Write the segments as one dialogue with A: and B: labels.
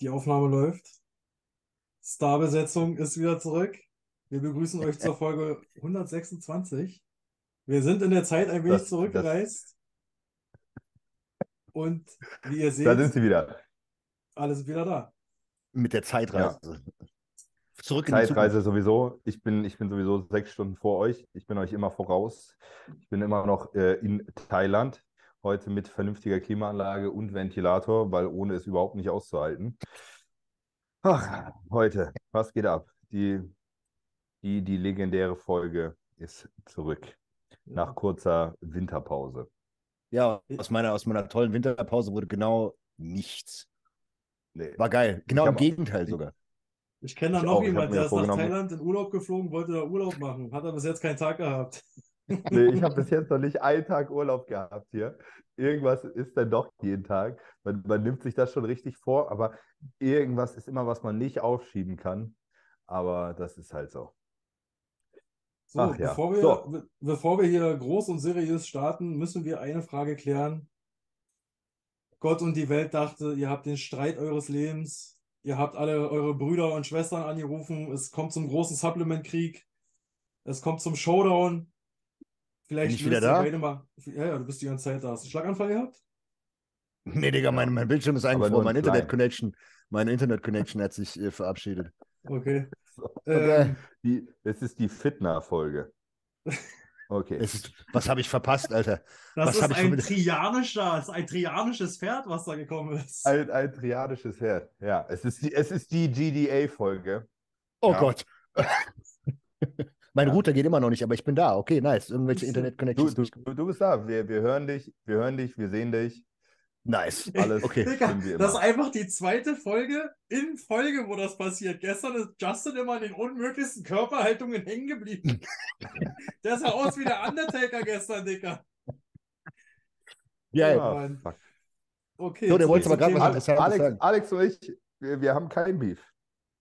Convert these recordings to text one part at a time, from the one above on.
A: Die Aufnahme läuft. Starbesetzung ist wieder zurück. Wir begrüßen euch zur Folge 126. Wir sind in der Zeit ein wenig
B: Das, das,
A: zurückgereist und wie ihr
B: da sind
A: seht,
B: sie wieder.
A: alles wieder da.
C: Mit der
B: Ja,
C: Zeitreise. Zurück in die Zukunft.
B: Zeitreise sowieso. Ich bin, ich bin sowieso sechs Stunden vor euch. Ich bin euch immer voraus. Ich bin immer noch äh, in Thailand. Heute mit vernünftiger Klimaanlage und Ventilator, weil ohne ist überhaupt nicht auszuhalten. Ach, heute, was geht ab? Die, die, die legendäre Folge ist zurück nach kurzer Winterpause.
C: Ja, aus meiner, aus meiner tollen Winterpause wurde genau nichts.
B: Nee,
C: War geil. Genau im Gegenteil
B: ich,
C: sogar.
A: Ich kenne da noch
B: auch. Ich habe
A: jemand,
B: mir
A: der ist nach Thailand in Urlaub geflogen, wollte da Urlaub machen, hat aber bis jetzt keinen Tag gehabt.
B: Nee, ich habe bis jetzt noch nicht einen Tag Urlaub gehabt hier. Irgendwas ist dann doch jeden Tag. Man, man nimmt sich das schon richtig vor, aber irgendwas ist immer, was man nicht aufschieben kann. Aber das ist halt so.
A: So,
B: Ach ja.
A: bevor wir,
B: So,
A: be- bevor wir hier groß und seriös starten, müssen wir eine Frage klären. Gott und die Welt dachte, ihr habt den Streit eures Lebens, ihr habt alle eure Brüder und Schwestern angerufen, es kommt zum großen Supplement-Krieg, es kommt zum Showdown.
C: Bin
A: Vielleicht
C: ich wieder da?
A: mal. Ja, ja, du bist die ganze Zeit da. Hast du einen Schlaganfall gehabt?
C: Nee, Digga, mein, mein Bildschirm ist eingefroren.
B: ein
C: Mein
B: klein.
C: Internet-Connection, meine Internet-Connection hat sich äh, verabschiedet.
A: Okay.
B: So.
C: Okay.
A: Ähm,
B: Die, das ist die Fitner-Folge. Okay.
C: Es ist, was habe ich verpasst, Alter?
A: das
C: Was
A: ist ein trianischer, das ist ein trianisches Pferd, was da gekommen ist.
B: Ein, ein triadisches Pferd. Ja, es ist die, es ist die GDA-Folge.
C: Oh
B: Ja,
C: Gott. Mein
B: ja.
C: Router geht immer noch nicht, aber ich bin da. Okay, nice. Irgendwelche
A: Siehst du?
B: Du,
C: Internet-Connections
B: du, bist da. Wir, wir hören dich, wir hören dich, wir sehen dich.
C: Nice.
B: Alles
C: Okay.
A: Digga, das ist einfach die zweite Folge in Folge, wo das passiert. Gestern ist Justin immer in den unmöglichsten Körperhaltungen hängen geblieben. Der sah aus wie der Undertaker gestern, Dicker. Oh
C: Geil.
B: Ah,
A: Mann.
B: fuck.
A: Okay,
C: So, der wollte aber gerade was
B: Alex,
C: sagen.
B: Alex und ich, wir, wir haben kein Beef.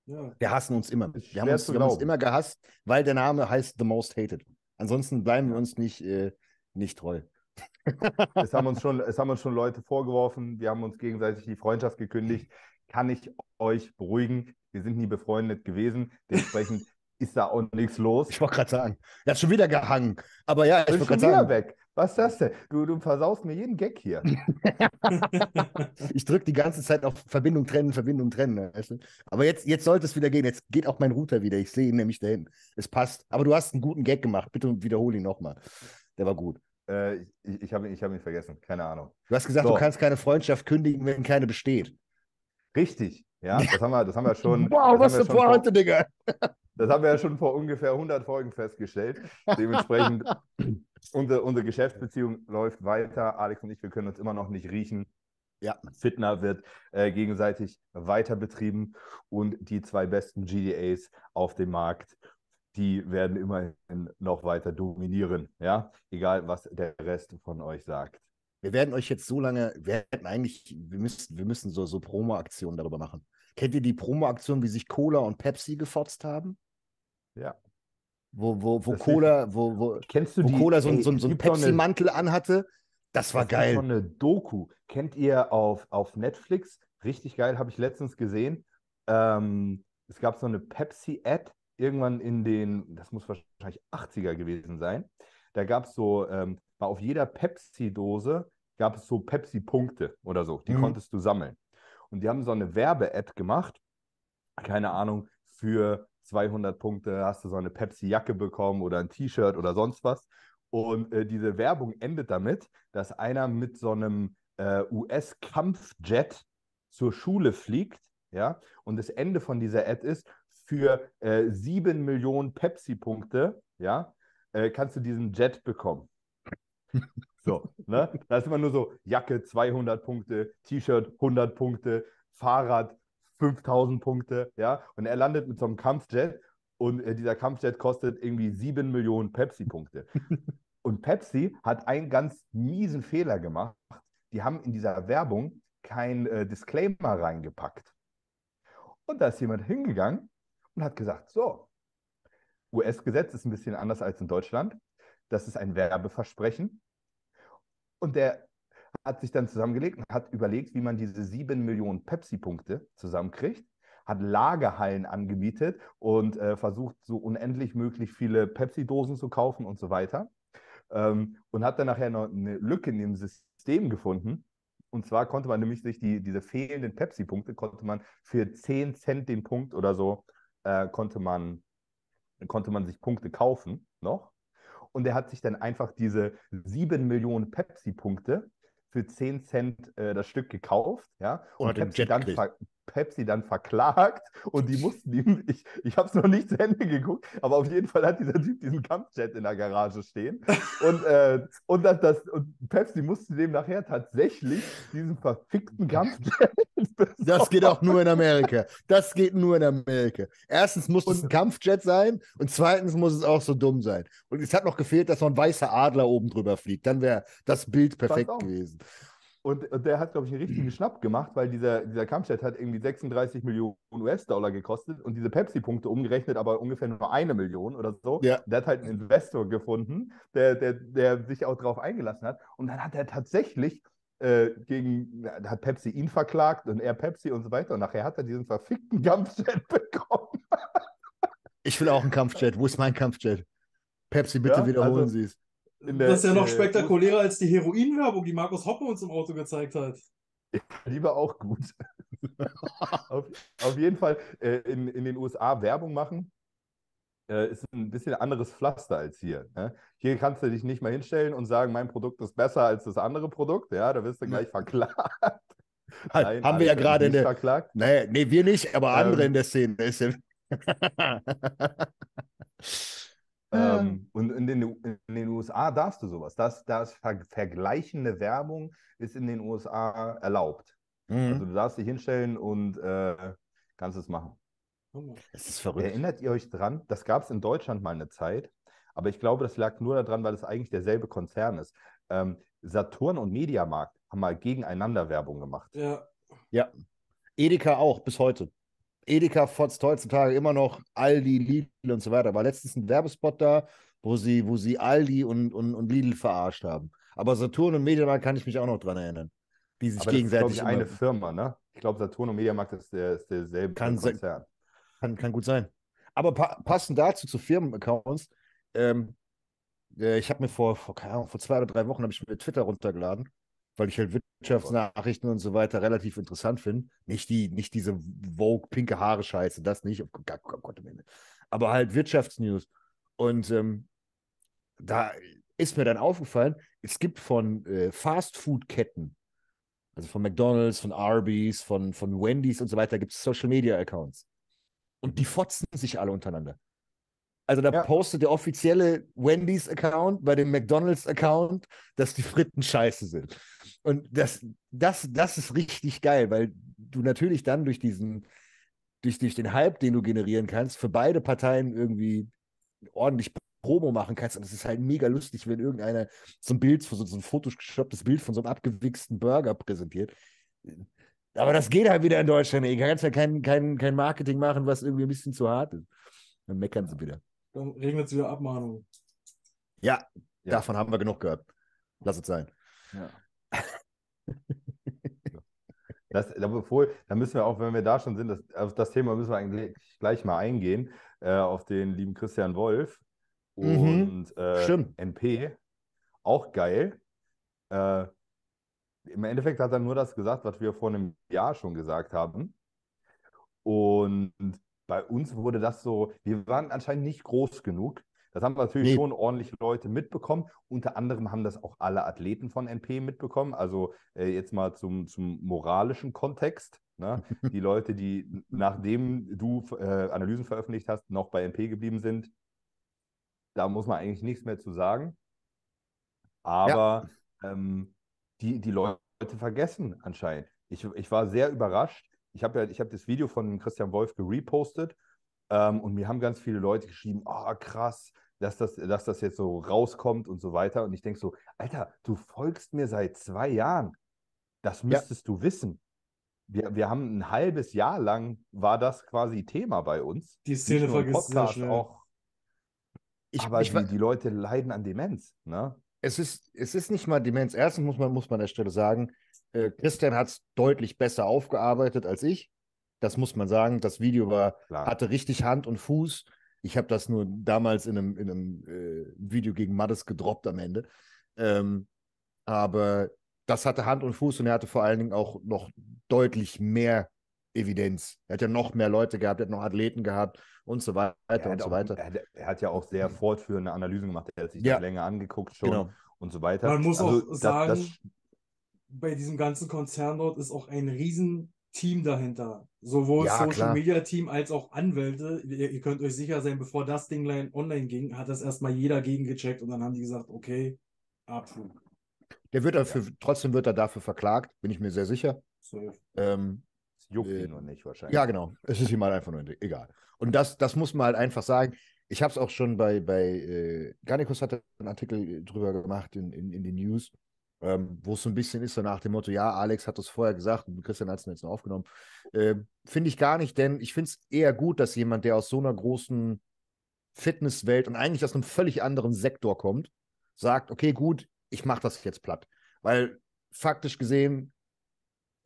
A: Ja.
C: Wir hassen uns immer. Wir haben uns, wir haben uns immer gehasst, weil der Name heißt The Most Hated. Ansonsten bleiben wir uns nicht, äh, nicht treu.
B: Es haben uns schon, es haben uns schon Leute vorgeworfen, wir haben uns gegenseitig die Freundschaft gekündigt. Kann ich euch beruhigen? Wir sind nie befreundet gewesen. Dementsprechend ist da auch nichts los.
C: Ich wollte gerade sagen, er hat schon wieder gehangen. Aber ja, ich
B: Ist
C: wollte gerade sagen,
B: weg. Was ist das denn? Du, du versaust mir jeden Gag hier.
C: ich drücke die ganze Zeit auf Verbindung trennen, Verbindung trennen. Weißt du? Aber jetzt, jetzt sollte es wieder gehen. Jetzt geht auch mein Router wieder. Ich sehe ihn nämlich dahin. Es passt. Aber du hast einen guten Gag gemacht. Bitte wiederhole ihn nochmal. Der war gut.
B: Äh, ich ich habe ich hab ihn vergessen. Keine Ahnung.
C: Du hast gesagt, du
B: So,
C: kannst keine Freundschaft kündigen, wenn keine besteht.
B: richtig. Ja, das haben wir, das haben wir schon,
C: Wow, was
B: vor,
C: Pointe, Digga.
B: das haben wir ja schon vor ungefähr 100 Folgen festgestellt. Dementsprechend, unsere, unsere Geschäftsbeziehung läuft weiter. Alex und ich, wir können uns immer noch nicht riechen.
C: Ja,
B: Fitner wird äh, gegenseitig weiter betrieben und die zwei besten GDAs auf dem Markt, die werden immerhin noch weiter dominieren. Ja, egal was der Rest von euch sagt.
C: wir werden euch jetzt so lange, wir hätten eigentlich, wir müssen, wir müssen so, so Promo-Aktionen darüber machen. Kennt ihr die Promo-Aktion, wie sich Cola und Pepsi gefotzt haben?
B: Ja,
C: Wo, wo, wo
B: das.
C: Cola, wo, wo,
B: Kennst du
C: wo
B: die?
C: Cola so,
B: Ey,
C: so, so einen Pepsi-Mantel anhatte? Das war
B: doch
C: geil.
B: eine Doku. Kennt ihr auf, auf Netflix? Richtig geil, habe ich letztens gesehen. Ähm, es gab so eine Pepsi-Ad irgendwann in den, das muss wahrscheinlich 80er gewesen sein. Da gab es so, ähm, war auf jeder Pepsi-Dose gab es so Pepsi-Punkte oder so. Die
C: Mhm.
B: konntest du sammeln. Und die haben so eine Werbe-Ad gemacht. Keine Ahnung, für 200 Punkte hast du so eine Pepsi-Jacke bekommen oder ein T-Shirt oder sonst was. Und äh, diese Werbung endet damit, dass einer mit so einem äh, US-Kampfjet zur Schule fliegt, ja, und das Ende von dieser Ad ist, für äh, 7 Millionen Pepsi-Punkte, ja, äh, kannst du diesen Jet bekommen. So, ne? Da ist immer nur so Jacke 200 Punkte, T-Shirt 100 Punkte, Fahrrad 5000 Punkte, ja, und er landet mit so einem Kampfjet und äh, dieser Kampfjet kostet irgendwie 7 Millionen Pepsi-Punkte. Und Pepsi hat einen ganz miesen Fehler gemacht. Die haben in dieser Werbung kein äh, Disclaimer reingepackt. Und da ist jemand hingegangen und hat gesagt, so, US-Gesetz ist ein bisschen anders als in Deutschland. Das ist ein Werbeversprechen. Und der hat sich dann zusammengelegt und hat überlegt, wie man diese sieben Millionen Pepsi-Punkte zusammenkriegt, hat Lagerhallen angemietet und äh, versucht, so unendlich möglich viele Pepsi-Dosen zu kaufen und so weiter. Ähm, und hat dann nachher noch eine Lücke in dem System gefunden. Und zwar konnte man nämlich sich die, diese fehlenden Pepsi-Punkte, konnte man für 10 Cent den Punkt oder so, äh, konnte, man, konnte man sich Punkte kaufen noch. Und er hat sich dann einfach diese 7 Millionen Pepsi-Punkte für 10 Cent äh, das Stück gekauft, ja,
C: Und
B: und,
C: den
B: Pepsi
C: Jet
B: dann, ver Pepsi dann verklagt und die mussten ihm, ich, ich habe es noch nicht zu Ende geguckt, aber auf jeden Fall hat dieser Typ diesen Kampfjet in der Garage stehen und, äh, und, das, das, und Pepsi musste dem nachher tatsächlich diesen verfickten Kampfjet
C: Das geht auch nur in Amerika. Das geht nur in Amerika. Erstens muss es ein Kampfjet sein und zweitens muss es auch so dumm sein. Und es hat noch gefehlt, dass noch ein weißer Adler oben drüber fliegt. Dann wäre das Bild perfekt
B: auf. Und, und der hat, glaube ich, einen richtigen Schnapp gemacht, weil dieser, dieser Kampfjet hat irgendwie 36 Millionen US-Dollar gekostet und diese Pepsi-Punkte umgerechnet aber ungefähr nur eine Million oder so.
C: Ja.
B: Der hat halt einen Investor gefunden, der, der, der sich auch darauf eingelassen hat. Und dann hat er tatsächlich äh, gegen, hat Pepsi ihn verklagt und er Pepsi und so weiter. Und nachher hat er diesen verfickten Kampfjet bekommen.
C: Ich will auch einen Kampfjet. Wo ist mein Kampfjet? Pepsi, bitte
B: Ja,
C: wiederholen
B: also-
C: Sie es.
B: Der-
A: das ist ja noch spektakulärer als die Heroin-Werbung, die Markus Hoppe uns im Auto gezeigt hat.
B: Die war auch gut. auf, auf jeden Fall äh, in, in den USA Werbung machen äh, ist ein bisschen anderes Pflaster als hier. Ne? Hier kannst du dich nicht mal hinstellen und sagen, mein Produkt ist besser als das andere Produkt. Ja, da wirst du gleich verklagt.
C: Halt, haben wir ja gerade in
B: nicht
C: der-
B: verklagt.
C: Nee, nee, wir nicht, aber andere
B: Ähm.
C: in der Szene. Ja
B: Ähm, und in den, in den USA darfst du sowas. Das, das ver vergleichende Werbung ist in den USA erlaubt. Also
C: Mhm.
B: du darfst dich hinstellen und äh, kannst es machen.
C: Es ist verrückt.
B: Erinnert ihr euch dran? Das gab es in Deutschland mal eine Zeit, aber ich glaube, das lag nur daran, weil es eigentlich derselbe Konzern ist. Ähm, Saturn und Mediamarkt haben mal gegeneinander Werbung gemacht.
A: Ja,
C: Edeka auch, bis heute. Edeka fotzt heutzutage immer noch Aldi, Lidl und so weiter. War letztens ein Werbespot da, wo sie, wo sie Aldi und, und, und Lidl verarscht haben. Aber Saturn und Mediamarkt kann ich mich auch noch dran erinnern. Die sich
B: Aber das ist,
C: gegenseitig
B: ich, eine Firma, ne? Ich glaube, Saturn und Mediamarkt ist, der, ist derselbe
C: Kann.
B: Konzern.
C: kann, kann gut sein. Aber pa passend dazu zu Firmenaccounts, ähm, äh, ich habe mir vor, vor, keine Ahnung, vor zwei oder drei Wochen habe ich mir Twitter runtergeladen, weil ich halt Wirtschaftsnachrichten und so weiter relativ interessant finde. Nicht die, nicht diese Vogue, pinke Haare Scheiße, das nicht, aber halt Wirtschaftsnews. Und ähm, da ist mir dann aufgefallen, es gibt von äh, Fastfood-Ketten, also von McDonalds, von Arby's, von, von Wendy's und so weiter, gibt es Social-Media-Accounts. Und die fotzen sich alle untereinander. Also da
B: Ja.
C: postet der offizielle Wendy's-Account bei dem McDonalds-Account, dass die Fritten scheiße sind. Und das, das, das ist richtig geil, weil du natürlich dann durch diesen, durch, durch den Hype, den du generieren kannst, für beide Parteien irgendwie ordentlich Promo machen kannst. Und es ist halt mega lustig, wenn irgendeiner so ein Bild, so, so ein photoshopptes Bild von so einem abgewichsten Burger präsentiert. Aber das geht halt wieder in Deutschland. Du kannst ja kein, kein, kein Marketing machen, was irgendwie ein bisschen zu hart ist. Dann meckern sie wieder.
A: Dann regnet es wieder Abmahnung.
C: Ja,
B: Ja.
C: davon haben wir genug gehört. Lass es sein.
B: Ja. Das, da, bevor, da müssen wir auch, wenn wir da schon sind, das, auf das Thema müssen wir eigentlich gleich mal eingehen, äh, auf den lieben Christian Wolf
C: Mhm.
B: und äh,
C: Stimmt.
B: NP. Auch geil. Äh, Im Endeffekt hat er nur das gesagt, was wir vor einem Jahr schon gesagt haben. Und bei uns wurde das so, wir waren anscheinend nicht groß genug. Das haben natürlich
C: Nee.
B: schon ordentlich Leute mitbekommen. Unter anderem haben das auch alle Athleten von NP mitbekommen. Also äh, jetzt mal zum, zum moralischen Kontext. Ne? Die Leute, die nachdem du äh, Analysen veröffentlicht hast, noch bei NP geblieben sind, da muss man eigentlich nichts mehr zu sagen. Aber ähm, die, die Leute vergessen anscheinend. Ich, ich war sehr überrascht. Ich habe ja, ich habe das Video von Christian Wolf gerepostet ähm, und mir haben ganz viele Leute geschrieben, oh krass, dass das, dass das jetzt so rauskommt und so weiter. Und ich denke so, Alter, du folgst mir seit zwei Jahren. Das müsstest du wissen. Wir, wir haben ein halbes Jahr lang war das quasi Thema bei uns.
A: Die Szene vergisst sehr schnell.
B: auch
C: Ich,
B: aber
C: ich,
B: die, die Leute leiden an Demenz, ne?
C: es ist, es ist nicht mal Demenz. Erstens muss man, muss man an der Stelle sagen, äh, Christian hat es deutlich besser aufgearbeitet als ich. Das muss man sagen. Das Video war,
B: Klar.
C: hatte richtig Hand und Fuß. Ich habe das nur damals in einem, in einem äh, Video gegen Maddes gedroppt am Ende. Ähm, aber das hatte Hand und Fuß und er hatte vor allen Dingen auch noch deutlich mehr Evidenz. Er hat ja noch mehr Leute gehabt, er hat noch Athleten gehabt und so weiter
B: Er
C: und so
B: auch,
C: weiter.
B: er, hat, er hat ja auch sehr fortführende Analysen gemacht. Er hat sich
C: Ja.
B: das länger angeguckt schon
C: Genau.
B: und so weiter.
A: Man muss
B: Also
A: auch
B: das-
A: sagen,
B: das,
A: bei diesem ganzen Konzern dort ist auch ein riesen Team dahinter. Sowohl
C: Ja,
A: Social
C: klar.
A: Media Team als auch Anwälte. Ihr, ihr könnt euch sicher sein, bevor das Ding line- online ging, hat das erstmal jeder gegengecheckt und dann haben die gesagt, okay, Abflug.
C: Der wird dafür, trotzdem wird er dafür verklagt, bin ich mir sehr sicher.
A: Safe.
C: Ähm,
B: das juckt
C: äh,
B: ihn noch nicht wahrscheinlich.
C: Ja, genau. Es ist ihm halt einfach nur egal. Und das, das muss man halt einfach sagen. Ich habe es auch schon bei, bei äh, Garnicus hatte einen Artikel drüber gemacht in, in, in den News, ähm, wo es so ein bisschen ist, so nach dem Motto, ja, Alex hat das vorher gesagt und Christian hat es jetzt noch aufgenommen. Äh, finde ich gar nicht, denn ich finde es eher gut, dass jemand, der aus so einer großen Fitnesswelt und eigentlich aus einem völlig anderen Sektor kommt, sagt, okay, gut, ich mache das jetzt platt. Weil faktisch gesehen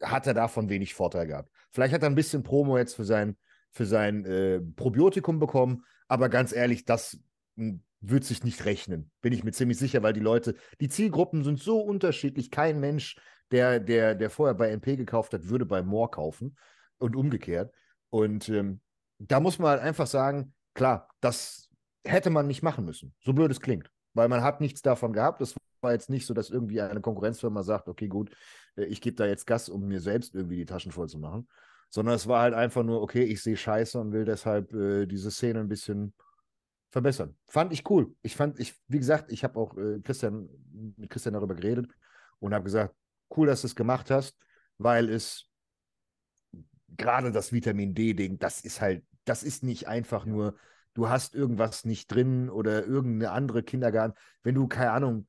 C: hat er davon wenig Vorteil gehabt. Vielleicht hat er ein bisschen Promo jetzt für sein, für sein äh, Probiotikum bekommen, aber ganz ehrlich, das m, wird sich nicht rechnen, bin ich mir ziemlich sicher, weil die Leute, die Zielgruppen sind so unterschiedlich. Kein Mensch, der, der, der vorher bei NP gekauft hat, würde bei Moore kaufen und umgekehrt. Und ähm, da muss man halt einfach sagen, klar, das hätte man nicht machen müssen, so blöd es klingt, weil man hat nichts davon gehabt. Es war jetzt nicht so, dass irgendwie eine Konkurrenzfirma sagt, okay, gut, äh, ich gebe da jetzt Gas, um mir selbst irgendwie die Taschen voll zu machen, sondern es war halt einfach nur, okay, ich sehe Scheiße und will deshalb äh, diese Szene ein bisschen verbessern. Fand ich cool. Ich fand, ich, wie gesagt, ich habe auch äh, Christian, mit Christian darüber geredet und habe gesagt, cool, dass du es gemacht hast, weil es gerade das Vitamin D-Ding, das ist halt, das ist nicht einfach nur, du hast irgendwas nicht drin oder irgendeine andere Kindergarten. Wenn du, keine Ahnung,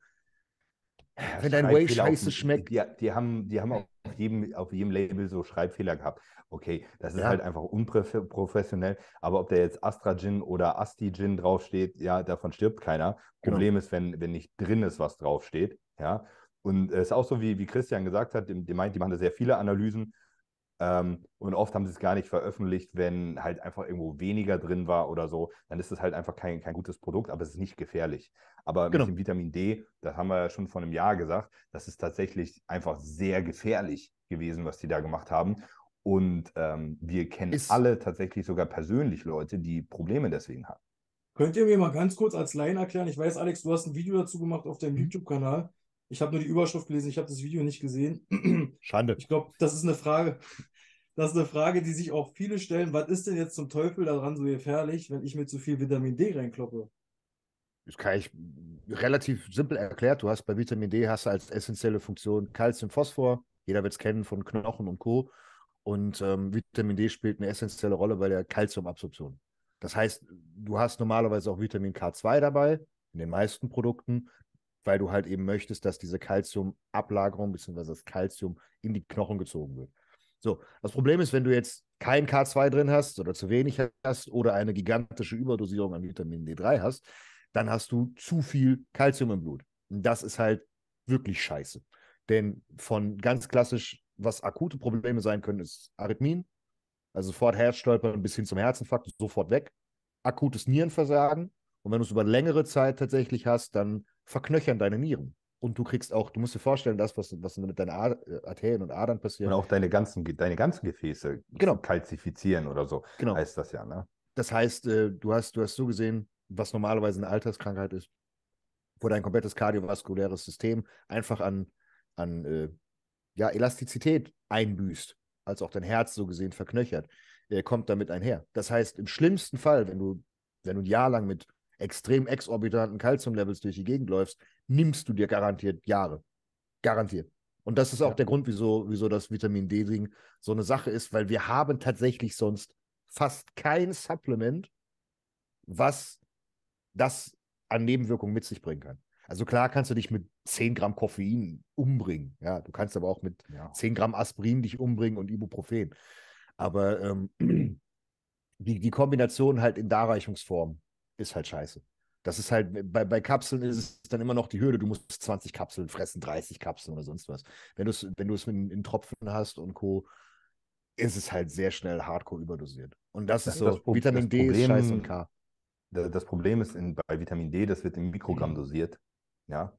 C: wenn dein Whey scheiße schmeckt.
B: Die, die, haben, die haben auf jedem, auf jedem Label so Schreibfehler gehabt. Okay, das ist
C: Ja.
B: halt einfach unprofessionell, aber ob da jetzt Astra Gin oder Asti Gin draufsteht, ja, davon stirbt keiner.
C: Genau.
B: Problem ist, wenn, wenn nicht drin ist, was draufsteht, ja. Und es ist auch so, wie, wie Christian gesagt hat, die, die meint, die machen da sehr viele Analysen ähm, und oft haben sie es gar nicht veröffentlicht, wenn halt einfach irgendwo weniger drin war oder so, dann ist es halt einfach kein, kein gutes Produkt, aber es ist nicht gefährlich. Aber
C: Genau.
B: mit dem Vitamin D, das haben wir ja schon vor einem Jahr gesagt, das ist tatsächlich einfach sehr gefährlich gewesen, was die da gemacht haben. Und ähm, wir kennen
C: Ist-
B: alle tatsächlich sogar persönlich Leute, die Probleme deswegen haben.
A: Könnt ihr mir mal ganz kurz als Laien erklären? Ich weiß, Alex, du hast ein Video dazu gemacht auf deinem
C: Mhm.
A: YouTube-Kanal. Ich habe nur die Überschrift gelesen, ich habe das Video nicht gesehen.
C: Schande.
A: Ich glaube, das ist eine Frage, das ist eine Frage, die sich auch viele stellen. Was ist denn jetzt zum Teufel daran so gefährlich, wenn ich mir zu viel Vitamin D reinkloppe?
C: Das kann ich relativ simpel erklärt. Du hast bei Vitamin D hast du als essentielle Funktion Calcium, Phosphor. Jeder wird es kennen von Knochen und Co. Und ähm, Vitamin D spielt eine essentielle Rolle bei der Calciumabsorption. Das heißt, du hast normalerweise auch Vitamin K2 dabei, in den meisten Produkten, weil du halt eben möchtest, dass diese Calciumablagerung bzw. das Calcium in die Knochen gezogen wird. So, das Problem ist, wenn du jetzt kein K2 drin hast oder zu wenig hast oder eine gigantische Überdosierung an Vitamin D3 hast, dann hast du zu viel Kalzium im Blut. Und das ist halt wirklich scheiße. Denn von ganz klassisch, was akute Probleme sein können, ist Arrhythmien, also sofort Herzstolpern bis hin zum Herzinfarkt, sofort weg. Akutes Nierenversagen. Und wenn du es über längere Zeit tatsächlich hast, dann verknöchern deine Nieren. Und du kriegst auch, du musst dir vorstellen, das, was, was mit deinen äh, Arterien und Adern passiert.
B: Und auch deine ganzen, deine ganzen Gefäße
C: Genau.
B: kalzifizieren oder so,
C: Genau.
B: heißt das ja, ne?
C: Das heißt, äh, du, hast, du hast so gesehen, was normalerweise eine Alterskrankheit ist, wo dein komplettes kardiovaskuläres System einfach an, an äh, ja, Elastizität einbüßt, als auch dein Herz so gesehen verknöchert, äh, kommt damit einher. Das heißt, im schlimmsten Fall, wenn du, wenn du ein Jahr lang mit extrem exorbitanten Kalziumlevels durch die Gegend läufst, nimmst du dir garantiert Jahre. Garantiert. Und das ist auch der Grund, wieso, wieso das Vitamin D-Ding so eine Sache ist, weil wir haben tatsächlich sonst fast kein Supplement, was das an Nebenwirkungen mit sich bringen kann. Also klar kannst du dich mit 10 Gramm Koffein umbringen. Ja, du kannst aber auch mit
B: Ja.
C: 10 Gramm Aspirin dich umbringen und Ibuprofen. Aber ähm, die, die Kombination halt in Darreichungsform ist halt scheiße. Das ist halt, bei, bei Kapseln ist es dann immer noch die Hürde, du musst 20 Kapseln fressen, 30 Kapseln oder sonst was. Wenn du es wenn in, in Tropfen hast und Co., ist es halt sehr schnell hardcore überdosiert. Und das ist so,
B: Das
C: Vitamin
B: das
C: D ist Scheiß
B: Problem-
C: und K.
B: Da- Das Problem ist in, bei Vitamin D, das wird im Mikrogramm dosiert. Ja.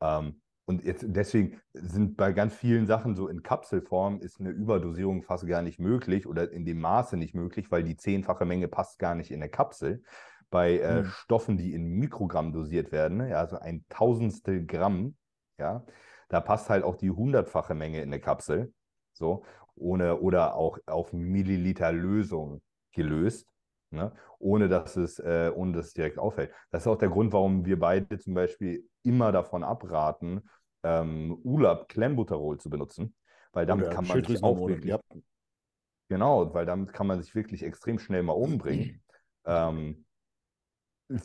B: Ähm, und jetzt deswegen sind bei ganz vielen Sachen so in Kapselform ist eine Überdosierung fast gar nicht möglich oder in dem Maße nicht möglich, weil die zehnfache Menge passt gar nicht in eine Kapsel. Bei äh,
C: Hm.
B: Stoffen, die in Mikrogramm dosiert werden, ne, ja, also ein Tausendstel Gramm, ja, da passt halt auch die hundertfache Menge in eine Kapsel. So, ohne oder auch auf Milliliter Lösung gelöst. Ne? ohne dass es, äh, ohne dass es direkt auffällt. Das ist auch der Grund, warum wir beide zum Beispiel immer davon abraten, ähm, Ulab Clenbuterol zu benutzen, weil damit
C: Oder
B: kann man sich auch wirklich,
C: ja.
B: genau, weil damit kann man sich wirklich extrem schnell mal umbringen. ähm,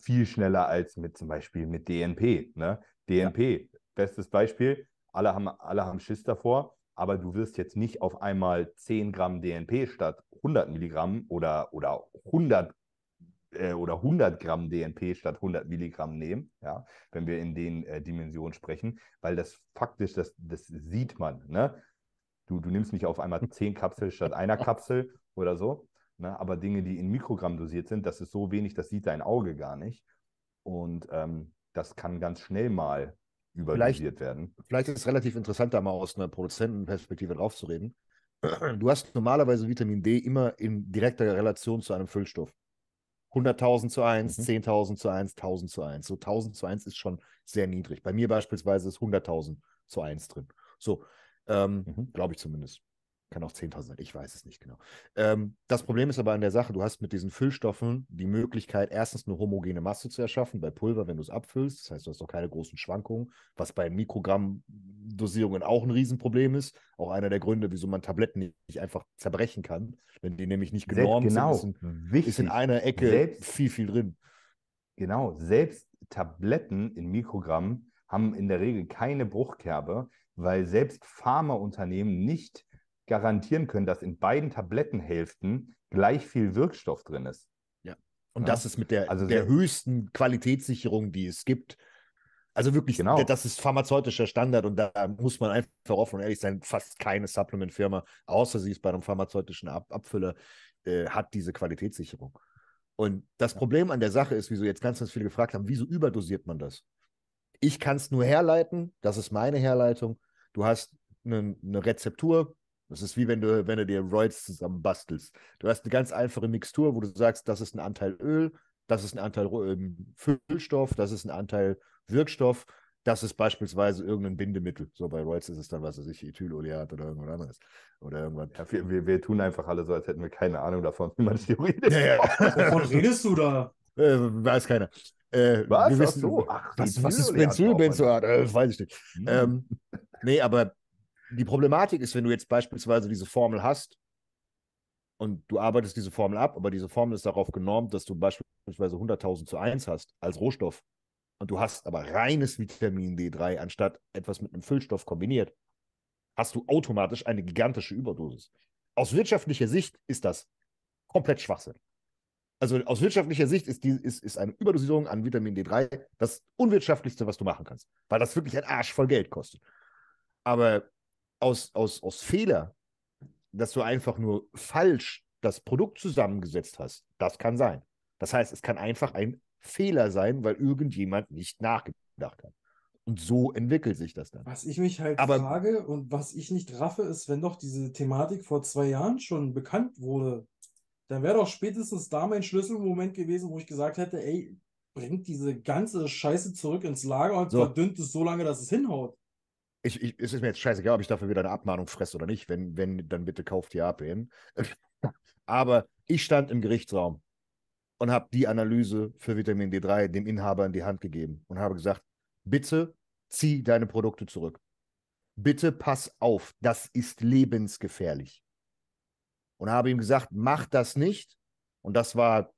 B: viel schneller als mit zum Beispiel mit DNP. Ne? DNP, bestes Beispiel, alle haben, alle haben Schiss davor, aber du wirst jetzt nicht auf einmal 10 Gramm DNP statt 100 Milligramm oder, oder 100 äh, oder 100 Gramm DNP statt 100 Milligramm nehmen, ja, wenn wir in den äh, Dimensionen sprechen, weil das faktisch, das, das sieht man. Ne? Du, du nimmst nicht auf einmal 10 Kapseln statt einer Kapsel oder so, ne? aber Dinge, die in Mikrogramm dosiert sind, das ist so wenig, das sieht dein Auge gar nicht. Und ähm, das kann ganz schnell mal überdosiert werden.
C: Vielleicht ist es relativ interessant, da mal aus einer Produzentenperspektive drauf zu reden. Du hast normalerweise Vitamin D immer in direkter Relation zu einem Füllstoff. 100.000 zu 1,
B: Mhm.
C: 10.000 zu 1, 1.000 zu 1. So 1.000 zu 1 ist schon sehr niedrig. Bei mir beispielsweise ist 100.000 zu 1 drin. So, ähm,
B: Mhm.
C: glaube ich zumindest. Kann auch 10.000 sein, ich weiß es nicht genau. Ähm, das Problem ist aber an der Sache, du hast mit diesen Füllstoffen die Möglichkeit, erstens eine homogene Masse zu erschaffen bei Pulver, wenn du es abfüllst. Das heißt, du hast auch keine großen Schwankungen, was bei Mikrogramm-Dosierungen auch ein Riesenproblem ist. Auch einer der Gründe, wieso man Tabletten nicht einfach zerbrechen kann, wenn die nämlich nicht genormt
B: genau,
C: sind. Ist ist in einer Ecke
B: Selbst-
C: viel, viel drin.
B: Genau, selbst Tabletten in Mikrogramm haben in der Regel keine Bruchkerbe, weil selbst Pharmaunternehmen nicht garantieren können, dass in beiden Tablettenhälften gleich viel Wirkstoff drin ist.
C: Und
B: Ja.
C: das ist mit der,
B: Also
C: der höchsten Qualitätssicherung, die es gibt. Also wirklich,
B: Genau.
C: das ist pharmazeutischer Standard und da muss man einfach offen und ehrlich sein, fast keine Supplement-Firma, außer sie ist bei einem pharmazeutischen Ab Abfüller, äh, hat diese Qualitätssicherung. Und das Problem an der Sache ist, wieso jetzt ganz, ganz viele gefragt haben, wieso überdosiert man das? Ich kann es nur herleiten, das ist meine Herleitung. Du hast eine, eine Rezeptur, das ist wie wenn du, wenn du dir Roids zusammen bastelst. Du hast eine ganz einfache Mixtur, wo du sagst, das ist ein Anteil Öl, das ist ein Anteil ähm, Füllstoff, das ist ein Anteil Wirkstoff, das ist beispielsweise irgendein Bindemittel. So bei Roids ist es dann, was weiß ich, Ethyloleat oder irgendwas anderes. Oder irgendwas.
B: Ja, wir, wir, wir tun einfach alle so, als hätten wir keine Ahnung davon, wie man theoretisch.
C: Ja,
A: Wovon redest du da?
C: Äh, weiß keiner. Äh,
B: Was?
C: Wir
B: Ach
C: wissen,
B: so. Ach,
C: was, was ist Benzyl, Benzoat? Äh, weiß ich nicht.
B: Hm.
C: Ähm, nee, aber die Problematik ist, wenn du jetzt beispielsweise diese Formel hast und du arbeitest diese Formel ab, aber diese Formel ist darauf genormt, dass du beispielsweise 100.000 zu 1 hast als Rohstoff und du hast aber reines Vitamin D3 anstatt etwas mit einem Füllstoff kombiniert, hast du automatisch eine gigantische Überdosis. Aus wirtschaftlicher Sicht ist das komplett Schwachsinn. Also aus wirtschaftlicher Sicht ist, die, ist, ist eine Überdosierung an Vitamin D3 das unwirtschaftlichste, was du machen kannst, weil das wirklich ein Arsch voll Geld kostet. Aber aus, aus, aus Fehler, dass du einfach nur falsch das Produkt zusammengesetzt hast, das kann sein. Das heißt, es kann einfach ein Fehler sein, weil irgendjemand nicht nachgedacht hat. Und so entwickelt sich das dann.
A: Was ich mich halt
C: Aber-
A: frage und was ich nicht raffe, ist, wenn doch diese Thematik vor zwei Jahren schon bekannt wurde, dann wäre doch spätestens da mein Schlüsselmoment gewesen, wo ich gesagt hätte, ey, bringt diese ganze Scheiße zurück ins Lager und
C: So.
A: verdünnt es so lange, dass es hinhaut.
C: Ich, ich, es ist mir jetzt scheißegal, ob ich dafür wieder eine Abmahnung fresse oder nicht. Wenn, wenn, dann bitte kauft die APN. Aber ich stand im Gerichtsraum und habe die Analyse für Vitamin D3 dem Inhaber in die Hand gegeben und habe gesagt, bitte zieh deine Produkte zurück. Bitte pass auf, das ist lebensgefährlich. Und habe ihm gesagt, mach das nicht. Und das war,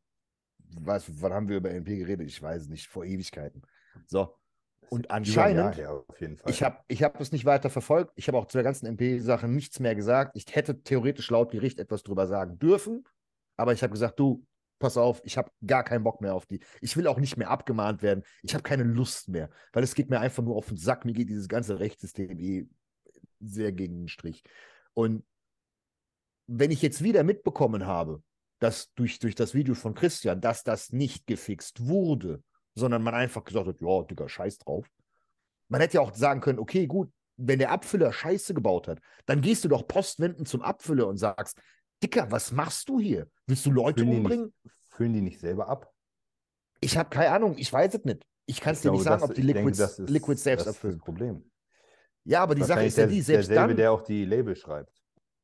C: was, wann haben wir über NP geredet? Ich weiß nicht, vor Ewigkeiten. So. Und anscheinend
B: Fall.
C: ich habe ich hab es nicht weiter verfolgt. Ich habe auch zu der ganzen MP-Sache nichts mehr gesagt. Ich hätte theoretisch laut Gericht etwas drüber sagen dürfen. Aber ich habe gesagt, du, pass auf, ich habe gar keinen Bock mehr auf die. Ich will auch nicht mehr abgemahnt werden. Ich habe keine Lust mehr, weil es geht mir einfach nur auf den Sack. Mir geht dieses ganze Rechtssystem eh sehr gegen den Strich. Und wenn ich jetzt wieder mitbekommen habe, dass durch, durch das Video von Christian, dass das nicht gefixt wurde, sondern man einfach gesagt hat, ja, Digga, scheiß drauf. Man hätte ja auch sagen können, okay, gut, wenn der Abfüller Scheiße gebaut hat, dann gehst du doch postwenden zum Abfüller und sagst, Dicker, was machst du hier? Willst du Leute
B: Füllen die
C: umbringen?
B: nicht, füllen die nicht selber ab?
C: Ich habe keine Ahnung, ich weiß es nicht. Ich kann es dir nicht sagen,
B: das-
C: ob die
B: denke,
C: Liquids,
B: das ist-
C: Liquids selbst
B: das ist
C: abfüllen.
B: das Problem.
C: Ja, aber die Sache ist ja
B: der-
C: die, selbst
B: derselbe,
C: dann.
B: der auch die Label schreibt.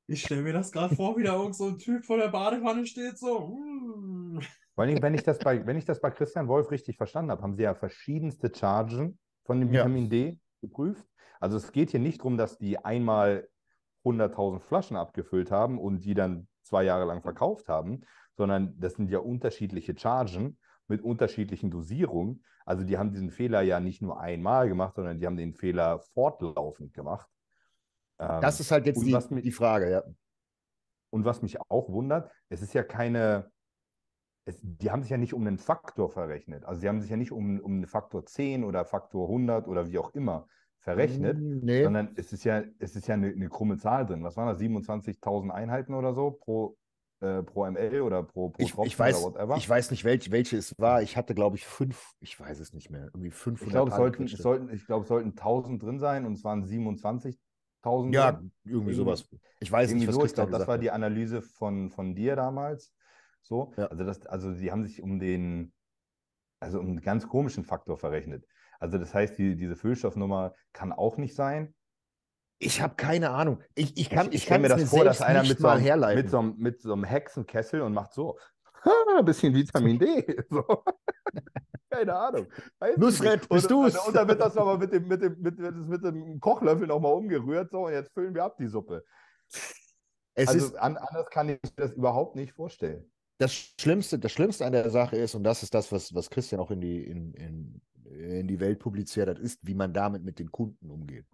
A: Ich stelle mir das gerade vor, wie da irgend so ein Typ vor der Badewanne steht, so.
B: Vor allem, wenn ich das bei, wenn ich das bei Christian Wolf richtig verstanden habe, haben sie ja verschiedenste Chargen von dem
C: Ja.
B: Vitamin D geprüft. Also es geht hier nicht darum, dass die einmal 100.000 Flaschen abgefüllt haben und die dann zwei Jahre lang verkauft haben, sondern das sind ja unterschiedliche Chargen mit unterschiedlichen Dosierungen. Also die haben diesen Fehler ja nicht nur einmal gemacht, sondern die haben den Fehler fortlaufend gemacht. Ähm,
C: Das ist halt jetzt die,
B: was mi-
C: die Frage, ja.
B: und was mich auch wundert, es ist ja keine, es, die haben sich ja nicht um einen Faktor verrechnet. Also sie haben sich ja nicht um, um einen Faktor 10 oder Faktor 100 oder wie auch immer verrechnet,
C: Mm, Nee.
B: sondern es ist ja, es ist ja eine, eine krumme Zahl drin. Was waren das? 27.000 Einheiten oder so pro, äh, pro ML oder pro, pro
C: Ich, ich, weiß,
B: oder whatever?
C: ich weiß nicht, welche, welche es war. Ich hatte, glaube ich, fünf, ich weiß es nicht mehr, irgendwie 500
B: Ich glaube, es sollten, es sollten, ich glaube, es sollten 1000 drin sein und es waren 27.000
C: Ja,
B: drin.
C: irgendwie sowas. Ich weiß
B: Irgendwie
C: nicht, was
B: so, ich glaube, das war die Analyse von, von dir damals. So,
C: Ja.
B: also das, also sie haben sich um den, also um einen ganz komischen Faktor verrechnet. Also das heißt, die, diese Füllstoffnummer kann auch nicht sein.
C: Ich habe keine Ahnung. Ich, ich kann, ich,
B: stell
C: kann
B: mir
C: es
B: das vor, dass einer mit so, einem, mit, so einem, mit so einem Hexenkessel und macht so, "Ha, ein bisschen Vitamin D. So. Keine Ahnung. Weiß ich nicht.
C: bist
B: und,
C: du's?
B: Und, und dann wird das nochmal mit dem, mit, dem, mit, mit, dem Kochlöffel nochmal umgerührt. So, und jetzt füllen wir ab die Suppe.
C: es
B: also
C: ist
B: an, anders kann ich mir das überhaupt nicht vorstellen.
C: Das Schlimmste, das Schlimmste an der Sache ist, und das ist das, was, was Christian auch in die, in, in, in die Welt publiziert hat, ist, wie man damit mit den Kunden umgeht.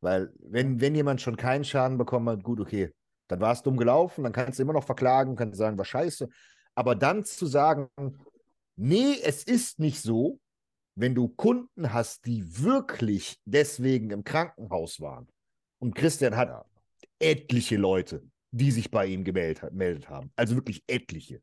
C: Weil, wenn, wenn jemand schon keinen Schaden bekommen hat, gut, okay, dann war es dumm gelaufen, dann kannst du immer noch verklagen, kannst sagen, war scheiße. Aber dann zu sagen, nee, es ist nicht so, wenn du Kunden hast, die wirklich deswegen im Krankenhaus waren. Und Christian hat etliche Leute, die sich bei ihm gemeldet, haben. Also wirklich etliche.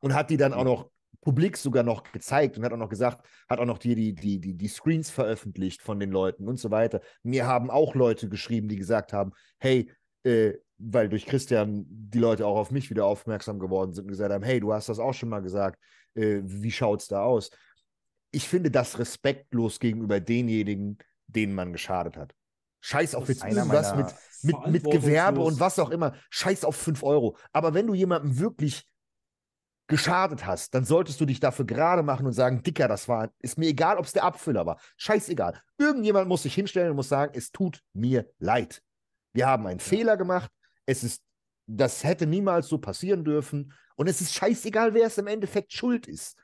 C: Und hat die dann auch noch publik sogar noch gezeigt und hat auch noch gesagt, hat auch noch die, die, die, die, die Screens veröffentlicht von den Leuten und so weiter. Mir haben auch Leute geschrieben, die gesagt haben, hey, äh, weil durch Christian die Leute auch auf mich wieder aufmerksam geworden sind und gesagt haben, hey, du hast das auch schon mal gesagt, äh, wie schaut's da aus? Ich finde das respektlos gegenüber denjenigen, denen man geschadet hat. Scheiß auf jetzt irgendwas mit, mit, mit Gewerbe und was auch immer. Scheiß auf 5 Euro. Aber wenn du jemandem wirklich geschadet hast, dann solltest du dich dafür gerade machen und sagen, Dicker, das war, ist mir egal, ob es der Abfüller war. Scheißegal. Irgendjemand muss sich hinstellen und muss sagen, es tut mir leid. Wir haben einen Fehler gemacht. Es ist, das hätte niemals so passieren dürfen. Und es ist scheißegal, wer es im Endeffekt schuld ist.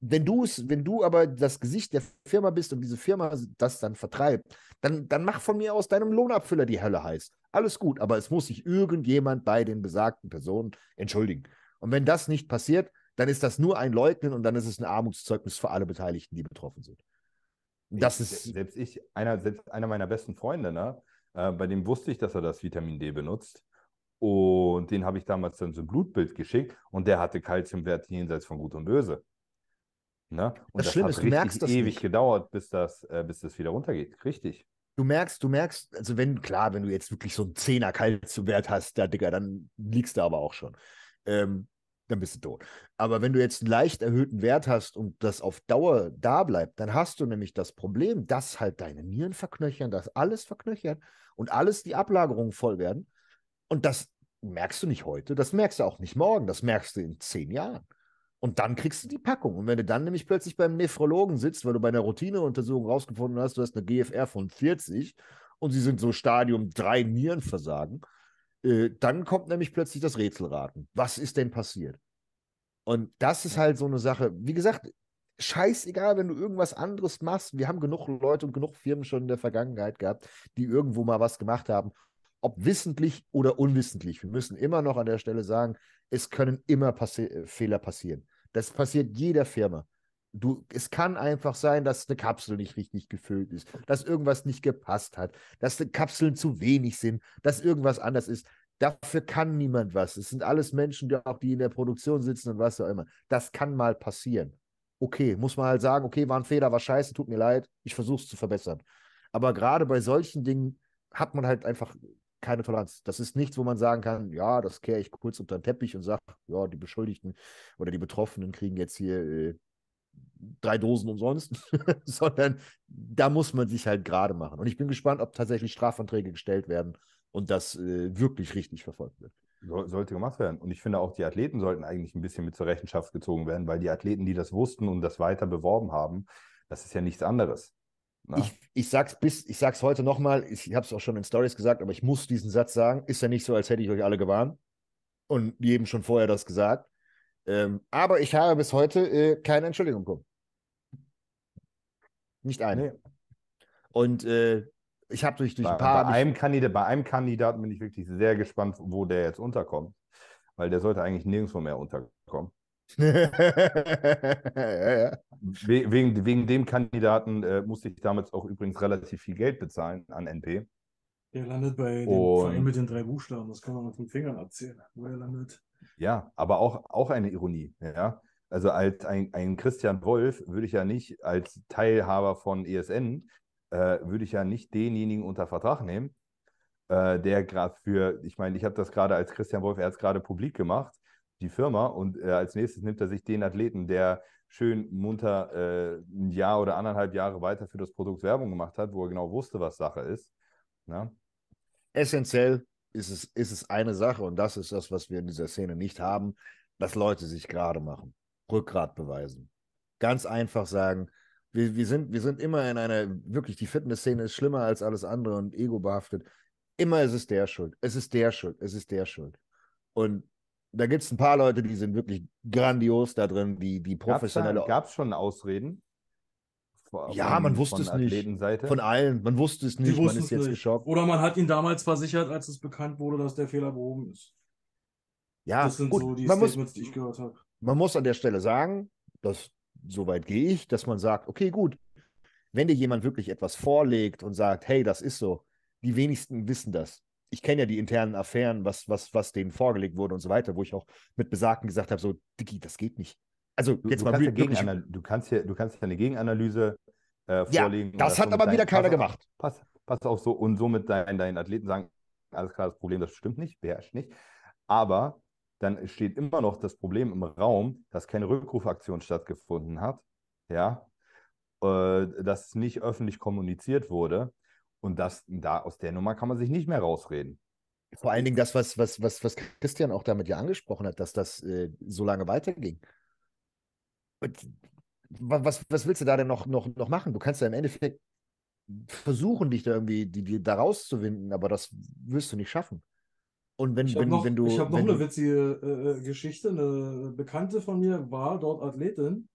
C: Wenn du es, wenn du aber das Gesicht der Firma bist und diese Firma das dann vertreibt, dann, dann mach von mir aus deinem Lohnabfüller die Hölle heiß. Alles gut, aber es muss sich irgendjemand bei den besagten Personen entschuldigen. Und wenn das nicht passiert, dann ist das nur ein Leugnen und dann ist es ein Armutszeugnis für alle Beteiligten, die betroffen sind. Das
B: Ich-
C: ist,
B: Selbst ich, einer, selbst einer meiner besten Freunde, ne, äh, bei dem wusste ich, dass er das Vitamin D benutzt. Und den habe ich damals dann so ein Blutbild geschickt und der hatte Kalziumwerte jenseits von Gut und Böse. Ne? Und
C: Das Schlimme
B: hat
C: ist, du
B: richtig
C: merkst das
B: ewig
C: nicht.
B: gedauert, bis das, äh, bis das wieder runtergeht. Richtig.
C: du merkst, du merkst, also wenn, klar, wenn du jetzt wirklich so einen Zehner Kalziumwert hast, da, Digga, dann liegst du aber auch schon. Ähm, dann bist du tot. Aber wenn du jetzt einen leicht erhöhten Wert hast und das auf Dauer da bleibt, dann hast du nämlich das Problem, dass halt deine Nieren verknöchern, dass alles verknöchert und alles die Ablagerungen voll werden. Und das merkst du nicht heute, das merkst du auch nicht morgen, das merkst du in zehn Jahren. Und dann kriegst du die Packung. Und wenn du dann nämlich plötzlich beim Nephrologen sitzt, weil du bei einer Routineuntersuchung rausgefunden hast, du hast eine GFR von 40 und sie sind so Stadium 3 Nierenversagen, äh, dann kommt nämlich plötzlich das Rätselraten. Was ist denn passiert? Und das ist halt so eine Sache. Wie gesagt, scheißegal, wenn du irgendwas anderes machst. Wir haben genug Leute und genug Firmen schon in der Vergangenheit gehabt, die irgendwo mal was gemacht haben. ob wissentlich oder unwissentlich. Wir müssen immer noch an der Stelle sagen, es können immer passi äh, Fehler passieren. Das passiert jeder Firma. Du, es kann einfach sein, dass eine Kapsel nicht richtig gefüllt ist, dass irgendwas nicht gepasst hat, dass die Kapseln zu wenig sind, dass irgendwas anders ist. Dafür kann niemand was. Es sind alles Menschen, die auch die in der Produktion sitzen und was auch immer. Das kann mal passieren. Okay, muss man halt sagen, okay, war ein Fehler, war scheiße, tut mir leid, ich versuche es zu verbessern. Aber gerade bei solchen Dingen hat man halt einfach keine Toleranz. Das ist nichts, wo man sagen kann, ja, das kehre ich kurz unter den Teppich und sage, ja, die Beschuldigten oder die Betroffenen kriegen jetzt hier äh, drei Dosen umsonst, sondern da muss man sich halt gerade machen. Und ich bin gespannt, ob tatsächlich Strafanträge gestellt werden und das äh, wirklich richtig verfolgt wird.
B: So, sollte gemacht werden. Und ich finde auch, die Athleten sollten eigentlich ein bisschen mit zur Rechenschaft gezogen werden, weil die Athleten, die das wussten und das weiter beworben haben, das ist ja nichts anderes.
C: Ich, ich sag's bis, ich sag's heute nochmal, ich, ich habe es auch schon in Stories gesagt, aber ich muss diesen Satz sagen. Ist ja nicht so, als hätte ich euch alle gewarnt und jedem schon vorher das gesagt. Ähm, aber ich habe bis heute äh, keine Entschuldigung bekommen. Nicht eine. Nee. Und äh, ich habe durch, durch
B: bei,
C: ein paar.
B: Bei einem, Kandidat, bei einem Kandidaten bin ich wirklich sehr gespannt, wo der jetzt unterkommt. Weil der sollte eigentlich nirgendwo mehr unterkommen. ja, ja. Wegen, wegen dem Kandidaten äh, musste ich damals auch übrigens relativ viel Geld bezahlen an NP.
A: Der landet bei dem Und, Verein mit den drei Buchstaben, das kann man mit den Fingern erzählen, wo er landet.
B: Ja, aber auch, auch eine Ironie, ja. Also als ein, ein Christian Wolf würde ich ja nicht als Teilhaber von ESN, äh, würde ich ja nicht denjenigen unter Vertrag nehmen, äh, der gerade für, ich meine, ich habe das gerade als Christian Wolf, er hat es gerade publik gemacht, die Firma, und äh, als nächstes nimmt er sich den Athleten, der schön munter äh, ein Jahr oder anderthalb Jahre weiter für das Produkt Werbung gemacht hat, wo er genau wusste, was Sache ist. Ja? Ne?
C: Essentiell ist es, ist es eine Sache und das ist das, was wir in dieser Szene nicht haben, dass Leute sich gerade machen, Rückgrat beweisen. Ganz einfach sagen, wir, wir, sind, wir sind immer in einer, wirklich, die Fitnessszene ist schlimmer als alles andere und ego behaftet. Immer ist es der Schuld, es ist der Schuld, es ist der Schuld. Und da gibt es ein paar Leute, die sind wirklich grandios da drin, die, die professionelle.
B: Gab es schon Ausreden?
C: ja, man wusste es nicht. Von allen. Man wusste es nicht. Man ist jetzt nicht. geschockt.
A: Oder man hat ihn damals versichert, als es bekannt wurde, dass der Fehler behoben ist.
C: Ja, das sind gut. so die man Statements, muss, die ich gehört habe. Man muss an der Stelle sagen, dass so weit gehe ich, dass man sagt, okay, gut, wenn dir jemand wirklich etwas vorlegt und sagt, hey, das ist so, die wenigsten wissen das ich kenne ja die internen Affären, was, was, was denen vorgelegt wurde und so weiter, wo ich auch mit Besagten gesagt habe, so, Dicky, das geht nicht. Also
B: du,
C: jetzt
B: du
C: mal
B: kannst wirklich, ja du kannst ja, du kannst ja eine Gegenanalyse äh, vorlegen.
C: Ja, das hat aber wieder keiner
B: pass,
C: gemacht.
B: Pass, pass auch so und somit deinen, deinen Athleten sagen, alles klar, das Problem, das stimmt nicht, beherrscht nicht. Aber dann steht immer noch das Problem im Raum, dass keine Rückrufaktion stattgefunden hat, ja, äh, dass nicht öffentlich kommuniziert wurde und das, da aus der Nummer kann man sich nicht mehr rausreden.
C: Vor allen Dingen das, was, was, was, was Christian auch damit ja angesprochen hat, dass das äh, so lange weiterging. Und was, was willst du da denn noch, noch, noch machen? Du kannst ja im Endeffekt versuchen, dich da irgendwie die, die, da rauszuwinden, aber das wirst du nicht schaffen. Und wenn, wenn,
A: noch,
C: wenn du.
A: Ich habe noch eine witzige äh, äh, Geschichte. Eine Bekannte von mir war dort Athletin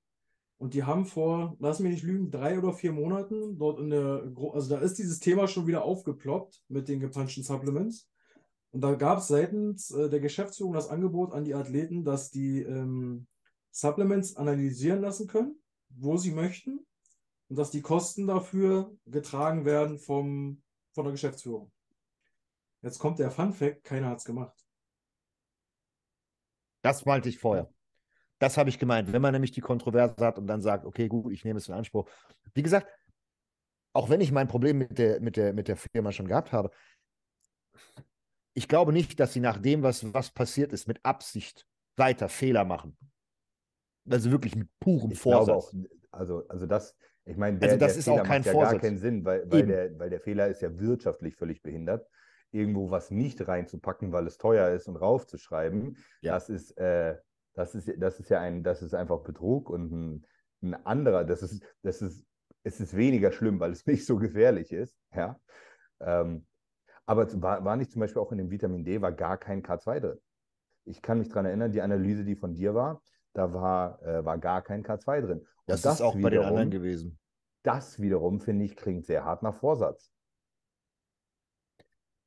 A: und die haben vor, lass mich nicht lügen, drei oder vier Monaten dort in der, also da ist dieses Thema schon wieder aufgeploppt mit den gepanschten Supplements. Und da gab es seitens äh, der Geschäftsführung das Angebot an die Athleten, dass die ähm, Supplements analysieren lassen können, wo sie möchten, und dass die Kosten dafür getragen werden vom, von der Geschäftsführung. Jetzt kommt der Fun Fact, keiner hat es gemacht.
C: Das meinte ich vorher. Das habe ich gemeint. Wenn man nämlich die Kontroverse hat und dann sagt, okay, gut, ich nehme es in Anspruch. Wie gesagt, auch wenn ich mein Problem mit der, mit der, mit der Firma schon gehabt habe, ich glaube nicht, dass sie nach dem, was, was passiert ist, mit Absicht weiter Fehler machen. Also wirklich mit purem ich Vorsatz.
B: Auch, also, also das, ich meine, der, also das der ist Fehler auch kein macht ja Vorsatz. gar keinen Sinn, weil, weil, der, weil der Fehler ist ja wirtschaftlich völlig behindert. Irgendwo was nicht reinzupacken, weil es teuer ist und raufzuschreiben, ja. das ist, äh, das ist, das ist ja ein, das ist einfach Betrug und ein, ein anderer, das ist, das ist, es ist weniger schlimm, weil es nicht so gefährlich ist. Ja. Ähm, aber war, war nicht zum Beispiel auch in dem Vitamin D, war gar kein K2 drin. Ich kann mich daran erinnern, die Analyse, die von dir war, da war, äh, war gar kein K2 drin.
C: Das, das, ist auch wiederum, bei den anderen gewesen.
B: Das wiederum, finde ich, klingt sehr hart nach Vorsatz.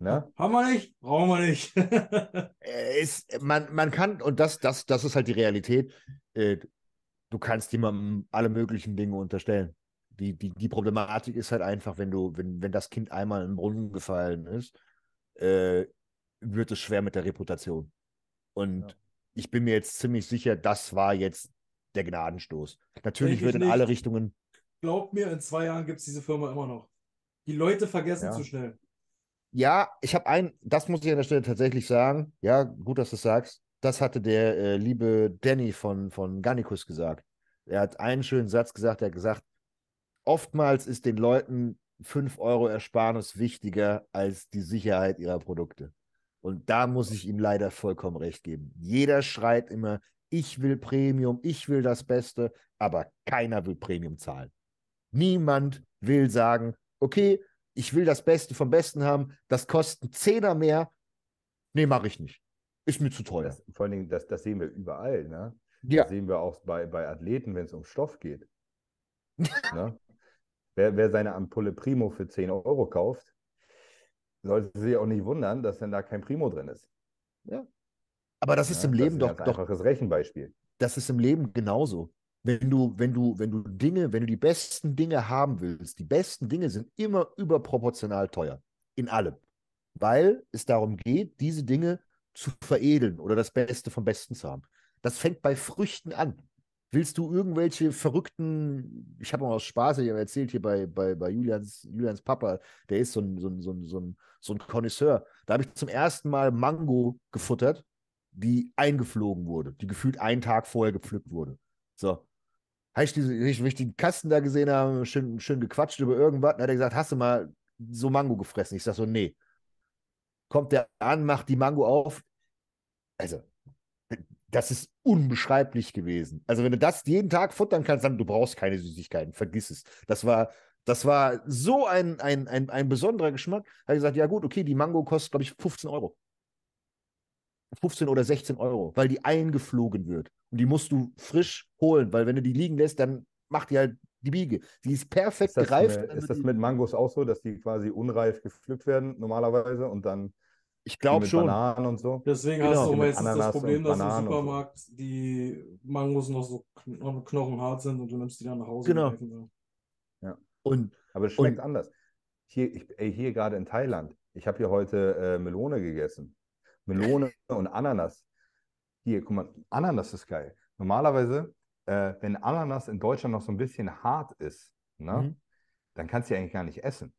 B: Ne?
A: Haben wir nicht? Brauchen wir nicht.
C: Äh, ist, man, man kann, und das, das, das ist halt die Realität, äh, du kannst jemandem alle möglichen Dinge unterstellen. Die, die, die Problematik ist halt einfach, wenn du, wenn, wenn das Kind einmal in den Brunnen gefallen ist, äh, wird es schwer mit der Reputation. Und
B: Ja.
C: ich bin mir jetzt ziemlich sicher, das war jetzt der Gnadenstoß. Natürlich wird in alle
A: nicht.
C: Richtungen
A: Glaubt mir, in zwei Jahren gibt es diese Firma immer noch. Die Leute vergessen
B: Ja.
A: zu schnell.
C: Ja, ich habe ein, das muss ich an der Stelle tatsächlich sagen. Ja, gut, dass du es sagst. Das hatte der äh, liebe Danny von, von Gannikus gesagt. Er hat einen schönen Satz gesagt. Er hat gesagt, oftmals ist den Leuten 5 Euro Ersparnis wichtiger als die Sicherheit ihrer Produkte. Und da muss ich ihm leider vollkommen recht geben. Jeder schreit immer, ich will Premium, ich will das Beste, aber keiner will Premium zahlen. Niemand will sagen, okay, ich will das Beste vom Besten haben, das kostet Zehner mehr. Nee, mache ich nicht. Ist mir zu teuer.
B: Das, vor allen Dingen, das, das sehen wir überall. Ne?
C: Ja.
B: Das sehen wir auch bei, bei Athleten, wenn es um Stoff geht. ne? wer, wer seine Ampulle Primo für 10 Euro kauft, sollte sich auch nicht wundern, dass dann da kein Primo drin ist.
C: Aber das ist
B: Ja,
C: im
B: das
C: Leben
B: ein
C: doch,
B: ganz
C: doch,
B: einfaches Rechenbeispiel.
C: das ist im Leben genauso. Wenn du, wenn du, wenn du Dinge, wenn du die besten Dinge haben willst, die besten Dinge sind immer überproportional teuer. In allem. Weil es darum geht, diese Dinge zu veredeln oder das Beste vom Besten zu haben. Das fängt bei Früchten an. Willst du irgendwelche verrückten, ich habe mal aus Spaß ich hab erzählt hier bei, bei, bei Julians, Julians Papa, der ist so ein, so ein, so ein, so ein, so ein Connoisseur. Da habe ich zum ersten Mal Mango gefuttert, die eingeflogen wurde, die gefühlt einen Tag vorher gepflückt wurde. So. Habe ich, diese, ich, ich den Kasten da gesehen habe, schön, schön gequatscht über irgendwas, dann hat er gesagt, hast du mal so Mango gefressen? Ich sage so, nee. Kommt der an, macht die Mango auf. Also, das ist unbeschreiblich gewesen. Also, wenn du das jeden Tag futtern kannst, dann du brauchst keine Süßigkeiten, vergiss es. Das war, das war so ein, ein, ein, ein besonderer Geschmack. Da habe ich gesagt, ja gut, okay, die Mango kostet, glaube ich, 15 Euro. 15 oder 16 Euro, weil die eingeflogen wird. Und die musst du frisch holen, weil wenn du die liegen lässt, dann macht die halt die Biege. Die ist perfekt
B: Ist das,
C: gereift.
B: eine, ist das mit Mangos auch so, dass die quasi unreif gepflückt werden normalerweise und dann
C: ich glaube
B: mit
C: schon.
B: Bananen und so?
A: Deswegen
C: Genau.
A: hast du meistens das
B: Ananas
A: Problem,
B: und
A: dass im
B: und so.
A: Supermarkt die Mangos noch so kn knochenhart sind und du nimmst die dann nach Hause.
C: Genau.
A: und sie.
C: Und
B: Aber es schmeckt anders. Hier, ich, ey, hier gerade in Thailand, ich habe hier heute äh, Melone gegessen. Melone und Ananas. Hier, guck mal, Ananas ist geil. Normalerweise, äh, wenn Ananas in Deutschland noch so ein bisschen hart ist, ne,
C: Mhm.
B: dann kannst du die eigentlich gar nicht essen.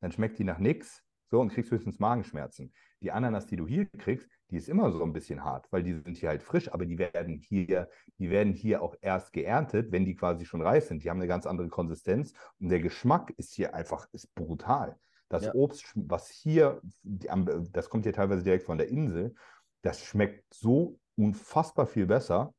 B: Dann schmeckt die nach nichts so und kriegst höchstens Magenschmerzen. Die Ananas, die du hier kriegst, die ist immer so ein bisschen hart, weil die sind hier halt frisch, aber die werden hier, die werden hier auch erst geerntet, wenn die quasi schon reif sind. Die haben eine ganz andere Konsistenz und der Geschmack ist hier einfach ist brutal. Das
C: Ja.
B: Obst, was hier, das kommt hier teilweise direkt von der Insel, das schmeckt so unfassbar viel besser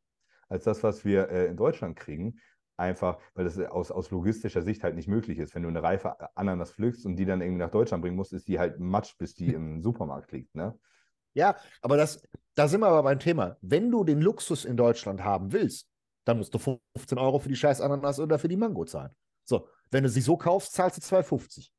B: als das, was wir äh, in Deutschland kriegen. Einfach, weil das aus, aus logistischer Sicht halt nicht möglich ist. Wenn du eine reife Ananas pflückst und die dann irgendwie nach Deutschland bringen musst, ist die halt matsch, bis die im Supermarkt liegt. Ne?
C: Ja, aber das, da sind wir aber beim Thema. Wenn du den Luxus in Deutschland haben willst, dann musst du 15 Euro für die scheiß Ananas oder für die Mango zahlen. So, wenn du sie so kaufst, zahlst du 2,50.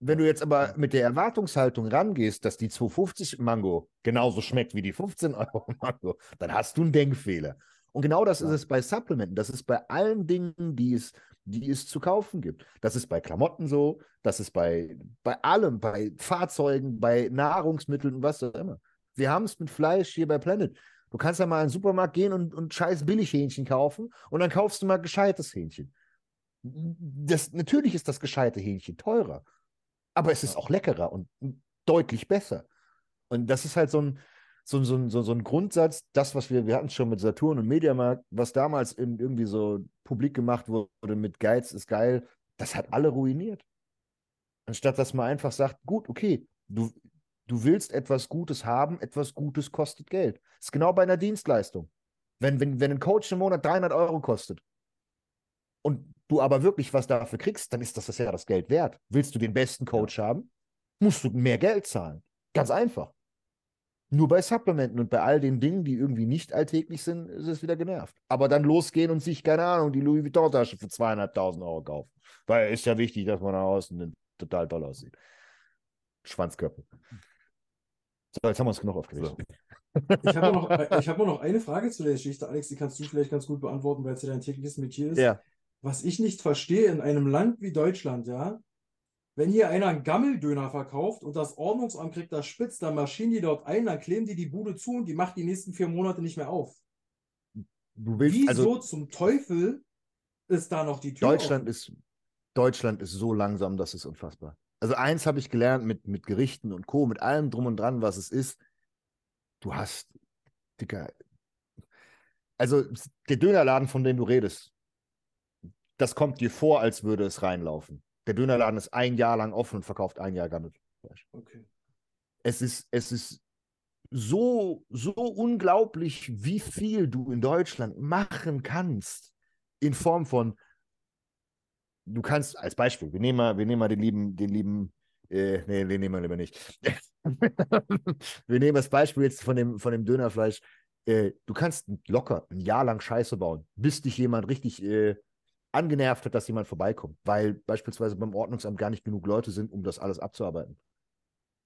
C: Wenn du jetzt aber mit der Erwartungshaltung rangehst, dass die 2,50 Mango genauso schmeckt wie die 15 Euro Mango, dann hast du einen Denkfehler. Und genau das
B: Ja.
C: ist es bei Supplementen. Das ist bei allen Dingen, die es, die es zu kaufen gibt. Das ist bei Klamotten so, das ist bei, bei allem, bei Fahrzeugen, bei Nahrungsmitteln und was auch immer. Wir haben es mit Fleisch hier bei Planet. Du kannst ja mal in den Supermarkt gehen und, und scheiß Billighähnchen kaufen und dann kaufst du mal gescheites Hähnchen. Das, natürlich ist das gescheite Hähnchen teurer, aber es ist auch leckerer und deutlich besser. Und das ist halt so ein, so, so, so, so ein Grundsatz, das, was wir, wir hatten schon mit Saturn und Mediamarkt, was damals in, irgendwie so publik gemacht wurde mit Geiz ist geil, das hat alle ruiniert. Anstatt dass man einfach sagt, gut, okay, du, du willst etwas Gutes haben, etwas Gutes kostet Geld. Das ist genau bei einer Dienstleistung. Wenn, wenn, wenn ein Coach im Monat 300 Euro kostet und du aber wirklich was dafür kriegst, dann ist das, das ja das Geld wert. Willst du den besten Coach haben, musst du mehr Geld zahlen. Ganz einfach. Nur bei Supplementen und bei all den Dingen, die irgendwie nicht alltäglich sind, ist es wieder genervt. Aber dann losgehen und sich, keine Ahnung, die Louis Vuitton-Tasche für zweieinhalbtausend Euro kaufen. Weil ist ja wichtig, dass man nach außen total toll aussieht. Schwanzkörper. So, jetzt haben wir uns genug aufgeregt.
B: So.
A: Ich habe noch, äh, ich hab nur noch eine Frage zu der Geschichte, Alex, die kannst du vielleicht ganz gut beantworten, weil es ja dein tägliches Metier ist.
C: Ja.
A: Was ich nicht verstehe, in einem Land wie Deutschland, ja, wenn hier einer einen Gammeldöner verkauft und das Ordnungsamt kriegt das spitz, dann marschieren die dort ein, dann kleben die die Bude zu und die macht die nächsten vier Monate nicht mehr auf.
C: Du willst,
A: Wieso
C: also
A: zum Teufel ist da noch die Tür
C: Deutschland
A: offen?
C: ist, Deutschland ist so langsam, das ist unfassbar. Also eins habe ich gelernt mit, mit Gerichten und Co., mit allem drum und dran, was es ist. Du hast, Dicker, also der Dönerladen, von dem du redest, das kommt dir vor, als würde es reinlaufen. Der Dönerladen ist ein Jahr lang offen und verkauft ein Jahr Gammelfleisch.
A: Okay.
C: Es ist, es ist so, so unglaublich, wie viel du in Deutschland machen kannst. In Form von, du kannst, als Beispiel, wir nehmen mal, wir nehmen mal den lieben, den lieben, äh, nee, den nehmen wir lieber nicht. wir nehmen das Beispiel jetzt von dem, von dem Dönerfleisch. Äh, du kannst locker ein Jahr lang Scheiße bauen, bis dich jemand richtig äh, angenervt hat, dass jemand vorbeikommt, weil beispielsweise beim Ordnungsamt gar nicht genug Leute sind, um das alles abzuarbeiten.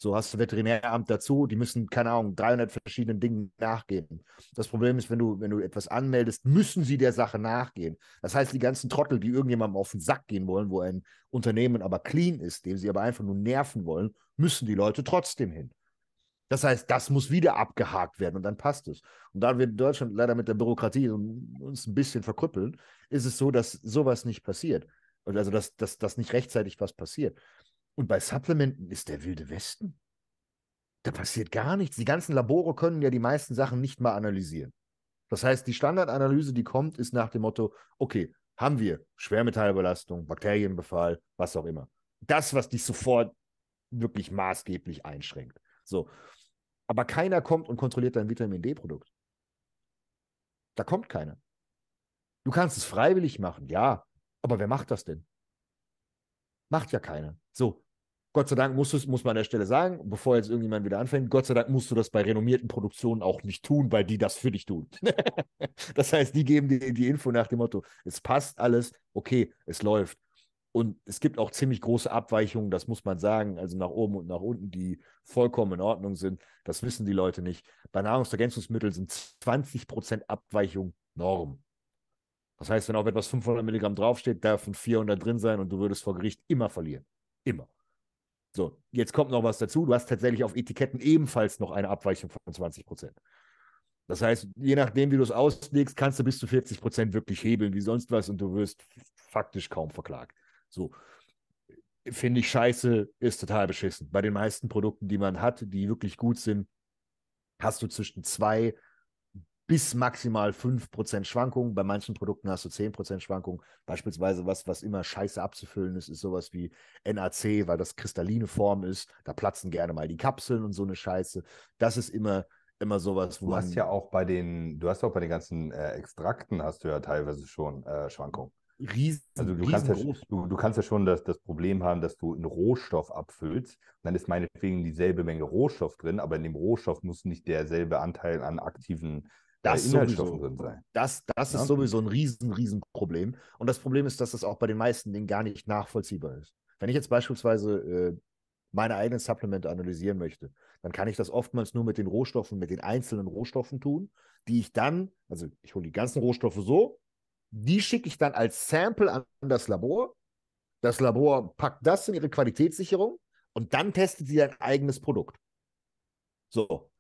C: So hast du Veterinäramt dazu, die müssen, keine Ahnung, 300 verschiedenen Dingen nachgehen. Das Problem ist, wenn du, wenn du etwas anmeldest, müssen sie der Sache nachgehen. Das heißt, die ganzen Trottel, die irgendjemandem auf den Sack gehen wollen, wo ein Unternehmen aber clean ist, dem sie aber einfach nur nerven wollen, müssen die Leute trotzdem hin. Das heißt, das muss wieder abgehakt werden und dann passt es. Und da wir in Deutschland leider mit der Bürokratie uns ein bisschen verkrüppeln, ist es so, dass sowas nicht passiert. Also, dass, dass, dass nicht rechtzeitig was passiert. Und bei Supplementen ist der wilde Westen. Da passiert gar nichts. Die ganzen Labore können ja die meisten Sachen nicht mal analysieren. Das heißt, die Standardanalyse, die kommt, ist nach dem Motto, okay, haben wir Schwermetallbelastung, Bakterienbefall, was auch immer. Das, was dich sofort wirklich maßgeblich einschränkt. So. Aber keiner kommt und kontrolliert dein Vitamin D-Produkt. Da kommt keiner. Du kannst es freiwillig machen, ja. Aber wer macht das denn? Macht ja keiner. So. Gott sei Dank muss, es, muss man an der Stelle sagen, bevor jetzt irgendjemand wieder anfängt, Gott sei Dank musst du das bei renommierten Produktionen auch nicht tun, weil die das für dich tun. das heißt, die geben dir die Info nach dem Motto, es passt alles, okay, es läuft. Und es gibt auch ziemlich große Abweichungen, das muss man sagen, also nach oben und nach unten, die vollkommen in Ordnung sind. Das wissen die Leute nicht. Bei Nahrungsergänzungsmitteln sind 20% Abweichung Norm. Das heißt, wenn auf etwas 500 Milligramm draufsteht, dürfen 400 drin sein und du würdest vor Gericht immer verlieren. Immer. So, jetzt kommt noch was dazu. Du hast tatsächlich auf Etiketten ebenfalls noch eine Abweichung von 20 Prozent. Das heißt, je nachdem, wie du es auslegst, kannst du bis zu 40 Prozent wirklich hebeln wie sonst was und du wirst faktisch kaum verklagt. So. Finde ich scheiße, ist total beschissen. Bei den meisten Produkten, die man hat, die wirklich gut sind, hast du zwischen zwei bis maximal 5% Schwankungen. Bei manchen Produkten hast du 10% Schwankungen. Beispielsweise was, was immer scheiße abzufüllen ist, ist sowas wie NAC, weil das kristalline Form ist. Da platzen gerne mal die Kapseln und so eine Scheiße. Das ist immer, immer sowas, wo
B: Du hast ja auch bei den, du hast auch bei den ganzen äh, Extrakten hast du ja teilweise schon äh, Schwankungen.
C: riesen,
B: Also du kannst, ja, du, du kannst ja schon das, das Problem haben, dass du einen Rohstoff abfüllst. Dann ist meinetwegen dieselbe Menge Rohstoff drin, aber in dem Rohstoff muss nicht derselbe Anteil an aktiven
C: Das
B: Inhaltsstoffen
C: sowieso.
B: drin sein.
C: Das, das
B: Ja.
C: ist sowieso ein riesen, riesen Problem. Und das Problem ist, dass das auch bei den meisten Dingen gar nicht nachvollziehbar ist. Wenn ich jetzt beispielsweise äh, meine eigenen Supplemente analysieren möchte, dann kann ich das oftmals nur mit den Rohstoffen, mit den einzelnen Rohstoffen tun, die ich dann, also ich hole die ganzen Rohstoffe so, die schicke ich dann als Sample an das Labor. Das Labor packt das in ihre Qualitätssicherung und dann testet sie ein eigenes Produkt. So,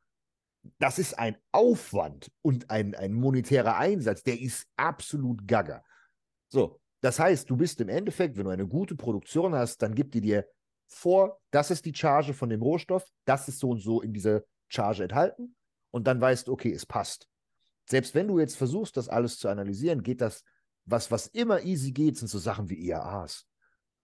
C: das ist ein Aufwand und ein, ein monetärer Einsatz, der ist absolut gaga. So, das heißt, du bist im Endeffekt, wenn du eine gute Produktion hast, dann gibt die dir vor, das ist die Charge von dem Rohstoff, das ist so und so in dieser Charge enthalten und dann weißt du, okay, es passt. Selbst wenn du jetzt versuchst, das alles zu analysieren, geht das, was, was immer easy geht, sind so Sachen wie IAAs.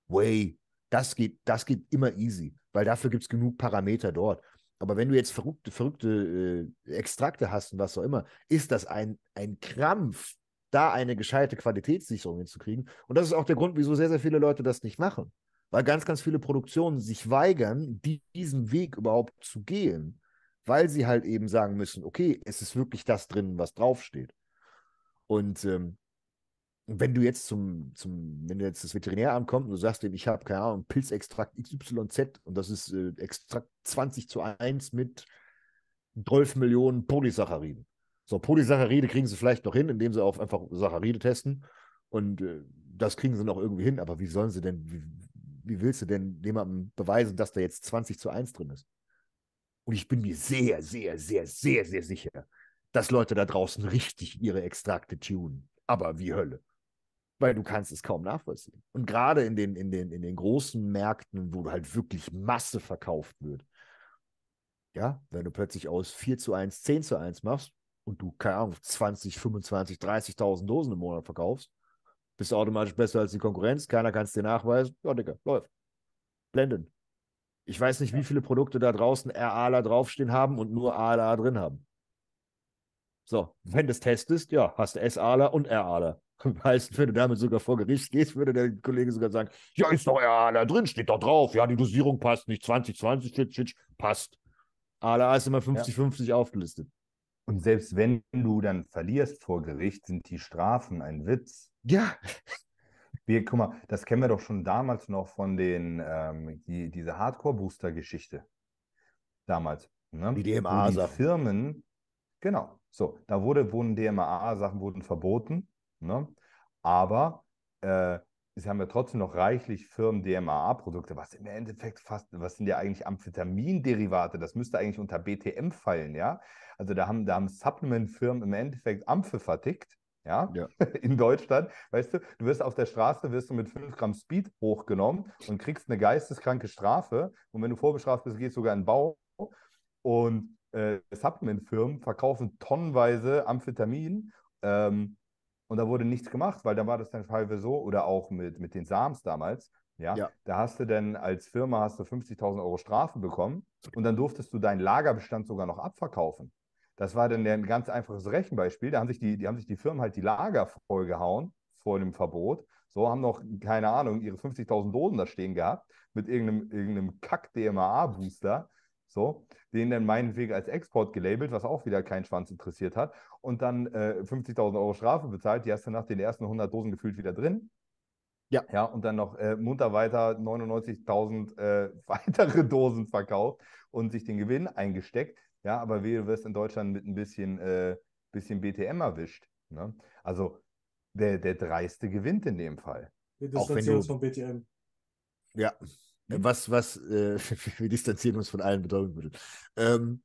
C: Way, das geht, das geht immer easy, weil dafür gibt es genug Parameter dort. Aber wenn du jetzt verrückte, verrückte äh, Extrakte hast und was auch immer, ist das ein, ein Krampf, da eine gescheite Qualitätssicherung hinzukriegen. Und das ist auch der Grund, wieso sehr, sehr viele Leute das nicht machen. Weil ganz, ganz viele Produktionen sich weigern, die, diesen Weg überhaupt zu gehen, weil sie halt eben sagen müssen, okay, es ist wirklich das drin, was draufsteht. Und ähm, wenn du jetzt zum, zum, wenn du jetzt das Veterinäramt kommt und du sagst dem, ich habe, keine Ahnung, Pilzextrakt XYZ und das ist äh, Extrakt 20 zu 1 mit 12 Millionen Polysacchariden. So, Polysaccharide kriegen sie vielleicht noch hin, indem sie auf einfach Saccharide testen. Und äh, das kriegen sie noch irgendwie hin, aber wie sollen sie denn, wie, wie willst du denn jemandem beweisen, dass da jetzt 20 zu 1 drin ist? Und ich bin mir sehr, sehr, sehr, sehr, sehr sicher, dass Leute da draußen richtig ihre Extrakte tunen. Aber wie Hölle weil du kannst es kaum nachvollziehen. Und gerade in den, in, den, in den großen Märkten, wo halt wirklich Masse verkauft wird, ja, wenn du plötzlich aus 4 zu 1, 10 zu 1 machst und du, keine Ahnung, 20, 25, 30.000 Dosen im Monat verkaufst, bist du automatisch besser als die Konkurrenz, keiner kann es dir nachweisen, ja, Digga, läuft. Blenden. Ich weiß nicht, wie viele Produkte da draußen RALA draufstehen haben und nur ALA drin haben. So, wenn du es testest, ja, hast du S-ALA und R-ALA. Heißt, wenn du damit sogar vor Gericht gehst, würde der Kollege sogar sagen, ja, ist doch ja da drin, steht doch drauf, ja, die Dosierung passt nicht, 2020, shit, shit, passt. ALA ist immer 50-50 ja. aufgelistet.
B: Und selbst wenn du dann verlierst vor Gericht, sind die Strafen ein Witz.
C: Ja.
B: Wir, guck mal, das kennen wir doch schon damals noch von den, ähm, die, diese Hardcore-Booster-Geschichte. Damals. Ne?
C: Die DMA-Sachen.
B: Firmen, genau, so, da wurde, wurden DMA-Sachen wurden verboten Ne? Aber äh, sie haben ja trotzdem noch reichlich Firmen-DMAA-Produkte, was im Endeffekt fast, was sind ja eigentlich Amphetaminderivate? Das müsste eigentlich unter BTM fallen, ja? Also da haben, da haben Supplement-Firmen im Endeffekt Amphe vertickt, ja? ja, in Deutschland. Weißt du, du wirst auf der Straße, wirst du mit 5 Gramm Speed hochgenommen und kriegst eine geisteskranke Strafe. Und wenn du vorbestraft bist, gehst du sogar in den Bau. Und äh, Supplement-Firmen verkaufen tonnenweise Amphetamin. Ähm, und da wurde nichts gemacht, weil da war das dann teilweise so, oder auch mit, mit den SAMs damals, ja, ja, da hast du dann als Firma hast du 50.000 Euro Strafe bekommen und dann durftest du deinen Lagerbestand sogar noch abverkaufen. Das war dann ein ganz einfaches Rechenbeispiel. Da haben sich die, die haben sich die Firmen halt die Lager vollgehauen vor dem Verbot. So haben noch, keine Ahnung, ihre 50.000 Dosen da stehen gehabt mit irgendeinem, irgendeinem Kack-DMAA-Booster. So, den dann meinetwegen als Export gelabelt, was auch wieder keinen Schwanz interessiert hat. Und dann äh, 50.000 Euro Strafe bezahlt, die hast du nach den ersten 100 Dosen gefühlt wieder drin. Ja. Ja, und dann noch äh, munter weiter 99.000 äh, weitere Dosen verkauft und sich den Gewinn eingesteckt. Ja, aber wie du wirst in Deutschland mit ein bisschen, äh, bisschen BTM erwischt. Ne? Also der, der Dreiste gewinnt in dem Fall.
A: Wir distanzieren uns von BTM.
C: Ja, was, was, äh, wir distanzieren uns von allen Betäubungsmitteln. Ähm,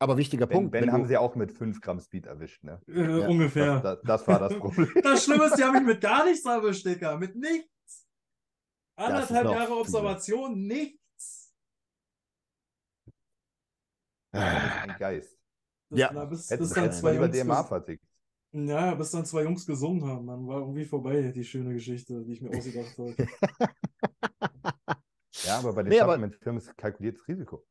C: aber wichtiger
B: ben,
C: Punkt.
B: Ben haben sie auch mit 5 Gramm Speed erwischt, ne?
A: Äh, ja. Ungefähr.
B: Das, das, das, war das Problem.
A: das Schlimme ist, die haben mich mit gar nichts erwischt, Digga. Mit nichts. Anderthalb Jahre Observation, nichts.
B: Ein Geist.
A: Das,
C: ja.
A: Na, bis,
B: bis
A: dann zwei
B: über DMA vertickt.
A: Ja, bis dann zwei Jungs gesungen haben. Dann war irgendwie vorbei, die schöne Geschichte, die ich mir ausgedacht habe.
B: Ja, aber bei den nee, Supplement-Firmen ist kalkuliertes Risiko.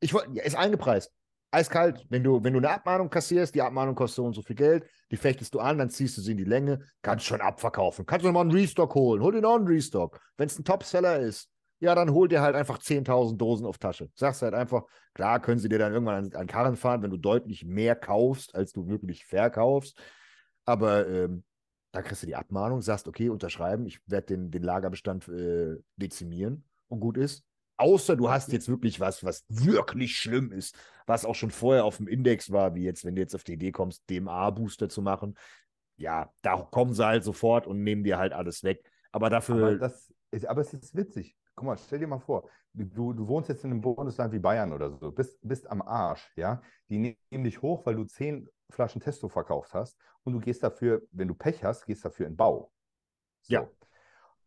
C: Ich wollte, ja, ist eingepreist. Eiskalt. Wenn du, wenn du eine Abmahnung kassierst, die Abmahnung kostet so und so viel Geld, die fechtest du an, dann ziehst du sie in die Länge, kannst schon abverkaufen. Kannst du nochmal einen Restock holen. Hol dir noch einen Restock. Wenn es ein Topseller ist, ja, dann hol dir halt einfach 10.000 Dosen auf Tasche. Sagst halt einfach, klar können sie dir dann irgendwann an, an Karren fahren, wenn du deutlich mehr kaufst, als du wirklich verkaufst. Aber ähm, da kriegst du die Abmahnung, sagst, okay, unterschreiben, ich werde den, den Lagerbestand äh, dezimieren und gut ist. Außer du hast jetzt wirklich was, was wirklich schlimm ist, was auch schon vorher auf dem Index war, wie jetzt, wenn du jetzt auf die Idee kommst, DMA-Booster zu machen. Ja, da kommen sie halt sofort und nehmen dir halt alles weg. Aber dafür.
B: Aber, das ist, aber es ist witzig. Guck mal, stell dir mal vor, du, du wohnst jetzt in einem Bundesland wie Bayern oder so, bist, bist am Arsch, ja. Die nehmen dich hoch, weil du zehn Flaschen Testo verkauft hast und du gehst dafür, wenn du Pech hast, gehst dafür in Bau.
C: So. Ja.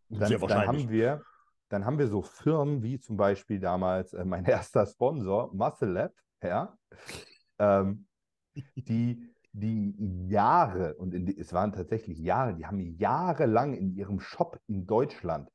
B: Dann, dann haben wir dann haben wir so Firmen wie zum Beispiel damals äh, mein erster Sponsor, Muscle Lab, ja, ähm, die, die Jahre, und die, es waren tatsächlich Jahre, die haben jahrelang in ihrem Shop in Deutschland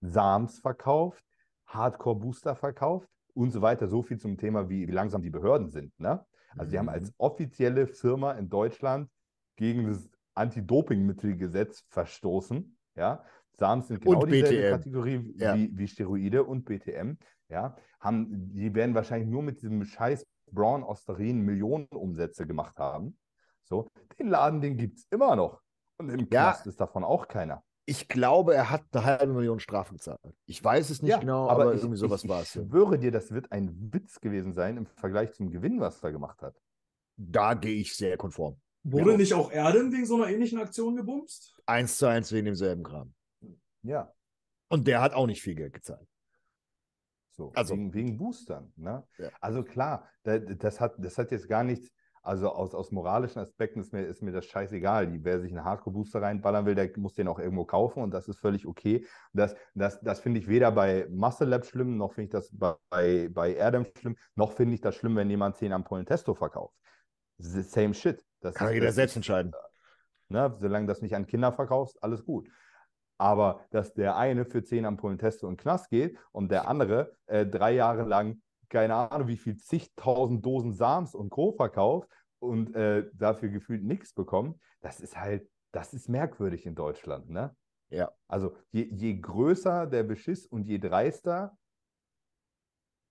B: Sams verkauft, Hardcore-Booster verkauft und so weiter. So viel zum Thema, wie, wie langsam die Behörden sind. Ne? Also, die haben als mhm. offizielle Firma in Deutschland gegen das Anti-Doping-Mittelgesetz verstoßen. Ja, SARMs sind genau
C: und
B: dieselbe
C: BTM.
B: Kategorie ja. wie, wie Steroide und BTM. Ja, haben, die werden wahrscheinlich nur mit diesem scheiß Brown Osterin Millionen Umsätze gemacht haben. So, den Laden, den gibt es immer noch. Und im
C: Ja.
B: Knast ist davon auch keiner.
C: Ich glaube, er hat eine halbe Million Strafe gezahlt. Ich weiß es nicht
B: Ja,
C: genau, aber,
B: ich,
C: irgendwie sowas
B: ich,
C: war
B: ich
C: es. ja.
B: schwöre dir, das wird ein Witz gewesen sein im Vergleich zum Gewinn, was er gemacht hat.
C: Da gehe ich sehr konform.
A: Wurde
C: Ja.
A: nicht auch Erdem wegen so einer ähnlichen Aktion gebumst?
C: Eins zu eins wegen demselben Kram.
B: Ja,
C: Und der hat auch nicht viel Geld gezahlt.
B: so
C: Also-
B: wegen, wegen Boostern. Ne?
C: Ja.
B: Also klar, da, das, hat, das hat jetzt gar nichts, also aus, aus moralischen Aspekten ist mir, ist mir das scheißegal. Wer sich einen Hardcore-Booster reinballern will, der muss den auch irgendwo kaufen und das ist völlig okay. Das, das, das finde ich weder bei Muscle Lab schlimm, noch finde ich das bei, bei Erdem schlimm, noch finde ich das schlimm, wenn jemand 10 Ampullen Testo verkauft. The Same shit. Das
C: Kann
B: ist-
C: jeder selbst entscheiden.
B: Ne? Solange das nicht an Kinder verkaufst, alles gut. Aber dass der eine für 10 Ampullen Testo in den Knast geht und der andere äh, drei Jahre lang, keine Ahnung, wie viel zigtausend Dosen Sams und Co. verkauft und äh, dafür gefühlt nichts bekommt, das ist halt, das ist merkwürdig in Deutschland, ne?
C: Ja.
B: Also je, je größer der Beschiss und je dreister,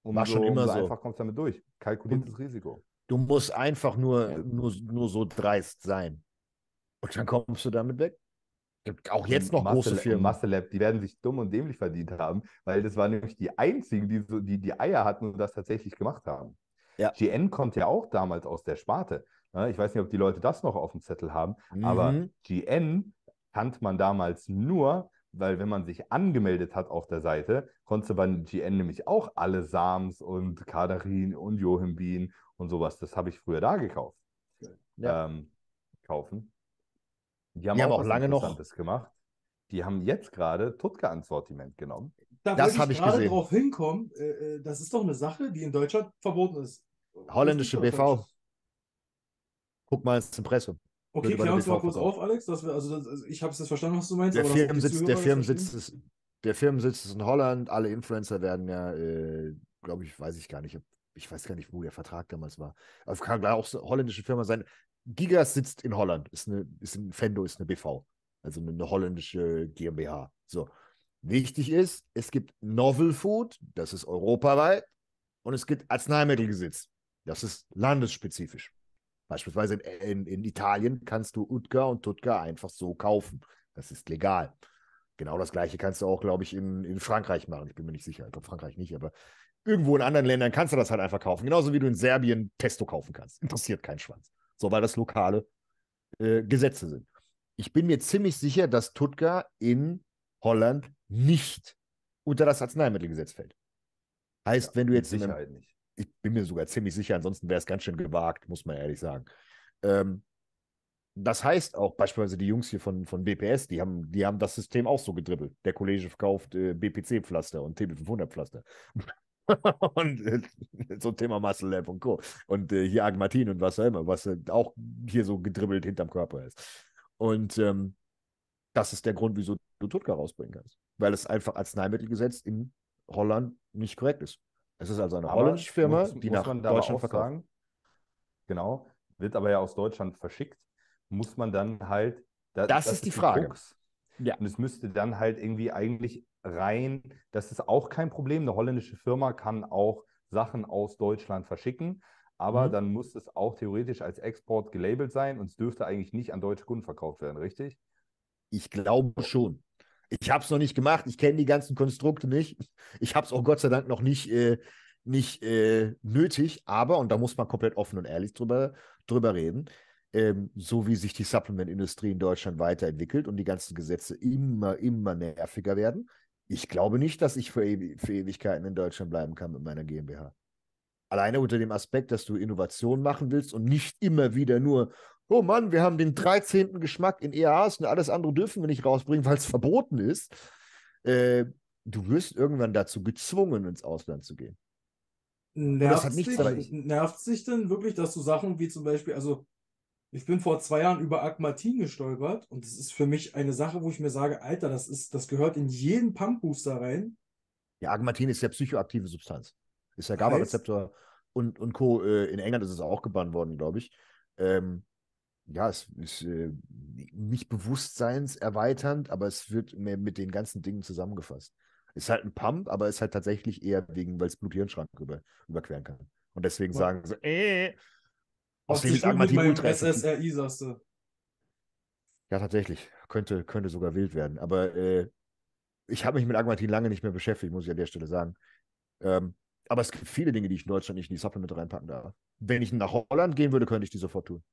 B: umso,
C: War schon immer
B: umso
C: so.
B: einfach kommst du damit durch. Kalkuliertes Risiko.
C: Du musst einfach nur,
B: Ja.
C: nur, nur so dreist sein. Und dann kommst du damit weg. Gibt Auch jetzt noch
B: Und
C: große
B: Muscle-
C: Firmen.
B: Muscle Lab, die werden sich dumm und dämlich verdient haben, weil das waren nämlich die einzigen, die so, die, die Eier hatten und das tatsächlich gemacht haben.
C: Ja.
B: GN kommt ja auch damals aus der Sparte. Ne? Ich weiß nicht, ob die Leute das noch auf dem Zettel haben, aber
C: Mhm.
B: GN kannte man damals nur, weil wenn man sich angemeldet hat auf der Seite, du bei GN nämlich auch alle Sams und Kadarin und Johimbin und sowas. Das habe ich früher da gekauft.
C: Ja.
B: Ähm, kaufen. Die
C: Die haben auch
B: was
C: lange noch-
B: gemacht. Die haben jetzt gerade Tutka ans Sortiment genommen.
A: Da
C: Das
A: wollte
C: hab ich
A: gerade
C: gesehen.
A: drauf hinkommen. Äh, äh, das ist doch eine Sache, die in Deutschland verboten ist.
C: Holländische BV. Guck mal ins Impressum.
A: Okay, klär uns mal kurz auf, Alex. Dass wir, also das, also ich habe es jetzt verstanden, was du meinst.
C: Der
A: auch
C: Firmensitz, der Firmensitz ist, der Firmensitz ist in Holland. Alle Influencer werden ja, äh, glaube ich, weiß ich gar nicht. Ich weiß gar nicht, wo der Vertrag damals war. Aber kann gleich auch holländische Firma sein. Gigas sitzt in Holland. Ist eine, ist ein Fendo ist eine BV. Also eine, holländische GmbH. So. Wichtig ist, es gibt Novel Food, das ist europaweit, und es gibt Arzneimittelgesetz. Das ist landesspezifisch. Beispielsweise in, in, in Italien kannst du Utka und Tutka einfach so kaufen. Das ist legal. Genau das gleiche kannst du auch, glaube ich, in, in Frankreich machen. Ich bin mir nicht sicher. Ich glaube, Frankreich nicht, aber irgendwo in anderen Ländern kannst du das halt einfach kaufen. Genauso wie du in Serbien Pesto kaufen kannst. Interessiert keinen Schwanz. So, weil das lokale äh, Gesetze sind. Ich bin mir ziemlich sicher, dass Tutka in Holland nicht unter das Arzneimittelgesetz fällt. Heißt, wenn du jetzt in einem,
B: nicht.
C: ich bin mir sogar ziemlich sicher, ansonsten wäre es ganz schön gewagt, muss man ehrlich sagen. Ähm, das heißt auch beispielsweise die Jungs hier von, von BPS, die haben, die haben das System auch so gedribbelt. Der Kollege verkauft äh, BPC-Pflaster und TB500-Pflaster. und äh, so ein Thema Muscle Lab und Co. Und äh, hier Agmatin und was auch immer, was äh, auch hier so gedribbelt hinterm Körper ist. Und ähm, das ist der Grund, wieso du Tutka rausbringen kannst. Weil es einfach Arzneimittelgesetz in Holland nicht korrekt ist. Es ist also eine
B: Aber
C: holländische Firma,
B: muss,
C: die
B: muss
C: nach
B: man da aber
C: Deutschland verkauft.
B: sagen, genau, wird aber ja aus Deutschland verschickt, muss man dann halt. da-
C: Das ist die Frage. Ja.
B: Und es müsste dann halt irgendwie eigentlich rein, das ist auch kein Problem. Eine holländische Firma kann auch Sachen aus Deutschland verschicken, aber
C: Mhm.
B: dann muss es auch theoretisch als Export gelabelt sein und es dürfte eigentlich nicht an deutsche Kunden verkauft werden, richtig?
C: Ich glaube schon. Ich habe es noch nicht gemacht. Ich kenne die ganzen Konstrukte nicht. Ich habe es auch Gott sei Dank noch nicht, äh, nicht äh, nötig. Aber, und da muss man komplett offen und ehrlich drüber, drüber reden, ähm, so wie sich die Supplement-Industrie in Deutschland weiterentwickelt und die ganzen Gesetze immer, immer nerviger werden. Ich glaube nicht, dass ich für, Ewi für Ewigkeiten in Deutschland bleiben kann mit meiner GmbH. Alleine unter dem Aspekt, dass du Innovation machen willst und nicht immer wieder nur, oh Mann, wir haben den 13. Geschmack in EAs und alles andere dürfen wir nicht rausbringen, weil es verboten ist. Äh, du wirst irgendwann dazu gezwungen, ins Ausland zu gehen.
A: Nervt
C: damit-
A: nervt dich denn wirklich, dass du Sachen wie zum Beispiel, also ich bin vor zwei Jahren über Agmatin gestolpert und das ist für mich eine Sache, wo ich mir sage, Alter, das ist, das gehört in jeden Pumpbooster rein.
C: Ja, Agmatin ist ja psychoaktive Substanz. Ist ja GABA-Rezeptor und, und Co. Äh, in England ist es auch gebannt worden, glaube ich. Ähm, ja, es ist äh, nicht bewusstseinserweiternd, aber es wird mehr mit den ganzen Dingen zusammengefasst. Ist halt ein Pump, aber ist halt tatsächlich eher wegen, weil es Blut-Hirn-Schrank über, überqueren kann. Und deswegen
A: Ja.
C: sagen sie, äh, Außerdem
A: nicht
C: ist ultra effektiv.
A: SSRI, sagst du.
C: Ja, tatsächlich. Könnte, könnte sogar wild werden. Aber äh, ich habe mich mit Agmatin lange nicht mehr beschäftigt, muss ich an der Stelle sagen. Ähm, aber es gibt viele Dinge, die ich in Deutschland nicht in die Supplemente reinpacken darf. Wenn ich nach Holland gehen würde, könnte ich die sofort tun.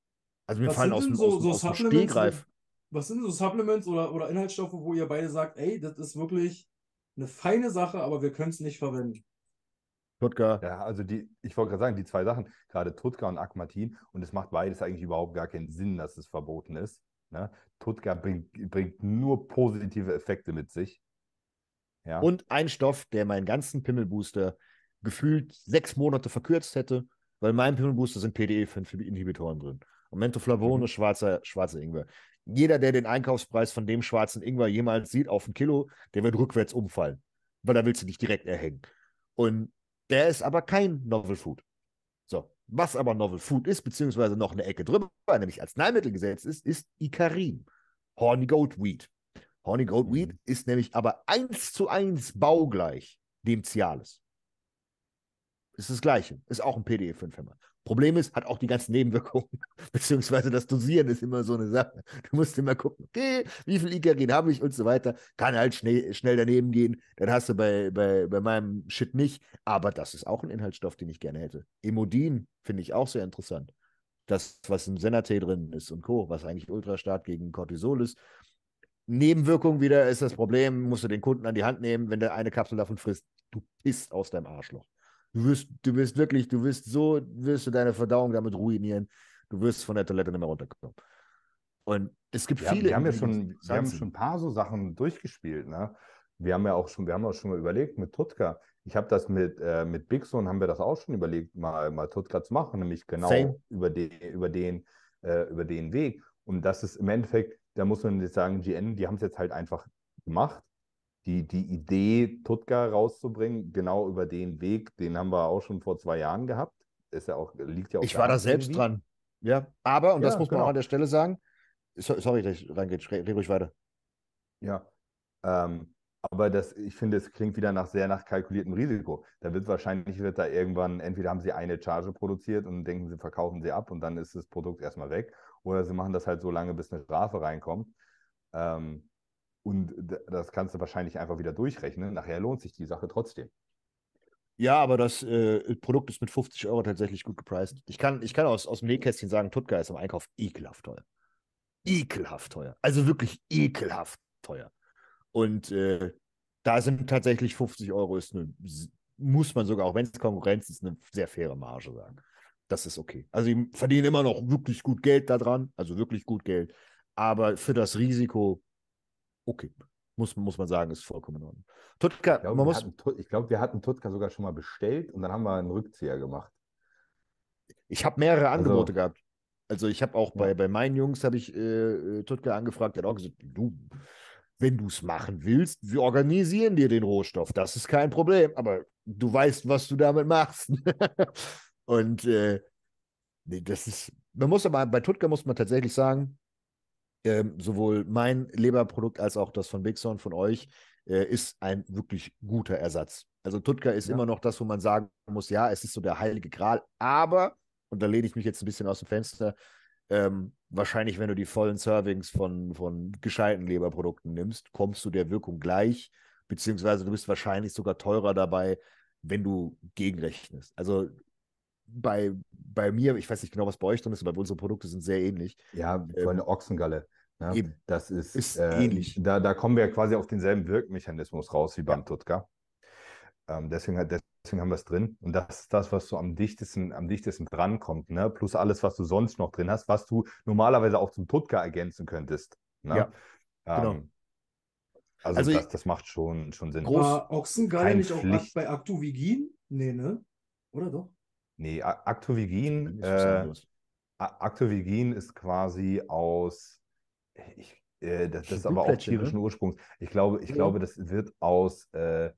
C: Also mir
A: Was
C: fallen
A: sind
C: aus, dem-
A: so-
C: aus, dem-
A: so
C: aus dem
A: Supplements,
C: Stehgreif.
A: Was sind so Supplements oder, oder Inhaltsstoffe, wo ihr beide sagt, ey, das ist wirklich eine feine Sache, aber wir können es nicht verwenden?
C: Tutka,
B: Ja, also die, ich wollte gerade sagen, die zwei Sachen, gerade Tutka und Aquamatin, und es macht beides eigentlich überhaupt gar keinen Sinn, dass es verboten ist. Ne? Tutka bringt, bringt nur positive Effekte mit sich. Ja.
C: Und ein Stoff, der meinen ganzen Pimmelbooster gefühlt sechs Monate verkürzt hätte, weil in meinem Pimmelbooster sind PDE-5-Inhibitoren drin. Und Mentoflavon
B: Mhm.
C: ist schwarzer, schwarzer Ingwer. Jeder, der den Einkaufspreis von dem schwarzen Ingwer jemals sieht auf ein Kilo, der wird rückwärts umfallen, weil da willst du dich direkt erhängen. Und der ist aber kein Novel Food. So, was aber Novel Food ist, beziehungsweise noch eine Ecke drüber, nämlich Arzneimittel gesetzt ist, ist Icarin, Horny Goat Weed. Horny Goat Weed
B: Mhm.
C: ist nämlich aber eins zu eins baugleich dem Cialis. Ist das gleiche, ist auch ein PDE-5-Hämmer. Problem ist, hat auch die ganzen Nebenwirkungen, beziehungsweise das Dosieren ist immer so eine Sache. Du musst immer gucken, okay, wie viel Icarin habe ich und so weiter. Kann halt schnell, schnell daneben gehen. Dann hast du bei, bei, bei meinem Shit nicht. Aber das ist auch ein Inhaltsstoff, den ich gerne hätte. Emodin finde ich auch sehr interessant. Das, was im Senatee drin ist und Co., was eigentlich ultra stark gegen Cortisol ist. Nebenwirkung wieder ist das Problem, musst du den Kunden an die Hand nehmen, wenn der eine Kapsel davon frisst, du pisst aus deinem Arschloch. Du wirst, du wirst wirklich, du wirst so, wirst du deine Verdauung damit ruinieren. Du wirst von der Toilette nicht mehr runterkommen. Und es gibt
B: Ja,
C: viele.
B: wir haben ja schon, wir haben schon ein paar so Sachen durchgespielt. Ne? Wir haben ja auch schon, wir haben auch schon mal überlegt mit Tutka. Ich habe das mit, äh, mit Bigson, haben wir das auch schon überlegt, mal, mal Tutka zu machen, nämlich genau
C: Same.
B: über den, über den, äh, über den Weg. Und das ist im Endeffekt, da muss man jetzt sagen, GN, die haben es jetzt halt einfach gemacht. Die, die Idee, Tutka rauszubringen, genau über den Weg, den haben wir auch schon vor zwei Jahren gehabt. Ist ja auch, liegt ja auch
C: Ich war da selbst dran. Ja, aber, und das
B: Ja,
C: muss man
B: genau.
C: auch an der Stelle sagen, so, sorry, dass ich reingehe, red ruhig weiter.
B: Ja, ähm, aber das, ich finde, es klingt wieder nach sehr nach kalkuliertem Risiko. Da wird wahrscheinlich wird da irgendwann, entweder haben sie eine Charge produziert und denken, sie verkaufen sie ab und dann ist das Produkt erstmal weg, oder sie machen das halt so lange, bis eine Strafe reinkommt. Ähm, und das kannst du wahrscheinlich einfach wieder durchrechnen. Nachher lohnt sich die Sache trotzdem.
C: Ja, aber das äh, Produkt ist mit 50 Euro tatsächlich gut gepreist. Ich kann, ich kann aus, aus dem Nähkästchen sagen, Tutka ist im Einkauf ekelhaft teuer. Ekelhaft teuer. Also wirklich ekelhaft teuer. Und äh, da sind tatsächlich 50 Euro, ist eine, muss man sogar, auch wenn es Konkurrenz ist, eine sehr faire Marge sagen. Das ist okay. Also die verdienen immer noch wirklich gut Geld daran, also wirklich gut Geld. Aber für das Risiko, okay. Muss, muss man sagen, ist vollkommen in Ordnung. Tutka,
B: Ich glaube,
C: man
B: wir,
C: muss,
B: hatten, Tut- ich glaube, wir hatten Tutka sogar schon mal bestellt und dann haben wir einen Rückzieher gemacht.
C: Ich habe mehrere
B: Also-
C: Angebote gehabt. Also ich habe auch
B: Ja.
C: bei, bei meinen Jungs habe ich äh, äh, Tutka angefragt, der hat auch gesagt, du, wenn du es machen willst, wir organisieren dir den Rohstoff. Das ist kein Problem, aber du weißt, was du damit machst. Und äh, nee, das ist, man muss aber, bei Tutka muss man tatsächlich sagen, ähm, sowohl mein Leberprodukt als auch das von Bigson von euch äh, ist ein wirklich guter Ersatz. Also Tutka ist
B: Ja.
C: immer noch das, wo man sagen muss, ja, es ist so der heilige Gral, aber, und da lehne ich mich jetzt ein bisschen aus dem Fenster, ähm, wahrscheinlich, wenn du die vollen Servings von, von gescheiten Leberprodukten nimmst, kommst du der Wirkung gleich, beziehungsweise du bist wahrscheinlich sogar teurer dabei, wenn du gegenrechnest. Also bei, bei mir, ich weiß nicht genau, was bei euch drin ist, aber unsere Produkte sind sehr ähnlich.
B: Ja,
C: Ähm,
B: so eine Ochsengalle. Ne?
C: eben.
B: Das ist,
C: Ist
B: äh,
C: ähnlich.
B: Da, da kommen wir quasi auf denselben Wirkmechanismus raus wie beim Tutka. Ähm, deswegen, hat- deswegen haben wir es drin. Und das ist das, was so am dichtesten, am dichtesten drankommt. Ne? Plus alles, was du sonst noch drin hast, was du normalerweise auch zum Tutka ergänzen könntest. Ne?
C: Ja, genau.
B: Ähm, also,
C: Also
B: das,
C: ich-
B: das macht schon, schon Sinn.
C: Groß-
A: War Ochsengalle
B: kein
A: nicht auch
B: Pflicht-
A: bei Actuvigin? Nee, ne? Oder doch?
B: Nee, Actovigin, äh, Actovigin ist quasi aus, ich, äh, das, das ist aber auch
C: ne?
B: tierischen Ursprungs. Ich glaube, ich
A: Ja.
B: glaube, das wird aus äh,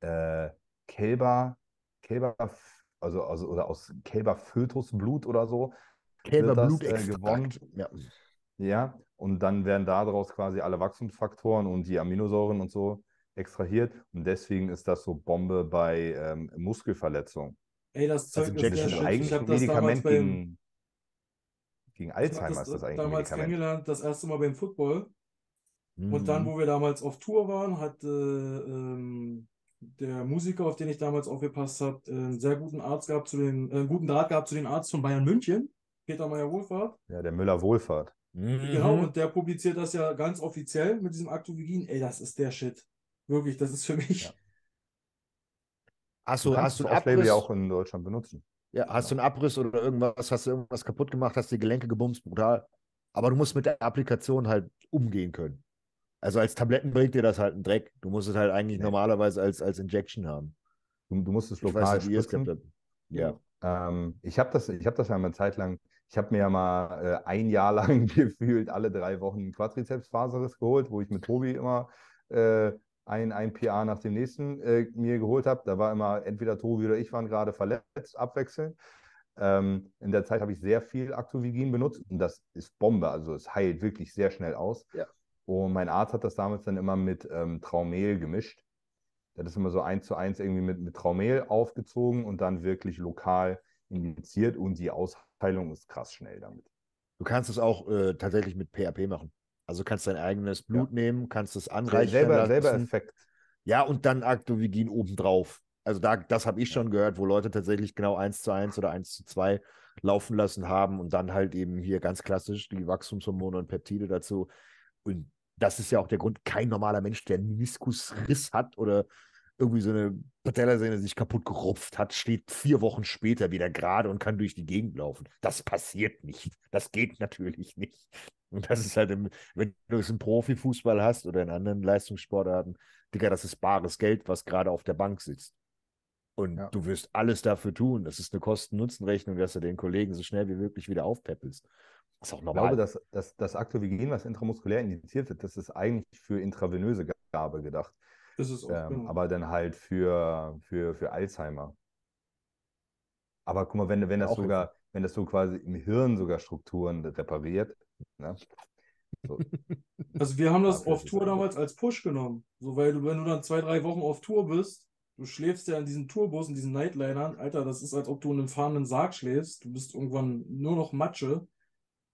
B: äh, Kälber, Kälber, also, also oder aus Kälberfötusblut oder so.
C: Kälberblut
B: das, äh, gewonnen?
C: Ja.
B: Ja, und dann werden daraus quasi alle Wachstumsfaktoren und die Aminosäuren und so extrahiert. Und deswegen ist das so Bombe bei ähm, Muskelverletzungen.
A: Ey, das Zeug
C: Also
A: ist
C: Jack
A: der
C: ist
A: Shit.
C: eigentlich
A: Ich habe
B: ein
A: das damals
B: Medikament
A: beim,
B: gegen. gegen
A: Ich
B: Alzheimer
A: habe
B: ist das
A: das
B: eigentlich ein
A: damals kennengelernt, das erste Mal beim Football. Und dann,
C: Mhm.
A: wo wir damals auf Tour waren, hat äh, ähm, der Musiker, auf den ich damals aufgepasst habe, einen sehr guten Arzt gehabt zu den, äh, einen guten Draht gehabt zu den Arzt von Bayern München, Peter Meyer-Wohlfahrt.
B: Ja, der Müller-Wohlfahrt.
A: Genau,
C: Mhm.
A: und der publiziert das ja ganz offiziell mit diesem Actovigin. Ey, das ist der Shit. Wirklich, das ist für mich.
B: Ja.
C: Hast
B: Du
C: du, hast du einen Abriss?
B: ja auch in Deutschland benutzen.
C: Ja, hast du einen Abriss oder irgendwas, hast du irgendwas kaputt gemacht, hast die Gelenke gebumst, brutal. Aber du musst mit der Applikation halt umgehen können. Also als Tabletten bringt dir das halt einen Dreck. Du musst es halt eigentlich
B: Nee.
C: normalerweise als, als Injection haben.
B: Du, du musst es
C: Ich weiß
B: lokal
C: nicht. Ja.
B: Ähm, ich habe das, ich hab das ja mal eine Zeit lang, ich habe mir ja mal äh, ein Jahr lang gefühlt alle drei Wochen Quadrizeps-Faserriss geholt, wo ich mit Tobi immer äh, ein, ein PA nach dem nächsten äh, mir geholt habe. Da war immer entweder Tobi oder ich waren gerade verletzt, abwechselnd. Ähm, in der Zeit habe ich sehr viel Actovigin benutzt und das ist Bombe, also es heilt wirklich sehr schnell aus.
C: Ja.
B: Und mein Arzt hat das damals dann immer mit ähm, Traumel gemischt. Das immer so eins zu eins irgendwie mit, mit Traumel aufgezogen und dann wirklich lokal injiziert und die Ausheilung ist krass schnell damit.
C: Du kannst es auch äh, tatsächlich mit PHP machen. Also du kannst dein eigenes Blut nehmen, kannst es anreichern
B: Selber, selber. Effekt.
C: Ja, und dann Actovigin obendrauf. Also da, das habe ich schon gehört, wo Leute tatsächlich genau 1 zu 1 oder 1 zu 2 laufen lassen haben und dann halt eben hier ganz klassisch die Wachstumshormone und Peptide dazu. Und das ist ja auch der Grund, kein normaler Mensch, der einen Meniskusriss hat oder irgendwie so eine Patellasehne sich kaputt gerupft hat, steht vier Wochen später wieder gerade und kann durch die Gegend laufen. Das passiert nicht. Das geht natürlich nicht. Und das ist halt, im, wenn du es im Profifußball hast oder in anderen Leistungssportarten, Digga, das ist bares Geld, was gerade auf der Bank sitzt. Und
B: Ja.
C: du wirst alles dafür tun. Das ist eine Kosten-Nutzen-Rechnung, dass du den Kollegen so schnell wie möglich wieder aufpäppelst. Das ist auch
B: Ich
C: normal.
B: glaube, dass, dass das Actovigin, was intramuskulär injiziert wird, das ist eigentlich für intravenöse Gabe gedacht.
A: Das ist
B: Ähm,
A: genau.
B: aber dann halt für, für, für Alzheimer. Aber guck mal, wenn, wenn das
C: auch
B: sogar, wenn das so quasi im Hirn sogar Strukturen repariert, ne? So,
A: Also wir haben das auf Tour damals als Push genommen. So, weil du, wenn du dann zwei, drei Wochen auf Tour bist, du schläfst ja in diesen Tourbus, in diesen Nightlinern, Alter, das ist, als ob du in einem fahrenden Sarg schläfst. Du bist irgendwann nur noch Matsche.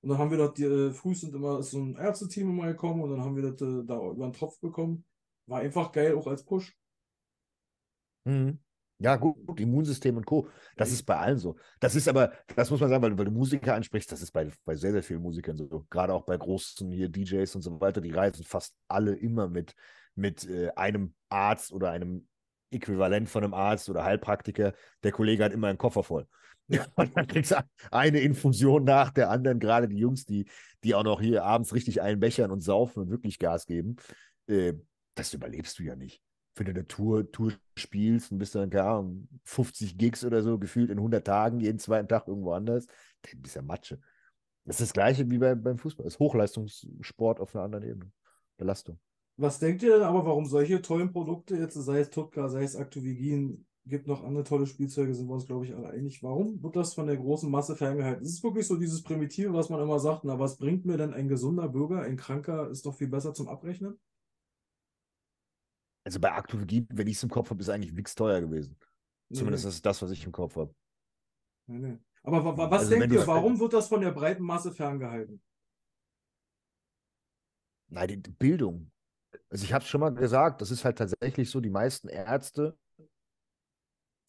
A: Und dann haben wir dort, die, äh, früh sind immer, ist so ein Ärzteteam immer gekommen und dann haben wir das äh, da über den Tropf bekommen. War einfach geil, auch als Push.
C: Mhm. Ja, gut, Immunsystem und Co. Das ist bei allen so. Das ist aber, das muss man sagen, weil, weil du Musiker ansprichst, das ist bei, bei sehr, sehr vielen Musikern so. Gerade auch bei großen hier DJs und so weiter, die reisen fast alle immer mit, mit äh, einem Arzt oder einem Äquivalent von einem Arzt oder Heilpraktiker. Der Kollege hat immer einen Koffer voll. Und dann kriegst du eine Infusion nach der anderen, gerade die Jungs, die, die auch noch hier abends richtig einbechern und saufen und wirklich Gas geben. Äh, das überlebst du ja nicht wenn du eine Tour, Tour spielst und bist dann, keine Ahnung, 50 Gigs oder so, gefühlt in 100 Tagen, jeden zweiten Tag irgendwo anders, dann bist du ja Matsche. Das ist das Gleiche wie bei, beim Fußball. Das ist Hochleistungssport auf einer anderen Ebene. Belastung.
A: Was denkt ihr denn aber, warum solche tollen Produkte, jetzt sei es Tutka, sei es Actovigin, gibt noch andere tolle Spielzeuge, sind wir uns, glaube ich, alle einig. Warum wird das von der großen Masse ferngehalten? Es ist wirklich so dieses Primitive, was man immer sagt, na, was bringt mir denn ein gesunder Bürger? Ein Kranker ist doch viel besser zum Abrechnen.
C: Also bei Aktovigin, wenn ich es im Kopf habe, ist eigentlich nichts teuer gewesen. Zumindest
A: nee,
C: das ist das, was ich im Kopf habe.
A: nee, nee. Aber wa wa was
C: Also
A: denkt ihr, warum wird das von der breiten Masse ferngehalten?
C: Nein, die Bildung. Also ich habe es schon mal gesagt, das ist halt tatsächlich so, die meisten Ärzte,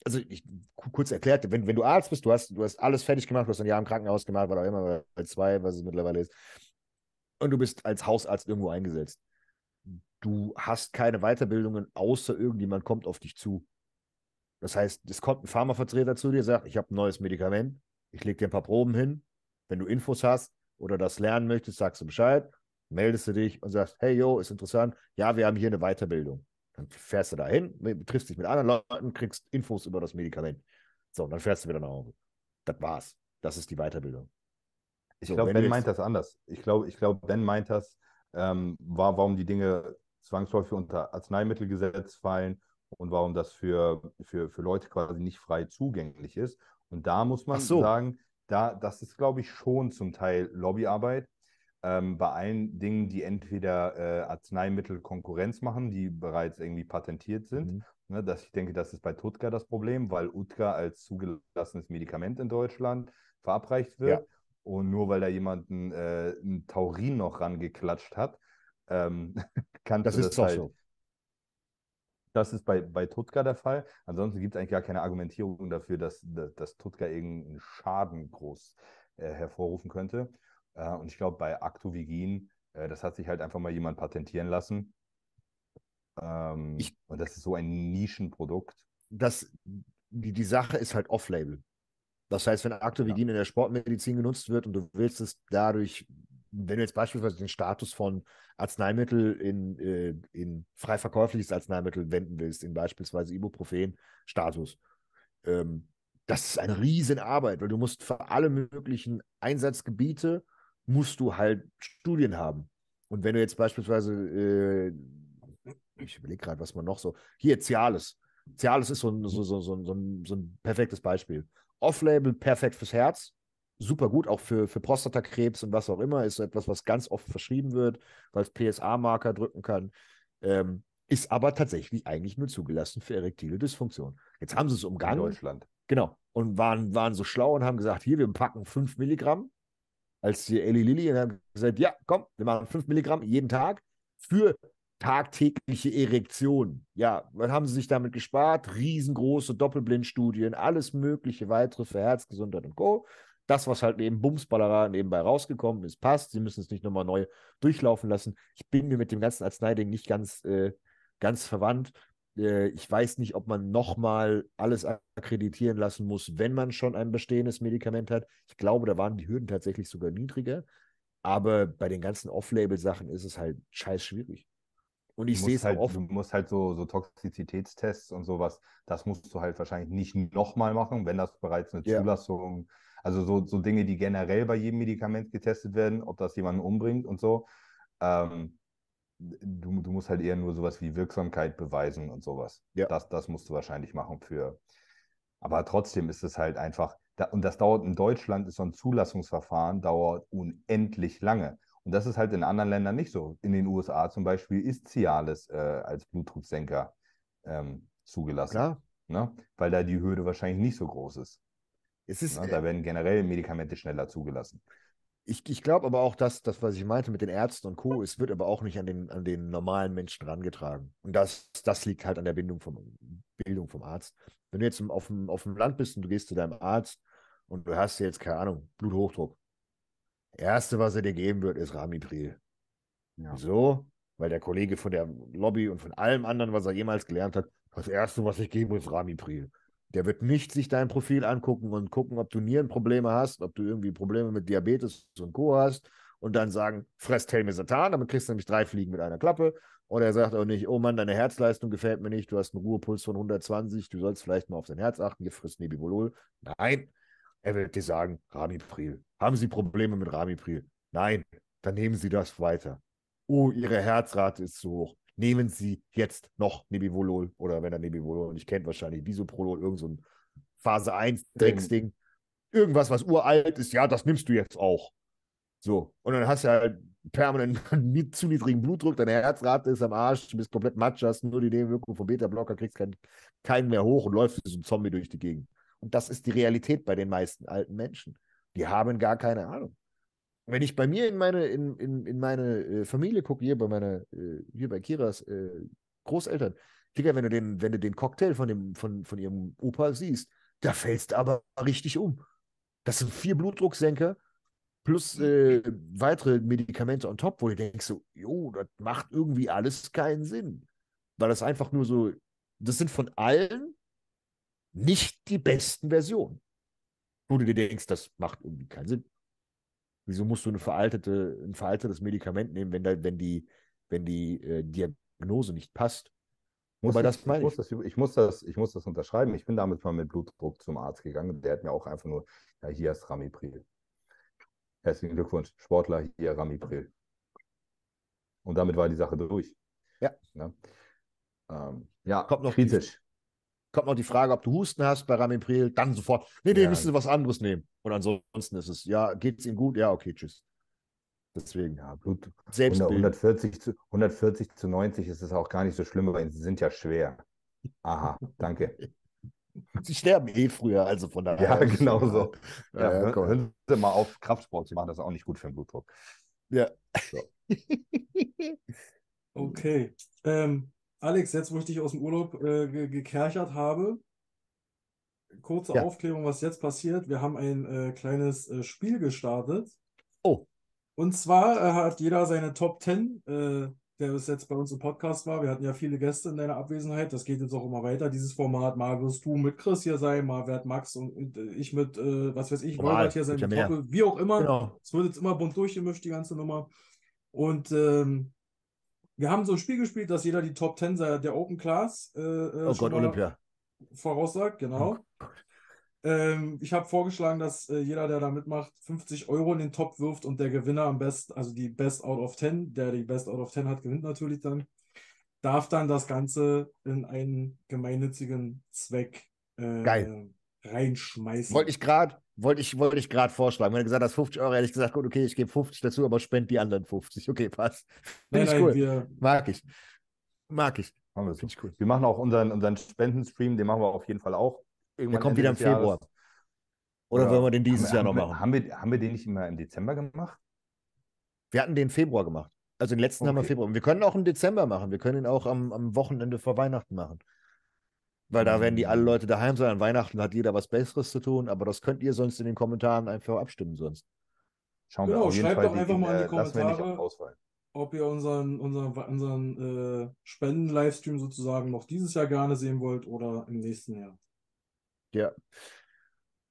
C: also ich ku- kurz erklärt, wenn, wenn du Arzt bist, du hast, du hast alles fertig gemacht, du hast ein Jahr im Krankenhaus gemacht, war auch immer bei zwei, was es mittlerweile ist, und du bist als Hausarzt irgendwo eingesetzt. Du hast keine Weiterbildungen, außer irgendjemand kommt auf dich zu. Das heißt, es kommt ein Pharmavertreter zu dir, sagt, ich habe ein neues Medikament, ich lege dir ein paar Proben hin. Wenn du Infos hast oder das lernen möchtest, sagst du Bescheid, meldest du dich und sagst, hey, yo, ist interessant, ja, wir haben hier eine Weiterbildung. Dann fährst du da hin, triffst dich mit anderen Leuten, kriegst Infos über das Medikament. So, und dann fährst du wieder nach Hause. Das war's. Das ist die Weiterbildung.
B: Ich
C: So,
B: glaube, Ben meint das anders. Ich glaube, ich glaub, Ben meint das, ähm, war, warum die Dinge zwangsläufig unter Arzneimittelgesetz fallen und warum das für, für, für Leute quasi nicht frei zugänglich ist. Und da muss man
C: so.
B: sagen, da, das ist, glaube ich, schon zum Teil Lobbyarbeit. Ähm, bei allen Dingen, die entweder äh, Arzneimittel Konkurrenz machen, die bereits irgendwie patentiert sind.
C: Mhm.
B: Ne, das, ich denke, das ist bei Tutka das Problem, weil Utka als zugelassenes Medikament in Deutschland verabreicht wird. Und nur weil da jemand ein, äh, ein Taurin noch rangeklatscht hat, ähm, kannst
C: Das
B: du
C: ist
B: das
C: doch
B: halt.
C: so.
B: Das ist bei, bei Tutka der Fall. Ansonsten gibt es eigentlich gar keine Argumentierung dafür, dass, dass, dass Tutka irgendeinen Schaden groß äh, hervorrufen könnte. Äh, und ich glaube, bei Actovigin, äh, das hat sich halt einfach mal jemand patentieren lassen. Ähm,
C: Ich-
B: und das ist so ein Nischenprodukt.
C: Das, die, die Sache ist halt off-label. Das heißt, wenn Actovigin in der Sportmedizin genutzt wird und du willst es dadurch, wenn du jetzt beispielsweise den Status von Arzneimittel in, äh, in frei verkäufliches Arzneimittel wenden willst, in beispielsweise Ibuprofen-Status, ähm, das ist eine riesen Arbeit, weil du musst für alle möglichen Einsatzgebiete musst du halt Studien haben. Und wenn du jetzt beispielsweise, äh, ich überlege gerade, was man noch so, hier Cialis. Cialis ist so ein, so, so, so, so, ein, so ein perfektes Beispiel. Off-Label perfekt fürs Herz, super gut, auch für, für Prostatakrebs und was auch immer, ist so etwas, was ganz oft verschrieben wird, weil es PSA-Marker drücken kann. Ähm, ist aber tatsächlich eigentlich nur zugelassen für erektile Dysfunktion. Jetzt haben sie es
B: In
C: umgangen.
B: Deutschland.
C: Genau. Und waren, waren so schlau und haben gesagt, hier, wir packen 5 Milligramm als die Eli Lilly und haben gesagt, ja, komm, wir machen 5 Milligramm jeden Tag für tagtägliche Erektion. Ja, was haben sie sich damit gespart? Riesengroße Doppelblindstudien, alles mögliche weitere für Herzgesundheit und Co. Das, was halt neben Bumsballerer nebenbei rausgekommen ist, passt. Sie müssen es nicht nochmal neu durchlaufen lassen. Ich bin mir mit dem ganzen Arzneiding nicht ganz, äh, ganz verwandt. Äh, ich weiß nicht, ob man nochmal alles akkreditieren lassen muss, wenn man schon ein bestehendes Medikament hat. Ich glaube, da waren die Hürden tatsächlich sogar niedriger. Aber bei den ganzen Off-Label-Sachen ist es halt scheiß schwierig. Und ich sehe es
B: halt,
C: auch oft.
B: du musst halt so, so Toxizitätstests und sowas, das musst du halt wahrscheinlich nicht nochmal machen, wenn das bereits eine
C: Ja.
B: Also so, so Dinge, die generell bei jedem Medikament getestet werden, ob das jemanden umbringt und so. Ähm, du, du musst halt eher nur sowas wie Wirksamkeit beweisen und sowas.
C: Ja.
B: Das, das musst du wahrscheinlich machen für. Aber trotzdem ist es halt einfach, da, und das dauert in Deutschland, ist so ein Zulassungsverfahren, dauert unendlich lange. Und das ist halt in anderen Ländern nicht so. In den USA zum Beispiel ist Cialis äh, als Blutdrucksenker ähm, zugelassen. Ne? Weil da die Hürde wahrscheinlich nicht so groß ist.
C: Es ist,
B: Ne?
C: äh,
B: Da werden generell Medikamente schneller zugelassen.
C: Ich, ich glaube aber auch, dass das, was ich meinte mit den Ärzten und Co., es wird aber auch nicht an den, an den normalen Menschen rangetragen. Und das, das liegt halt an der Bindung vom, Bildung vom Arzt. Wenn du jetzt auf dem, auf dem Land bist und du gehst zu deinem Arzt und du hast jetzt, keine Ahnung, Bluthochdruck. Erste, was er dir geben wird, ist Ramipril.
B: Ja.
C: Wieso? Weil der Kollege von der Lobby und von allem anderen, was er jemals gelernt hat, das Erste, was ich gebe, ist Ramipril. Der wird nicht sich dein Profil angucken und gucken, ob du Nierenprobleme hast, ob du irgendwie Probleme mit Diabetes und Co. hast und dann sagen, fress Telmisatan, damit kriegst du nämlich drei Fliegen mit einer Klappe. Oder er sagt auch nicht, oh Mann, deine Herzleistung gefällt mir nicht, du hast einen Ruhepuls von 120, du sollst vielleicht mal auf dein Herz achten, hier frisst Nebivolol. Nein, er wird dir sagen, Ramipril. Haben Sie Probleme mit Ramipril? Nein, dann nehmen Sie das weiter. Oh, Ihre Herzrate ist zu hoch. Nehmen Sie jetzt noch Nebivolol oder wenn er Nebivolol nicht kennt, wahrscheinlich Bisoprolol, irgend so ein Phase 1 Drecksding. Irgendwas, was uralt ist, ja, das nimmst du jetzt auch. So, und dann hast du halt permanent einen zu niedrigen Blutdruck, deine Herzrate ist am Arsch, du bist komplett matsch, hast nur die Nebenwirkung vom Beta-Blocker, kriegst keinen, keinen mehr hoch und läufst wie so ein Zombie durch die Gegend. Und das ist die Realität bei den meisten alten Menschen. Die haben gar keine Ahnung. Wenn ich bei mir in meine, in, in, in meine äh, Familie gucke, hier bei meiner, äh, hier bei Kiras äh, Großeltern, Digga, wenn du den, wenn du den Cocktail von, dem, von, von ihrem Opa siehst, da fällst du aber richtig um. Das sind vier Blutdrucksenker plus äh, weitere Medikamente on top, wo du denkst so, jo, das macht irgendwie alles keinen Sinn. Weil das einfach nur so, das sind von allen nicht die besten Versionen. Wo du dir denkst, das macht irgendwie keinen Sinn. Wieso musst du eine veraltete, ein veraltetes Medikament nehmen, wenn, da, wenn die, wenn die äh, Diagnose nicht passt?
B: Muss
C: Aber
B: ich,
C: das meine
B: ich, muss das, ich, muss das, ich muss das unterschreiben. Ich bin damals mal mit Blutdruck zum Arzt gegangen. Der hat mir auch einfach nur, ja, hier ist Ramipril. Herzlichen Glückwunsch, Sportler, hier Ramipril. Und damit war die Sache durch.
C: Ja.
B: Ne? Ähm, ja,
C: Kommt noch
B: kritisch.
C: Kommt noch die Frage, ob du Husten hast bei Ramipril, dann sofort, nee, nee,
B: Ja.
C: müssen Sie was anderes nehmen. Und ansonsten ist es, ja, geht es Ihnen gut? Ja, okay, tschüss. Deswegen,
B: Ja, Blut, 100,
C: Selbstbild.
B: 140, zu, 140 zu 90 ist es auch gar nicht so schlimm, weil sie sind ja schwer. Aha, danke.
C: Sie sterben eh früher, also von daher.
B: Ja, genau so. Ja,
C: Ja, komm.
B: hören Sie mal auf, Kraftsport zu machen, das ist auch nicht gut für den Blutdruck.
C: Ja.
A: Okay. Ähm, Alex, jetzt, wo ich dich aus dem Urlaub äh, ge gekerchert habe, kurze
C: Ja.
A: Aufklärung, was jetzt passiert. Wir haben ein äh, kleines äh, Spiel gestartet.
C: Oh.
A: Und zwar äh, hat jeder seine Top 10, äh, der bis jetzt bei uns im Podcast war. Wir hatten ja viele Gäste in deiner Abwesenheit. Das geht jetzt auch immer weiter, dieses Format. Mal wirst du mit Chris hier sein, mal wird Max und, und äh, ich mit, was weiß ich,
C: Normal,
A: Wolbert hier sein,
C: ja.
A: Hoppe, wie auch immer.
C: Genau.
A: Es wird jetzt immer bunt durchgemischt, die ganze Nummer. Und ähm, wir haben so ein Spiel gespielt, dass jeder die Top 10 der Open Class äh, äh,
C: Oh Gott, Olympia.
A: voraussagt, genau. Ähm, ich habe vorgeschlagen, dass äh, jeder, der da mitmacht, 50 Euro in den Topf wirft und der Gewinner am besten, also die Best out of 10, der die Best out of 10 hat, gewinnt natürlich dann, darf dann das Ganze in einen gemeinnützigen Zweck äh,
C: Geil.
A: Reinschmeißen.
C: Wollte ich gerade wollte ich, wollte ich gerade vorschlagen. Wenn du gesagt hast 50 Euro, hätte ich gesagt, gut, okay, ich gebe 50 dazu, aber spend die anderen 50. Okay, passt.
A: Nein,
C: Finde ich
A: nein,
C: cool.
A: wir,
C: Mag ich. Mag ich.
B: Machen wir so.
C: Finde ich cool.
B: Wir machen auch unseren, unseren Spendenstream, den machen wir auf jeden Fall auch.
C: Der
B: Irgendwann
C: kommt
B: Ende
C: wieder im
B: des Jahres.
C: Februar. Oder wollen wir den dieses
B: haben,
C: Jahr noch machen?
B: Haben wir, haben wir den nicht immer im Dezember gemacht?
C: Wir hatten den Februar gemacht. Also den letzten haben wir
B: Okay.
C: Februar. Und wir können auch im Dezember machen. Wir können ihn auch am, am Wochenende vor Weihnachten machen. Weil da werden die alle. Leute daheim sein. An Weihnachten hat jeder was Besseres zu tun, aber das könnt ihr sonst in den Kommentaren einfach abstimmen sonst.
B: Schauen
A: Genau,
B: wir auf jeden
A: schreibt
B: Fall.
A: doch einfach mal in die
B: äh,
A: Kommentare. ob ihr unseren, unseren, unseren äh, Spenden-Livestream sozusagen noch dieses Jahr gerne sehen wollt oder im nächsten Jahr.
C: Ja.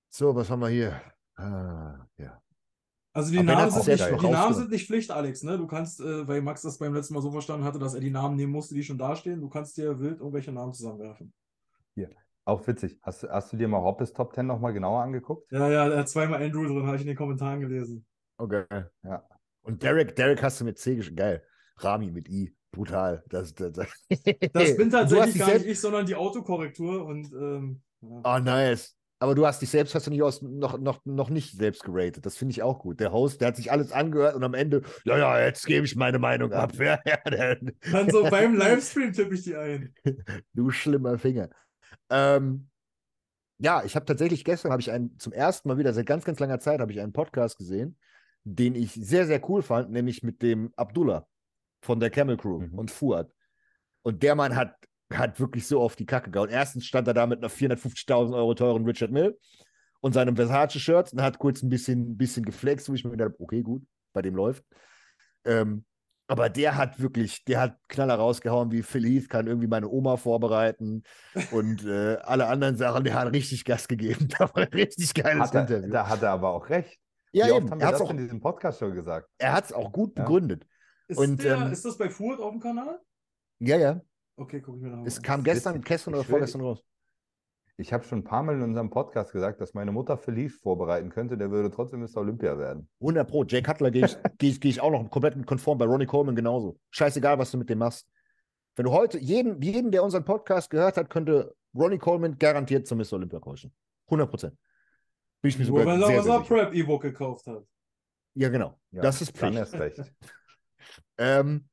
C: So, was haben wir hier? Ah, ja.
A: Also die
C: Aber
A: Namen, sind nicht, die Namen sind nicht Pflicht, Alex, ne? Du kannst, äh, weil Max das beim letzten Mal so verstanden hatte, dass er die Namen nehmen musste, die schon dastehen. Du kannst dir wild irgendwelche Namen zusammenwerfen.
B: Auch witzig. Hast, hast du dir mal Hoppes Top 10 nochmal genauer angeguckt?
A: Ja, ja, er hat zweimal Andrew drin, habe ich in den Kommentaren gelesen.
C: Okay.
B: Ja.
C: Und Derek, Derek hast du mit C geschrieben. Geil. Rami mit I. Brutal. Das, das, das.
A: Das bin tatsächlich gar
C: selbst-
A: nicht ich, sondern die Autokorrektur und ähm, ja.
C: Oh, nice. Aber du hast dich selbst, hast du nicht aus, noch, noch, noch nicht selbst geratet. Das finde ich auch gut. Der Host, der hat sich alles angehört und am Ende, ja, ja, jetzt gebe ich meine Meinung ab. Ja, ja, der,
A: Dann so beim Livestream tippe ich die ein.
C: du schlimmer Finger. Ähm, ja, ich habe tatsächlich gestern habe ich einen zum ersten Mal wieder seit ganz, ganz langer Zeit habe ich einen Podcast gesehen, den ich sehr, sehr cool fand, nämlich mit dem Abdullah von der Camel Crew
B: Mhm.
C: und Fuad. Und der Mann hat, hat wirklich so auf die Kacke gehauen. Erstens stand er da mit einer 450.000 Euro teuren Richard Mill und seinem Versace-Shirt und hat kurz ein bisschen, bisschen geflext, wo ich mir gedacht habe, okay, gut, bei dem läuft. Ähm, aber der hat wirklich, der hat Knaller rausgehauen, wie Phil Heath kann irgendwie meine Oma vorbereiten und äh, alle anderen Sachen, der hat richtig Gas gegeben. Da war ein richtig geiles
B: Hat er,
C: Interview.
B: da hat er aber auch recht.
C: ja,
B: Wie oft
C: eben.
B: haben
C: Er hat es auch,
B: in diesem Podcast schon gesagt?
C: er hat's auch gut
B: Ja.
C: begründet.
A: Ist,
C: Und,
A: der,
C: ähm,
A: ist das bei Fuhrt auf dem Kanal?
C: Ja, ja.
A: Okay, gucke ich mir nachher
C: Es kam gestern, gestern oder vorgestern raus.
B: Ich habe schon ein paar Mal in unserem Podcast gesagt, dass meine Mutter Felice vorbereiten könnte, der würde trotzdem Mr. Olympia werden.
C: 100 Pro. Jay Cutler gehe ich, geh ich, geh ich auch noch komplett konform. Bei Ronnie Coleman genauso. Scheißegal, was du mit dem machst. Wenn du heute, jeden, jeden, der unseren Podcast gehört hat, könnte Ronnie Coleman garantiert zum Mr. Olympia coachen. 100 Prozent. Bin ich mir
A: Nur
C: sogar
A: wenn er
C: sehr, sehr
A: unser. Prep-E-Book gekauft hat.
C: Ja, genau.
B: Ja,
C: das ist
B: Dann
C: Pflicht.
B: erst recht.
C: Ähm,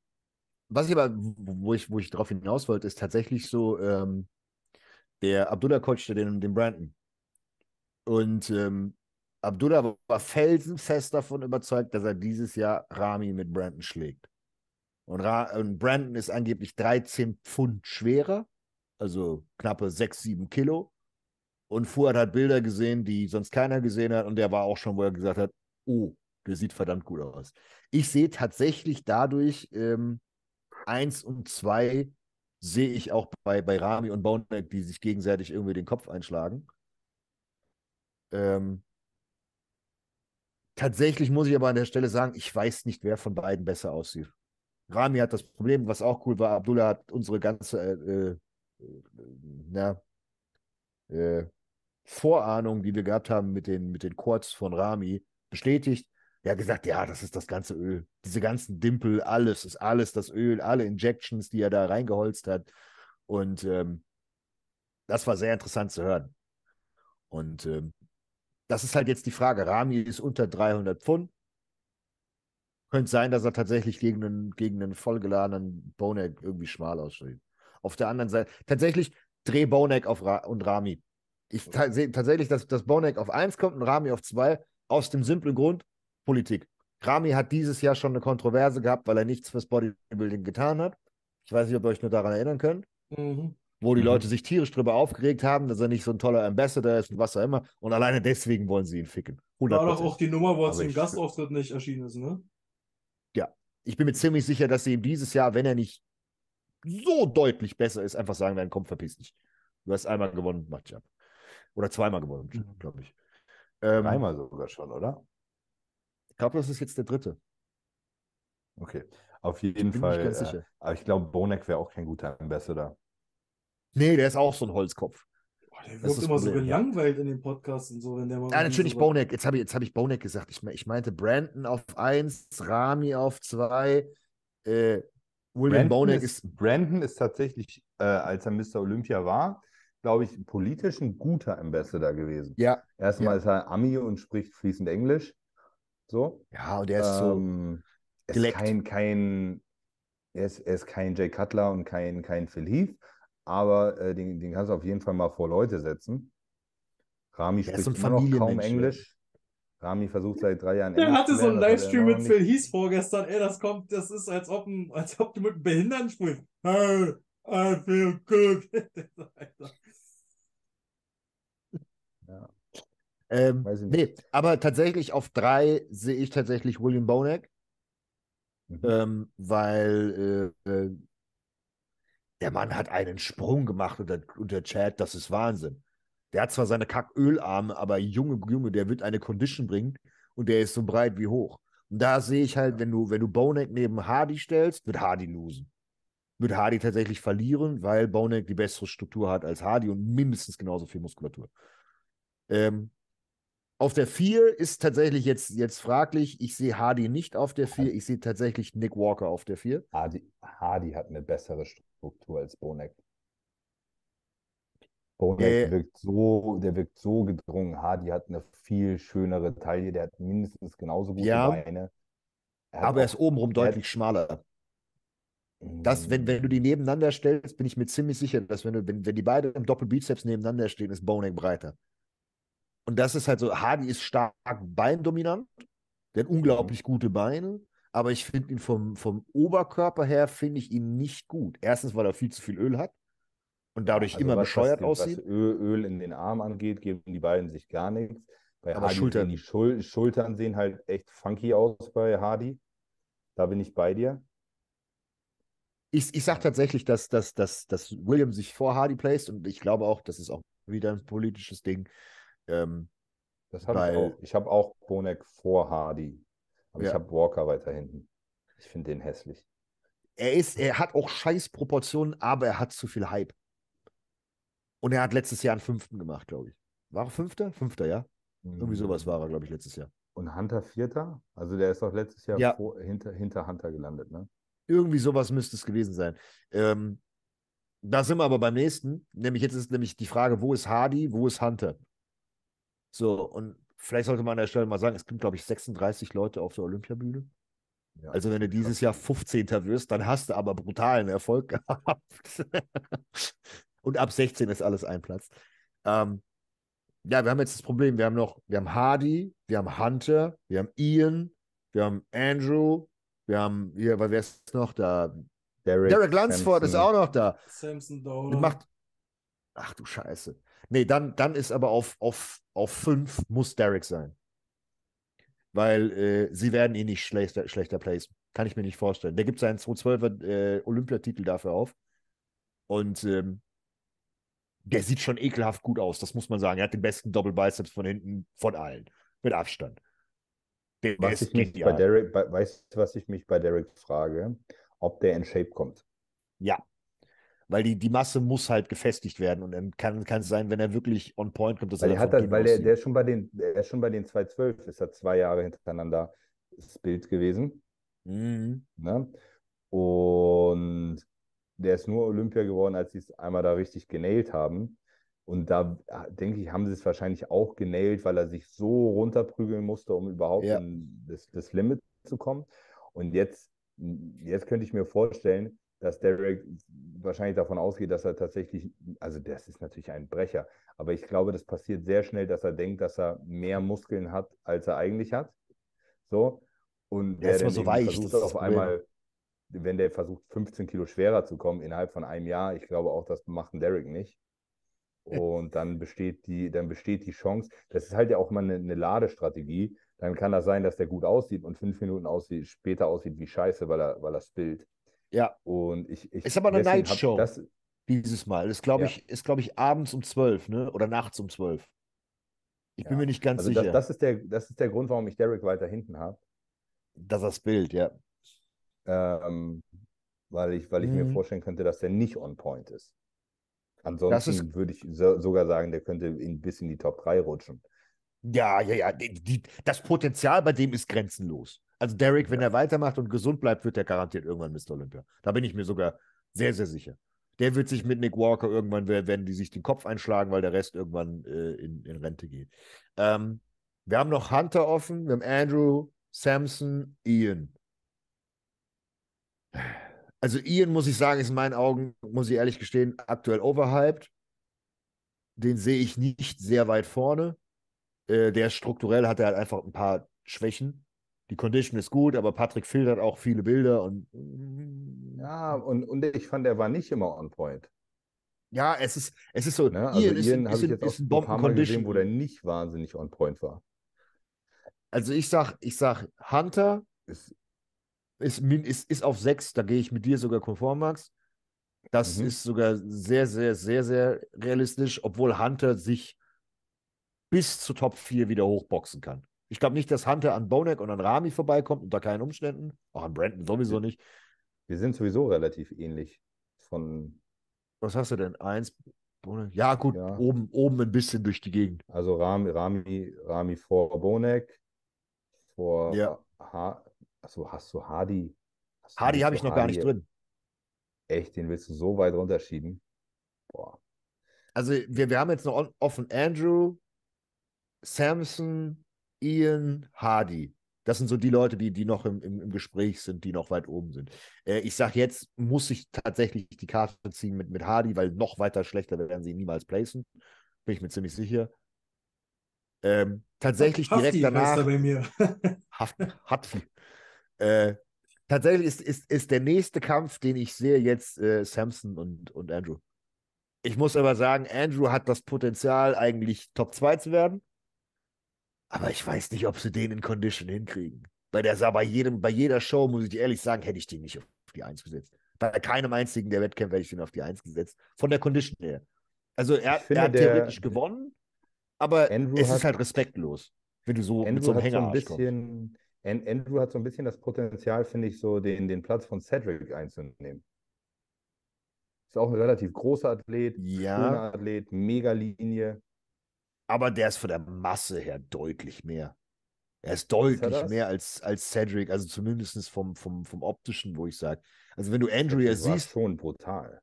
C: was ich aber, wo ich, wo ich drauf hinaus wollte, ist tatsächlich so, ähm, der Abdullah coachte den, den Brandon. Und ähm, Abdullah war felsenfest davon überzeugt, dass er dieses Jahr Rami mit Brandon schlägt. Und, Ra und Brandon ist angeblich 13 Pfund schwerer, also knappe 6, 7 Kilo. Und Fuad hat Bilder gesehen, die sonst keiner gesehen hat. Und der war auch schon, wo er gesagt hat, oh, der sieht verdammt gut aus. Ich sehe tatsächlich dadurch ähm, eins und zwei sehe ich auch bei, bei Rami und Bonek, die sich gegenseitig irgendwie den Kopf einschlagen. Ähm, tatsächlich muss ich aber an der Stelle sagen, ich weiß nicht, wer von beiden besser aussieht. Rami hat das Problem, was auch cool war. Abdullah hat unsere ganze äh, äh, na, äh, Vorahnung, die wir gehabt haben mit den, mit den Quads von Rami, bestätigt. Hat gesagt, ja, das ist das ganze Öl. Diese ganzen Dimpel, alles ist alles das Öl, alle Injections, die er da reingeholzt hat. Und ähm, das war sehr interessant zu hören. Und ähm, das ist halt jetzt die Frage. Rami ist unter 300 Pfund. Könnte sein, dass er tatsächlich gegen einen, gegen einen vollgeladenen Bonek irgendwie schmal aussieht. Auf der anderen Seite, tatsächlich dreh Bonek auf Ra und Rami. Ich sehe tatsächlich, dass, dass Bonek auf 1 kommt und Rami auf 2, aus dem simplen Grund, Politik. Rami hat dieses Jahr schon eine Kontroverse gehabt, weil er nichts fürs Bodybuilding getan hat. Ich weiß nicht, ob ihr euch nur daran erinnern könnt.
A: Mhm.
C: Wo die
B: Mhm.
C: Leute sich tierisch drüber aufgeregt haben, dass er nicht so ein toller Ambassador ist und was auch immer. Und alleine deswegen wollen sie ihn ficken. 100%.
A: War doch auch die Nummer, wo er zum Gastauftritt nicht erschienen ist, ne?
C: Ich bin mir ziemlich sicher, dass sie ihm dieses Jahr, wenn er nicht so deutlich besser ist, einfach sagen werden, komm, verpiss dich. Du hast einmal gewonnen, mach dich ab. Oder zweimal gewonnen,
B: Mhm.
C: glaube ich. Ähm,
B: Dreimal sogar schon, oder?
C: Ich glaube, das ist jetzt der dritte.
B: Okay. Auf
C: Ich
B: jeden
C: bin
B: Fall. äh, aber ich glaube, Bonek wäre auch kein guter Ambassador.
C: Nee, der ist auch so ein Holzkopf.
A: Boah, der
C: Das
A: wirkt
C: ist das
A: immer so
C: ja.
A: gelangweilt in den Podcasts und so, wenn der mal. Irgendwie
C: natürlich
A: so
C: Bonek. Jetzt habe ich, jetzt hab ich Bonek gesagt. Ich, ich meinte Brandon auf 1, Rami auf 2. Äh, William
B: Brandon
C: Bonek
B: ist,
C: ist.
B: Brandon ist tatsächlich, äh, als er Mr. Olympia war, glaube ich, politisch ein guter Ambassador gewesen.
C: Ja,
B: Erstmal
C: Ja.
B: ist er Ami und spricht fließend Englisch. So.
C: ja, und der ist so.
B: Ähm, er ist kein, kein, er ist, er ist kein Jay Cutler und kein, kein Phil Heath, aber äh, den, den kannst du auf jeden Fall mal vor Leute setzen. Rami
C: Der
B: spricht
C: so
B: immer noch kaum. Englisch. Rami versucht seit drei Jahren
A: Der
B: Englisch
A: hatte so einen
B: er
A: Livestream mit Phil. Heath vorgestern. Ey, das kommt, das ist, als ob, ein, als ob du mit einem Behinderten sprichst. Hey, I feel good. Alter.
C: Ähm, nee, aber tatsächlich auf 3 sehe ich tatsächlich William Bonek.
B: Mhm.
C: Ähm, weil äh, äh, der Mann hat einen Sprung gemacht unter, unter Chad, das ist Wahnsinn. Der hat zwar seine Kackölarme, aber Junge, Junge, der wird eine Condition bringen und der ist so breit wie hoch. Und da sehe ich halt, wenn du, wenn du Bonek neben Hardy stellst, wird Hardy losen. Wird Hardy tatsächlich verlieren, weil Bonek die bessere Struktur hat als Hardy und mindestens genauso viel Muskulatur. Ähm, auf der 4 ist tatsächlich jetzt, jetzt fraglich. Ich sehe Hardy nicht auf der 4. Ich sehe tatsächlich Nick Walker auf der 4.
B: Hardy, Hardy hat eine bessere Struktur als Bonek. Bonek
C: Äh,
B: wirkt so, der wirkt so gedrungen. Hardy hat eine viel schönere Taille, der hat mindestens genauso gute
C: Ja,
B: Beine. Er
C: Aber er ist obenrum
B: er hat-
C: deutlich schmaler. Das, wenn, wenn du die nebeneinander stellst, bin ich mir ziemlich sicher, dass wenn, du, wenn, wenn die beiden im Doppelbizeps nebeneinander stehen, ist Bonek breiter. Und das ist halt so, Hardy ist stark beindominant, der hat unglaublich gute Beine, aber ich finde ihn vom, vom Oberkörper her, finde ich ihn nicht gut. Erstens, weil er viel zu viel Öl hat und dadurch
B: Also
C: immer
B: was,
C: bescheuert
B: was,
C: aussieht.
B: Was Öl, in den Arm angeht, geben die beiden sich gar nichts. Bei
C: Aber
B: Hardy
C: Schultern-
B: die Schul Schultern sehen halt echt funky aus bei Hardy. Da bin ich bei dir.
C: Ich, ich sage tatsächlich, dass, dass, dass, dass William sich vor Hardy placed und ich glaube auch, das ist auch wieder ein politisches Ding. Ähm,
B: Das habe ich auch. Ich habe auch Bonek vor Hardy. Aber ich
C: Ja.
B: habe Walker weiter hinten. Ich finde den hässlich.
C: er ist, er hat auch scheiß Proportionen, aber er hat zu viel Hype. Und er hat letztes Jahr einen fünften gemacht, glaube ich. War er fünfter? Fünfter, ja. Irgendwie sowas war er, glaube ich, letztes Jahr.
B: Und Hunter Vierter? Also der ist doch letztes Jahr
C: Ja.
B: vor, hinter, hinter Hunter gelandet, ne?
C: Irgendwie sowas müsste es gewesen sein. Ähm, da sind wir aber beim nächsten. Nämlich jetzt ist nämlich die Frage, wo ist Hardy, wo ist Hunter? So, und vielleicht sollte man an der Stelle mal sagen, es gibt, glaube ich, 36 Leute auf der Olympiabühne.
B: Ja,
C: Also wenn du dieses Jahr 15. wirst, dann hast du aber brutalen Erfolg gehabt. Und ab 16 ist alles ein Platz. Ähm, ja, wir haben jetzt das Problem, wir haben noch, wir haben Hardy, wir haben Hunter, wir haben Ian, wir haben Andrew, wir haben hier, weil wer ist noch da?
B: Derek,
C: Derek Lunsford ist
B: Sampson.
C: auch noch da.
A: Samson Downer.
C: macht. Ach du Scheiße. Nee, dann, dann ist aber auf, auf, auf fünf muss Derek sein. Weil äh, sie werden ihn nicht schlechter, schlechter placen. Kann ich mir nicht vorstellen. Der gibt seinen 212er äh, Olympiatitel dafür auf. Und ähm, der sieht schon ekelhaft gut aus, das muss man sagen. Er hat den besten Doppelbiceps von hinten von allen. Mit Abstand. Der,
B: Was ich mich bei. Derek, bei, weißt du, was ich mich bei Derek frage? Ob der in Shape kommt.
C: Ja. Weil die, die Masse muss halt gefestigt werden. Und dann kann kann es sein, wenn er wirklich on point kommt, dass
B: Weil,
C: er dann
B: hat das, weil der, der ist schon bei den, der ist schon bei den 212, ist er zwei Jahre hintereinander das Bild gewesen.
C: Mhm.
B: Ne? Und der ist nur Olympia geworden, als sie es einmal da richtig genailt haben. Und da ah, denke ich, haben sie es wahrscheinlich auch genailt, weil er sich so runterprügeln musste, um überhaupt
C: Ja.
B: in das, das Limit zu kommen. Und jetzt, jetzt könnte ich mir vorstellen, dass Derek wahrscheinlich davon ausgeht, dass er tatsächlich, also das ist natürlich ein Brecher, aber ich glaube, das passiert sehr schnell, dass er denkt, dass er mehr Muskeln hat, als er eigentlich hat. So. Und
C: Der aber
B: dann
C: so weich,
B: versucht auf einmal, wenn der versucht, 15 Kilo schwerer zu kommen innerhalb von einem Jahr, ich glaube auch, das macht ein Derek nicht. Und dann besteht die, dann besteht die Chance, das ist halt ja auch mal eine, eine Ladestrategie. Dann kann das sein, dass der gut aussieht und fünf Minuten aussieht, später aussieht wie Scheiße, weil er, weil er spillt.
C: Ja,
B: Und ich, ich
C: Ist aber eine
B: hab
C: Nightshow.
B: Das,
C: dieses Mal. Ist, glaube
B: Ja.
C: ich, ist, glaube ich, abends um 12, ne? Oder nachts um 12. Ich bin
B: Ja.
C: mir nicht ganz
B: also
C: sicher.
B: das, das, ist der, das ist der Grund, warum ich Derek weiter hinten habe.
C: das ist das Bild, ja.
B: Ähm, weil ich, weil ich mir
C: Mhm.
B: vorstellen könnte, dass der nicht on point ist.
C: Das
B: Ansonsten
C: ist-
B: würde ich so, sogar sagen, der könnte in, bis in die Top 3 rutschen.
C: Ja, ja, ja. Die, die, das Potenzial bei dem ist grenzenlos. Also Derek, wenn er weitermacht und gesund bleibt, wird er garantiert irgendwann Mr. Olympia. Da bin ich mir sogar sehr, sehr sicher. Der wird sich mit Nick Walker irgendwann, wer- werden die sich den Kopf einschlagen, weil der Rest irgendwann äh, in, in Rente geht. Ähm, wir haben noch Hunter offen, wir haben Andrew, Samson, Ian. Also Ian, muss ich sagen, ist in meinen Augen, muss ich ehrlich gestehen, aktuell overhyped. Den sehe ich nicht sehr weit vorne. Äh, der strukturell hat er halt einfach ein paar Schwächen. Die Condition ist gut, aber Patrick filtert auch viele Bilder und
B: Ja, und, und ich fand, er war nicht immer on point.
C: ja, es ist, es ist so,
B: Ne? Also
C: Ian ist,
B: Ian habe ich jetzt auch
C: ein
B: paar Mal gesehen, wo der nicht wahnsinnig on point war.
C: Also ich sag, ich sag, Hunter
B: Ist,
C: ist, ist, ist auf 6, da gehe ich mit dir sogar konform, Max. Das
B: Mhm.
C: ist sogar sehr, sehr, sehr, sehr realistisch, obwohl Hunter sich bis zu Top 4 wieder hochboxen kann. Ich glaube nicht, dass Hunter an Bonek und an Rami vorbeikommt, unter keinen Umständen. Auch an Brandon sowieso nicht.
B: wir sind sowieso relativ ähnlich von,
C: Was hast du denn? Eins. Bonek? Ja, gut,
B: Ja.
C: Oben, oben ein bisschen durch die Gegend.
B: also Rami, Rami, Rami vor Bonek, vor
C: Ja.
B: ha Achso, hast du Hardy? Hast
C: Hardy habe ich noch gar
B: Hardy-
C: nicht drin.
B: Echt, den willst du so weit runterschieben? Boah.
C: Also, wir, wir haben jetzt noch offen Andrew, Samson, Ian, Hardy. Das sind so die Leute, die, die noch im, im, im Gespräch sind, die noch weit oben sind. Äh, ich sage jetzt, muss ich tatsächlich die Karte ziehen mit, mit Hardy, weil noch weiter schlechter werden sie niemals placen. Bin ich mir ziemlich sicher. Ähm, tatsächlich direkt
A: Hafti heißt
C: danach.
A: bei mir.
C: Haft, Hatfi. Äh, tatsächlich ist, ist, ist der nächste Kampf, den ich sehe, jetzt äh, Samson und, und Andrew. Ich muss aber sagen, Andrew hat das Potenzial, eigentlich Top 2 zu werden. Aber ich weiß nicht, ob sie den in Condition hinkriegen. Bei der sah bei jedem, bei jeder Show, muss ich dir ehrlich sagen, hätte ich den nicht auf die 1 gesetzt. Bei keinem einzigen der Wettkämpfe hätte ich den auf die 1 gesetzt. Von der Condition her. Also er,
B: finde,
C: er hat
B: der-
C: theoretisch gewonnen, aber
B: Andrew
C: es ist
B: hat-
C: halt respektlos, wenn du so mit
B: Andrew
C: so einem
B: hat so ein
C: kommst.
B: bisschen, An- Andrew hat so ein bisschen das Potenzial, finde ich, so den, den Platz von Cedric einzunehmen. Ist auch ein relativ großer Athlet,
C: Ja.
B: schöner Athlet, mega Linie.
C: Aber der ist von der Masse her deutlich mehr. Er ist deutlich mehr als, als Cedric, also zumindest vom, vom, vom optischen, wo ich sage. Also wenn du Andrew ja
B: Das
C: siehst,
B: schon brutal.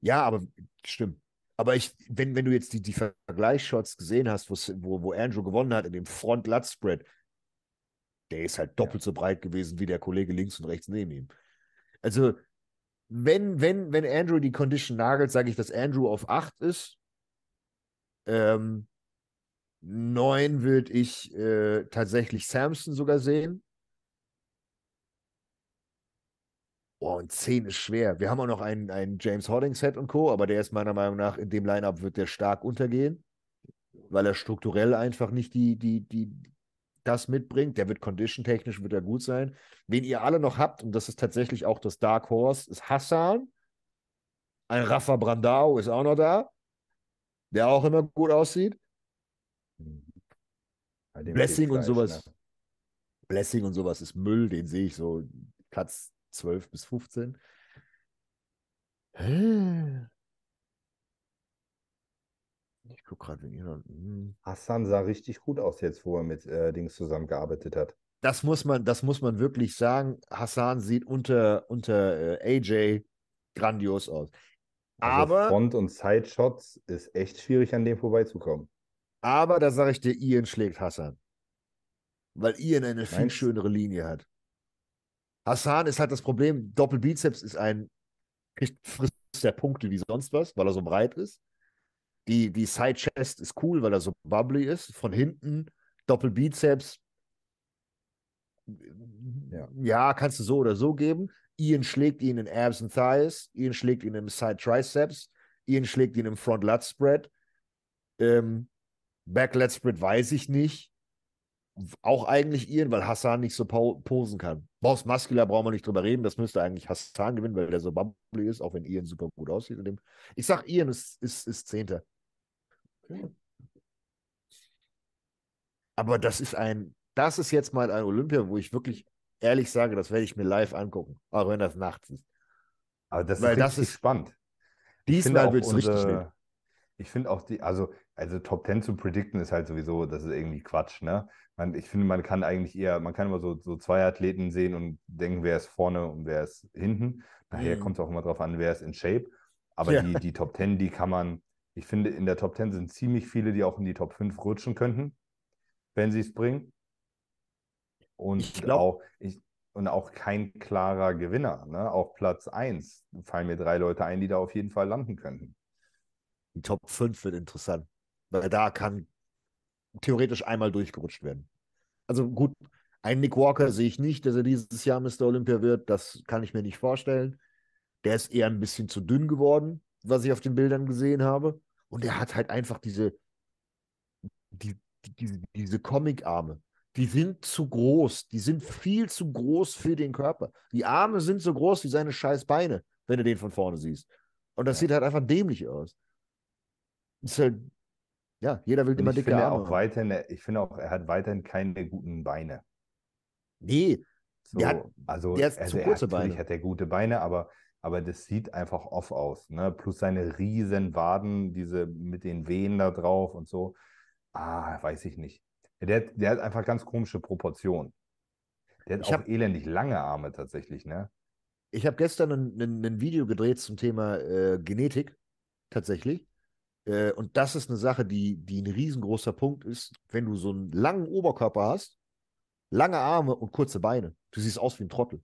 C: ja, aber stimmt. Aber ich, wenn, wenn du jetzt die, die Vergleichsshots gesehen hast, wo, wo Andrew gewonnen hat in dem Front-Lat-Spread, der ist halt doppelt so breit gewesen wie der Kollege links und rechts neben ihm. Also, wenn, wenn, wenn Andrew die Condition nagelt, sage ich, dass Andrew auf 8 ist. Ähm, 9 würde ich äh, tatsächlich Samson sogar sehen. Oh, und 10 ist schwer. Wir haben auch noch einen, einen James Hollingshead und Co., aber der ist meiner Meinung nach in dem Lineup wird der stark untergehen, weil er strukturell einfach nicht die, die, die, das mitbringt. Der wird condition-technisch wird er gut sein. Wen ihr alle noch habt, und das ist tatsächlich auch das Dark Horse, ist Hassan. Ein Rafa Brandao ist auch noch da, der auch immer gut aussieht. Blessing und sowas.
B: ne?
C: Blessing und sowas ist Müll, den sehe ich so Platz 12 bis 15. Hä? Ich gucke gerade, wenn ihr noch. hm.
B: Hassan sah richtig gut aus jetzt, wo er mit äh, Dings zusammengearbeitet hat.
C: Das muss man, das muss man wirklich sagen. Hassan sieht unter, unter äh, AJ grandios aus.
B: Also
C: Aber-
B: Front- und Side-Shots ist echt schwierig, an dem vorbeizukommen.
C: Aber da sage ich dir, Ian schlägt Hassan. Weil Ian eine viel
B: du?
C: schönere Linie hat. Hassan ist halt das Problem, Doppelbizeps ist ein kriegt, frisst der Punkte wie sonst was, weil er so breit ist. Die, die Side Chest ist cool, weil er so bubbly ist. Von hinten Doppelbizeps.
B: Ja.
C: ja, kannst du so oder so geben. Ian schlägt ihn in Abs und Thighs. Ian schlägt ihn im Side Triceps. Ian schlägt ihn im Front Lat Spread. Ähm, Back Lat Spread weiß ich nicht. Auch eigentlich Ian, weil Hassan nicht so po posen kann. Boss Muscular brauchen wir nicht drüber reden. Das müsste eigentlich Hassan gewinnen, weil der so bubbly ist, auch wenn Ian super gut aussieht. Ich sag, Ian ist, ist, ist Zehnter.
A: Okay.
C: Aber das ist ein, das ist jetzt mal ein Olympia, wo ich wirklich ehrlich sage, das werde ich mir live angucken, auch wenn das nachts ist.
B: Aber das
C: Weil
B: ist
C: das ist-
B: spannend.
C: Diesmal wird es richtig wild.
B: Ich finde auch die, also, also Top 10 zu predikten ist halt sowieso, das ist irgendwie Quatsch, ne? Man, ich finde, man kann eigentlich eher, man kann immer so, so zwei Athleten sehen und denken, wer ist vorne und wer ist hinten. Nachher
C: Mhm.
B: kommt es auch immer drauf an, wer ist in Shape. Aber
C: Ja.
B: die, die Top 10, die kann man, ich finde, in der Top 10 sind ziemlich viele, die auch in die Top 5 rutschen könnten, wenn sie es bringen. Und
C: Ich glaub-
B: auch, ich, und auch kein klarer Gewinner, ne? Auf Platz 1 fallen mir drei Leute ein, die da auf jeden Fall landen könnten.
C: Die Top 5 wird interessant, weil da kann theoretisch einmal durchgerutscht werden. Also gut, einen Nick Walker sehe ich nicht, dass er dieses Jahr Mr. Olympia wird. Das kann ich mir nicht vorstellen. Der ist eher ein bisschen zu dünn geworden, was ich auf den Bildern gesehen habe. Und er hat halt einfach diese, die, die, diese, diese Comic-Arme. Die sind zu groß. Die sind viel zu groß für den Körper. Die Arme sind so groß wie seine scheiß Beine, wenn du den von vorne siehst. Und das
B: Ja.
C: sieht halt einfach dämlich aus. Ist halt, ja, jeder will
B: Und
C: immer dicke Arme.
B: auch weiterhin, ich finde auch, er hat weiterhin keine guten Beine.
C: Nee,
B: So,
C: Der hat-
B: also,
C: der hat
B: also
C: zu
B: er
C: kurze
B: hat, natürlich
C: Beine.
B: hat er gute Beine, aber, aber das sieht einfach off aus. Ne? Plus seine riesen Waden, diese mit den Wehen da drauf und so. Ah, weiß ich nicht. Der, hat- der hat einfach ganz komische Proportionen. Der hat
C: Ich
B: auch
C: hab-
B: elendig lange Arme tatsächlich, ne?
C: ich habe gestern ein, ein, ein Video gedreht zum Thema äh, Genetik, tatsächlich. Äh, und das ist eine Sache, die, die ein riesengroßer Punkt ist, wenn du so einen langen Oberkörper hast, lange Arme und kurze Beine. Du siehst aus wie ein Trottel.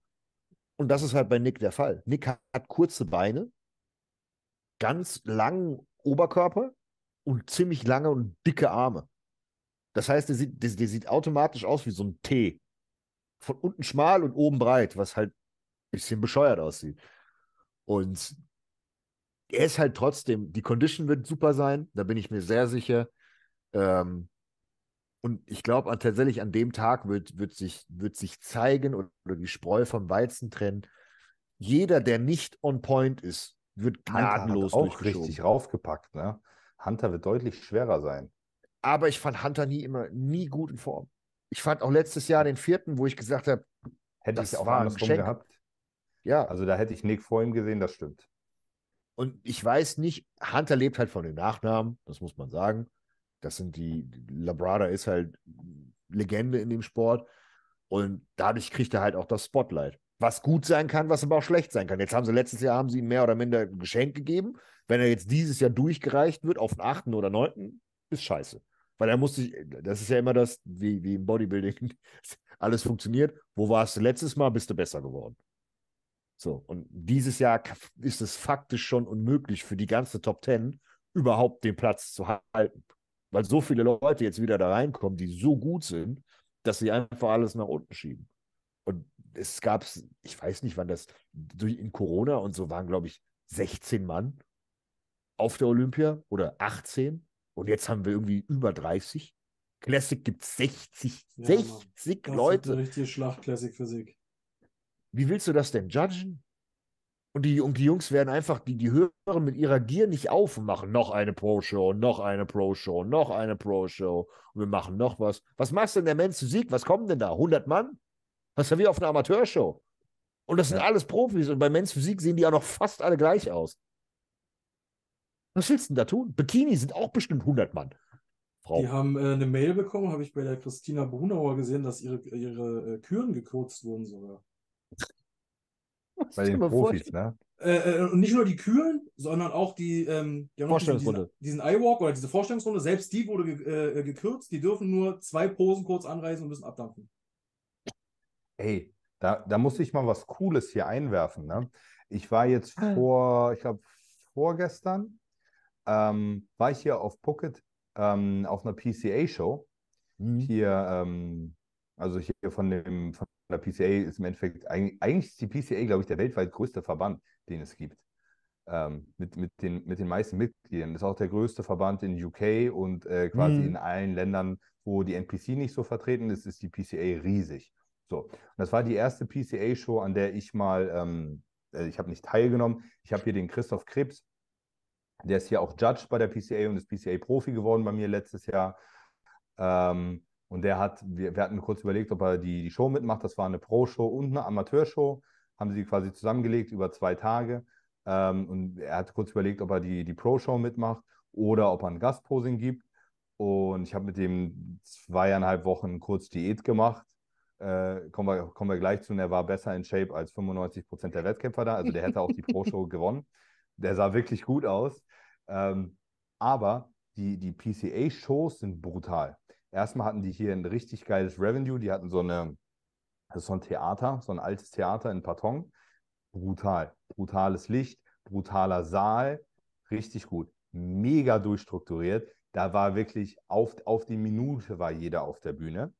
C: Und das ist halt bei Nick der Fall. Nick hat, hat kurze Beine, ganz langen Oberkörper und ziemlich lange und dicke Arme. Das heißt, der sieht, der, der sieht automatisch aus wie so ein T. Von unten schmal und oben breit, was halt ein bisschen bescheuert aussieht. Und er ist halt trotzdem, die Condition wird super sein, da bin ich mir sehr sicher. Ähm, und ich glaube tatsächlich an dem Tag wird, wird, sich, wird sich zeigen oder, oder die Spreu vom Weizen trennen. Jeder, der nicht on point ist, wird gnadenlos
B: auch richtig raufgepackt, ne? Hunter wird deutlich schwerer sein.
C: Aber ich fand Hunter nie immer, nie gut in Form. Ich fand auch letztes Jahr den vierten, wo ich gesagt habe,
B: Hätte ich auch
C: war ein Geschenk.
B: gehabt.
C: ja,
B: Also da hätte ich Nick vor ihm gesehen, das stimmt.
C: Und ich weiß nicht, Hunter lebt halt von den Nachnamen, das muss man sagen. Das sind die, Labrada ist halt Legende in dem Sport. Und dadurch kriegt er halt auch das Spotlight. Was gut sein kann, was aber auch schlecht sein kann. Jetzt haben sie letztes Jahr haben sie ihm mehr oder minder ein Geschenk gegeben. Wenn er jetzt dieses Jahr durchgereicht wird auf den achten oder neunten, ist scheiße. Weil er muss sich, das ist ja immer das, wie, wie im Bodybuilding, alles funktioniert. Wo warst du letztes Mal, bist du besser geworden. So, und dieses Jahr ist es faktisch schon unmöglich für die ganze Top Ten überhaupt den Platz zu halten. Weil so viele Leute jetzt wieder da reinkommen, die so gut sind, dass sie einfach alles nach unten schieben. Und es gab, ich weiß nicht, wann das, durch in Corona und so waren, glaube ich, 16 Mann auf der Olympia oder 18. Und jetzt haben wir irgendwie über 30. Classic gibt 60,
A: Ja,
C: 60
A: Mann. Das
C: Leute.
A: eine richtige Schlacht Classic Physik.
C: Wie willst du das denn judgen? Und die, und die Jungs werden einfach, die, die hören mit ihrer Gier nicht auf und machen noch eine Pro-Show, noch eine Pro-Show, noch eine Pro-Show. Und wir machen noch was. Was machst du denn der Mensch Sieg? Was kommen denn da? 100 Mann? Was ist ja wie auf einer Amateurshow. Und das sind
B: Ja.
C: alles Profis. Und bei Men's Physik sehen die auch noch fast alle gleich aus. Was willst du denn da tun? Bikini sind auch bestimmt 100 Mann. Frau.
A: Die haben äh, eine Mail bekommen, habe ich bei der Christina Brunauer gesehen, dass ihre, ihre äh, Küren gekürzt wurden sogar.
B: Bei den Profis, ne?
A: Äh, äh, und nicht nur die Küren, sondern auch die, ähm, die
C: Vorstellungsrunde.
A: diesen, diesen Eye-Walk oder diese Vorstellungsrunde, selbst die wurde ge äh, gekürzt. Die dürfen nur zwei Posen kurz anreisen und müssen abdampfen.
B: Ey, Da, da muss ich mal was Cooles hier einwerfen. Ne? Ich war jetzt
C: Ah.
B: vor, ich glaube, vorgestern, ähm, war ich hier auf Phuket ähm, auf einer PCA-Show.
C: Mhm.
B: Hier, ähm, also hier von dem, von der PCA ist im Endeffekt, eigentlich, ist die PCA, glaube ich, der weltweit größte Verband, den es gibt. Ähm, mit, mit, den, mit den meisten Mitgliedern. Das ist auch der größte Verband in UK und äh, quasi
C: Mhm.
B: in allen Ländern, wo die NPC nicht so vertreten ist, ist die PCA riesig. So, und das war die erste PCA-Show, an der ich mal, ähm, äh, ich habe nicht teilgenommen. Ich habe hier den Christoph Krebs, der ist hier auch Judge bei der PCA und ist PCA-Profi geworden bei mir letztes Jahr. Ähm, und der hat, wir, wir hatten kurz überlegt, ob er die, die Show mitmacht. Das war eine Pro-Show und eine Amateurshow. Haben sie quasi zusammengelegt über zwei Tage. Ähm, und er hat kurz überlegt, ob er die, die Pro-Show mitmacht oder ob er ein Gastposing gibt. Und ich habe mit dem zweieinhalb Wochen kurz Diät gemacht. Äh, kommen, wir, kommen wir gleich zu. Und er war besser in Shape als 95 Prozent der Wettkämpfer da. Also der hätte auch die Pro-Show gewonnen. Der sah wirklich gut aus. Ähm, aber die, die PCA-Shows sind brutal. Erstmal hatten die hier ein richtig geiles Revenue. Die hatten so eine, so ein Theater, so ein altes Theater in Patong. Brutal. Brutales Licht, brutaler Saal. Richtig gut. Mega durchstrukturiert. Da war wirklich auf, auf die Minute war jeder auf der Bühne.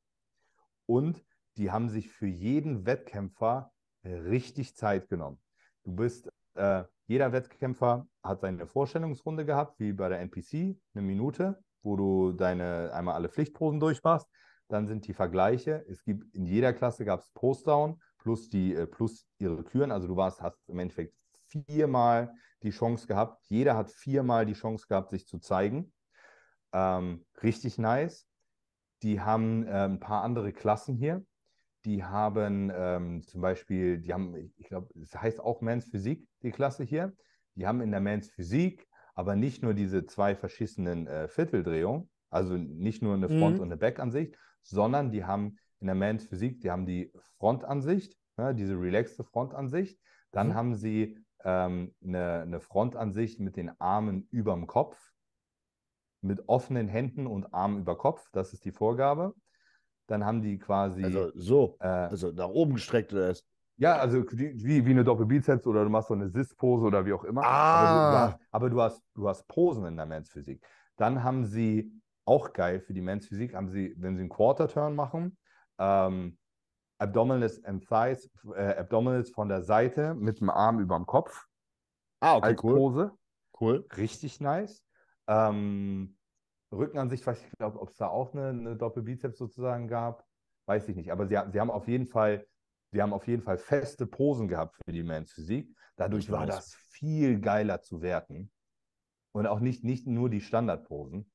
B: Und die haben sich für jeden Wettkämpfer richtig Zeit genommen. Du bist, äh, jeder Wettkämpfer hat seine Vorstellungsrunde gehabt, wie bei der NPC, eine Minute, wo du deine einmal alle Pflichtposen durchmachst. Dann sind die Vergleiche. Es gibt in jeder Klasse gab es Postdown plus die äh, plus ihre Küren. Also du warst, hast im Endeffekt viermal die Chance gehabt. Jeder hat viermal die Chance gehabt, sich zu zeigen. Ähm, richtig nice. Die haben äh, ein paar andere Klassen hier. Die haben ähm, zum Beispiel, die haben, ich glaube, es heißt auch Mans Physik, die Klasse hier. Die haben in der Mans Physik aber nicht nur diese zwei verschissenen äh, Vierteldrehungen, also nicht nur eine Front-
C: Mhm.
B: und eine Backansicht, sondern die haben in der Mans Physik, die haben die Frontansicht, ne, diese relaxte Frontansicht. Dann
C: Mhm.
B: haben sie ähm, eine, eine Frontansicht mit den Armen überm Kopf, mit offenen Händen und Armen über Kopf. Das ist die Vorgabe. Dann haben die quasi.
C: Also so.
B: äh,
C: Also nach oben gestreckt oder ist.
B: Ja, also wie, wie eine Doppelbizeps oder du machst so eine Sis-Pose oder wie auch immer.
C: Ah.
B: Aber, du, hast, aber du, hast, du hast Posen in der Men's Physik. Dann haben sie, auch geil für die Men's Physik, haben sie, wenn sie einen Quarter-Turn machen, ähm, Abdominals and Thighs, äh, Abdominals von der Seite mit dem Arm über dem Kopf
C: Ah, okay,
B: als
C: cool.
B: Pose.
C: Cool.
B: Richtig nice. Ähm, Rückenansicht, weiß ich glaube, ob es da auch eine, eine Doppelbizeps sozusagen gab, weiß ich nicht. Aber sie, sie haben auf jeden Fall, sie haben auf jeden Fall feste Posen gehabt für die Men's Physik. Dadurch war das viel geiler zu werten. Und auch nicht, nicht nur die Standardposen.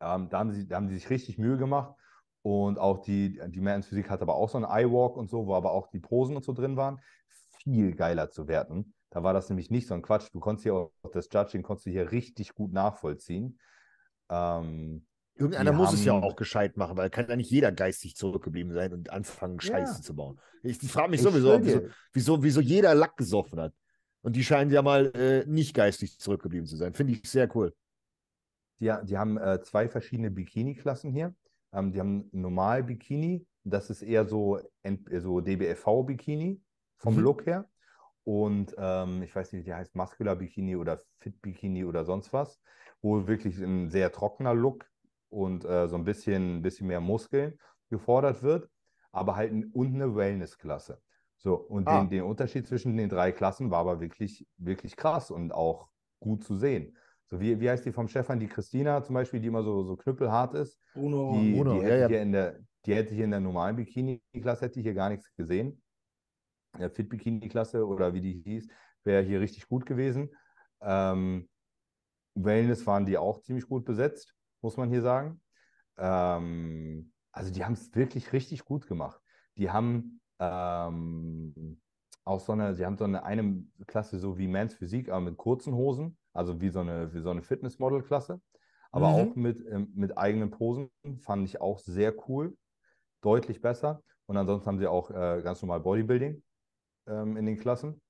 B: Ähm, da, haben sie, da haben sie sich richtig Mühe gemacht. Und auch die, die Men's Physik hat aber auch so einen Eye-Walk und so, wo aber auch die Posen und so drin waren. Viel geiler zu werten. Da war das nämlich nicht so ein Quatsch. Du konntest hier auch das Judging konntest du hier richtig gut nachvollziehen. Ähm,
C: Irgendeiner muss es ja auch gescheit machen, weil kann ja nicht jeder geistig zurückgeblieben sein und anfangen,
B: Ja.
C: Scheiße zu bauen. Ich, ich frage mich
B: ich
C: sowieso, wieso, wieso, wieso jeder Lack gesoffen hat. Und die scheinen ja mal äh, nicht geistig zurückgeblieben zu sein. Finde ich sehr cool.
B: Die, die haben äh, zwei verschiedene Bikini-Klassen hier. Ähm, die haben Normal-Bikini, das ist eher so, so DBFV-Bikini vom
C: Mhm.
B: Look her. Und ähm, ich weiß nicht, wie die heißt, Muscular-Bikini oder Fit-Bikini oder sonst was, wo wirklich ein sehr trockener Look und äh, so ein bisschen, bisschen mehr Muskeln gefordert wird, aber halt und eine Wellness-Klasse. So, und
C: Ah.
B: den, den Unterschied zwischen den drei Klassen war aber wirklich, wirklich krass und auch gut zu sehen. So, wie, wie heißt die vom Stefan, die Christina zum Beispiel, die immer so, so knüppelhart ist?
A: Bruno,
B: Die,
C: Bruno,
B: die, hätte
C: ja.
B: Hier in der, die hätte hier in der normalen Bikini-Klasse hätte ich hier gar nichts gesehen. In der Fit-Bikini-Klasse oder wie die hieß, wäre hier richtig gut gewesen. Ähm, Wellness waren die auch ziemlich gut besetzt, muss man hier sagen. Ähm, also die haben es wirklich richtig gut gemacht. Die haben ähm, auch so eine, sie haben so eine, eine Klasse so wie Mans Physik, aber mit kurzen Hosen, also wie so eine, wie so eine Fitnessmodel-Klasse, aber
C: Mhm.
B: auch mit, ähm, mit eigenen Posen, fand ich auch sehr cool, deutlich besser. Und ansonsten haben sie auch äh, ganz normal Bodybuilding ähm, in den Klassen.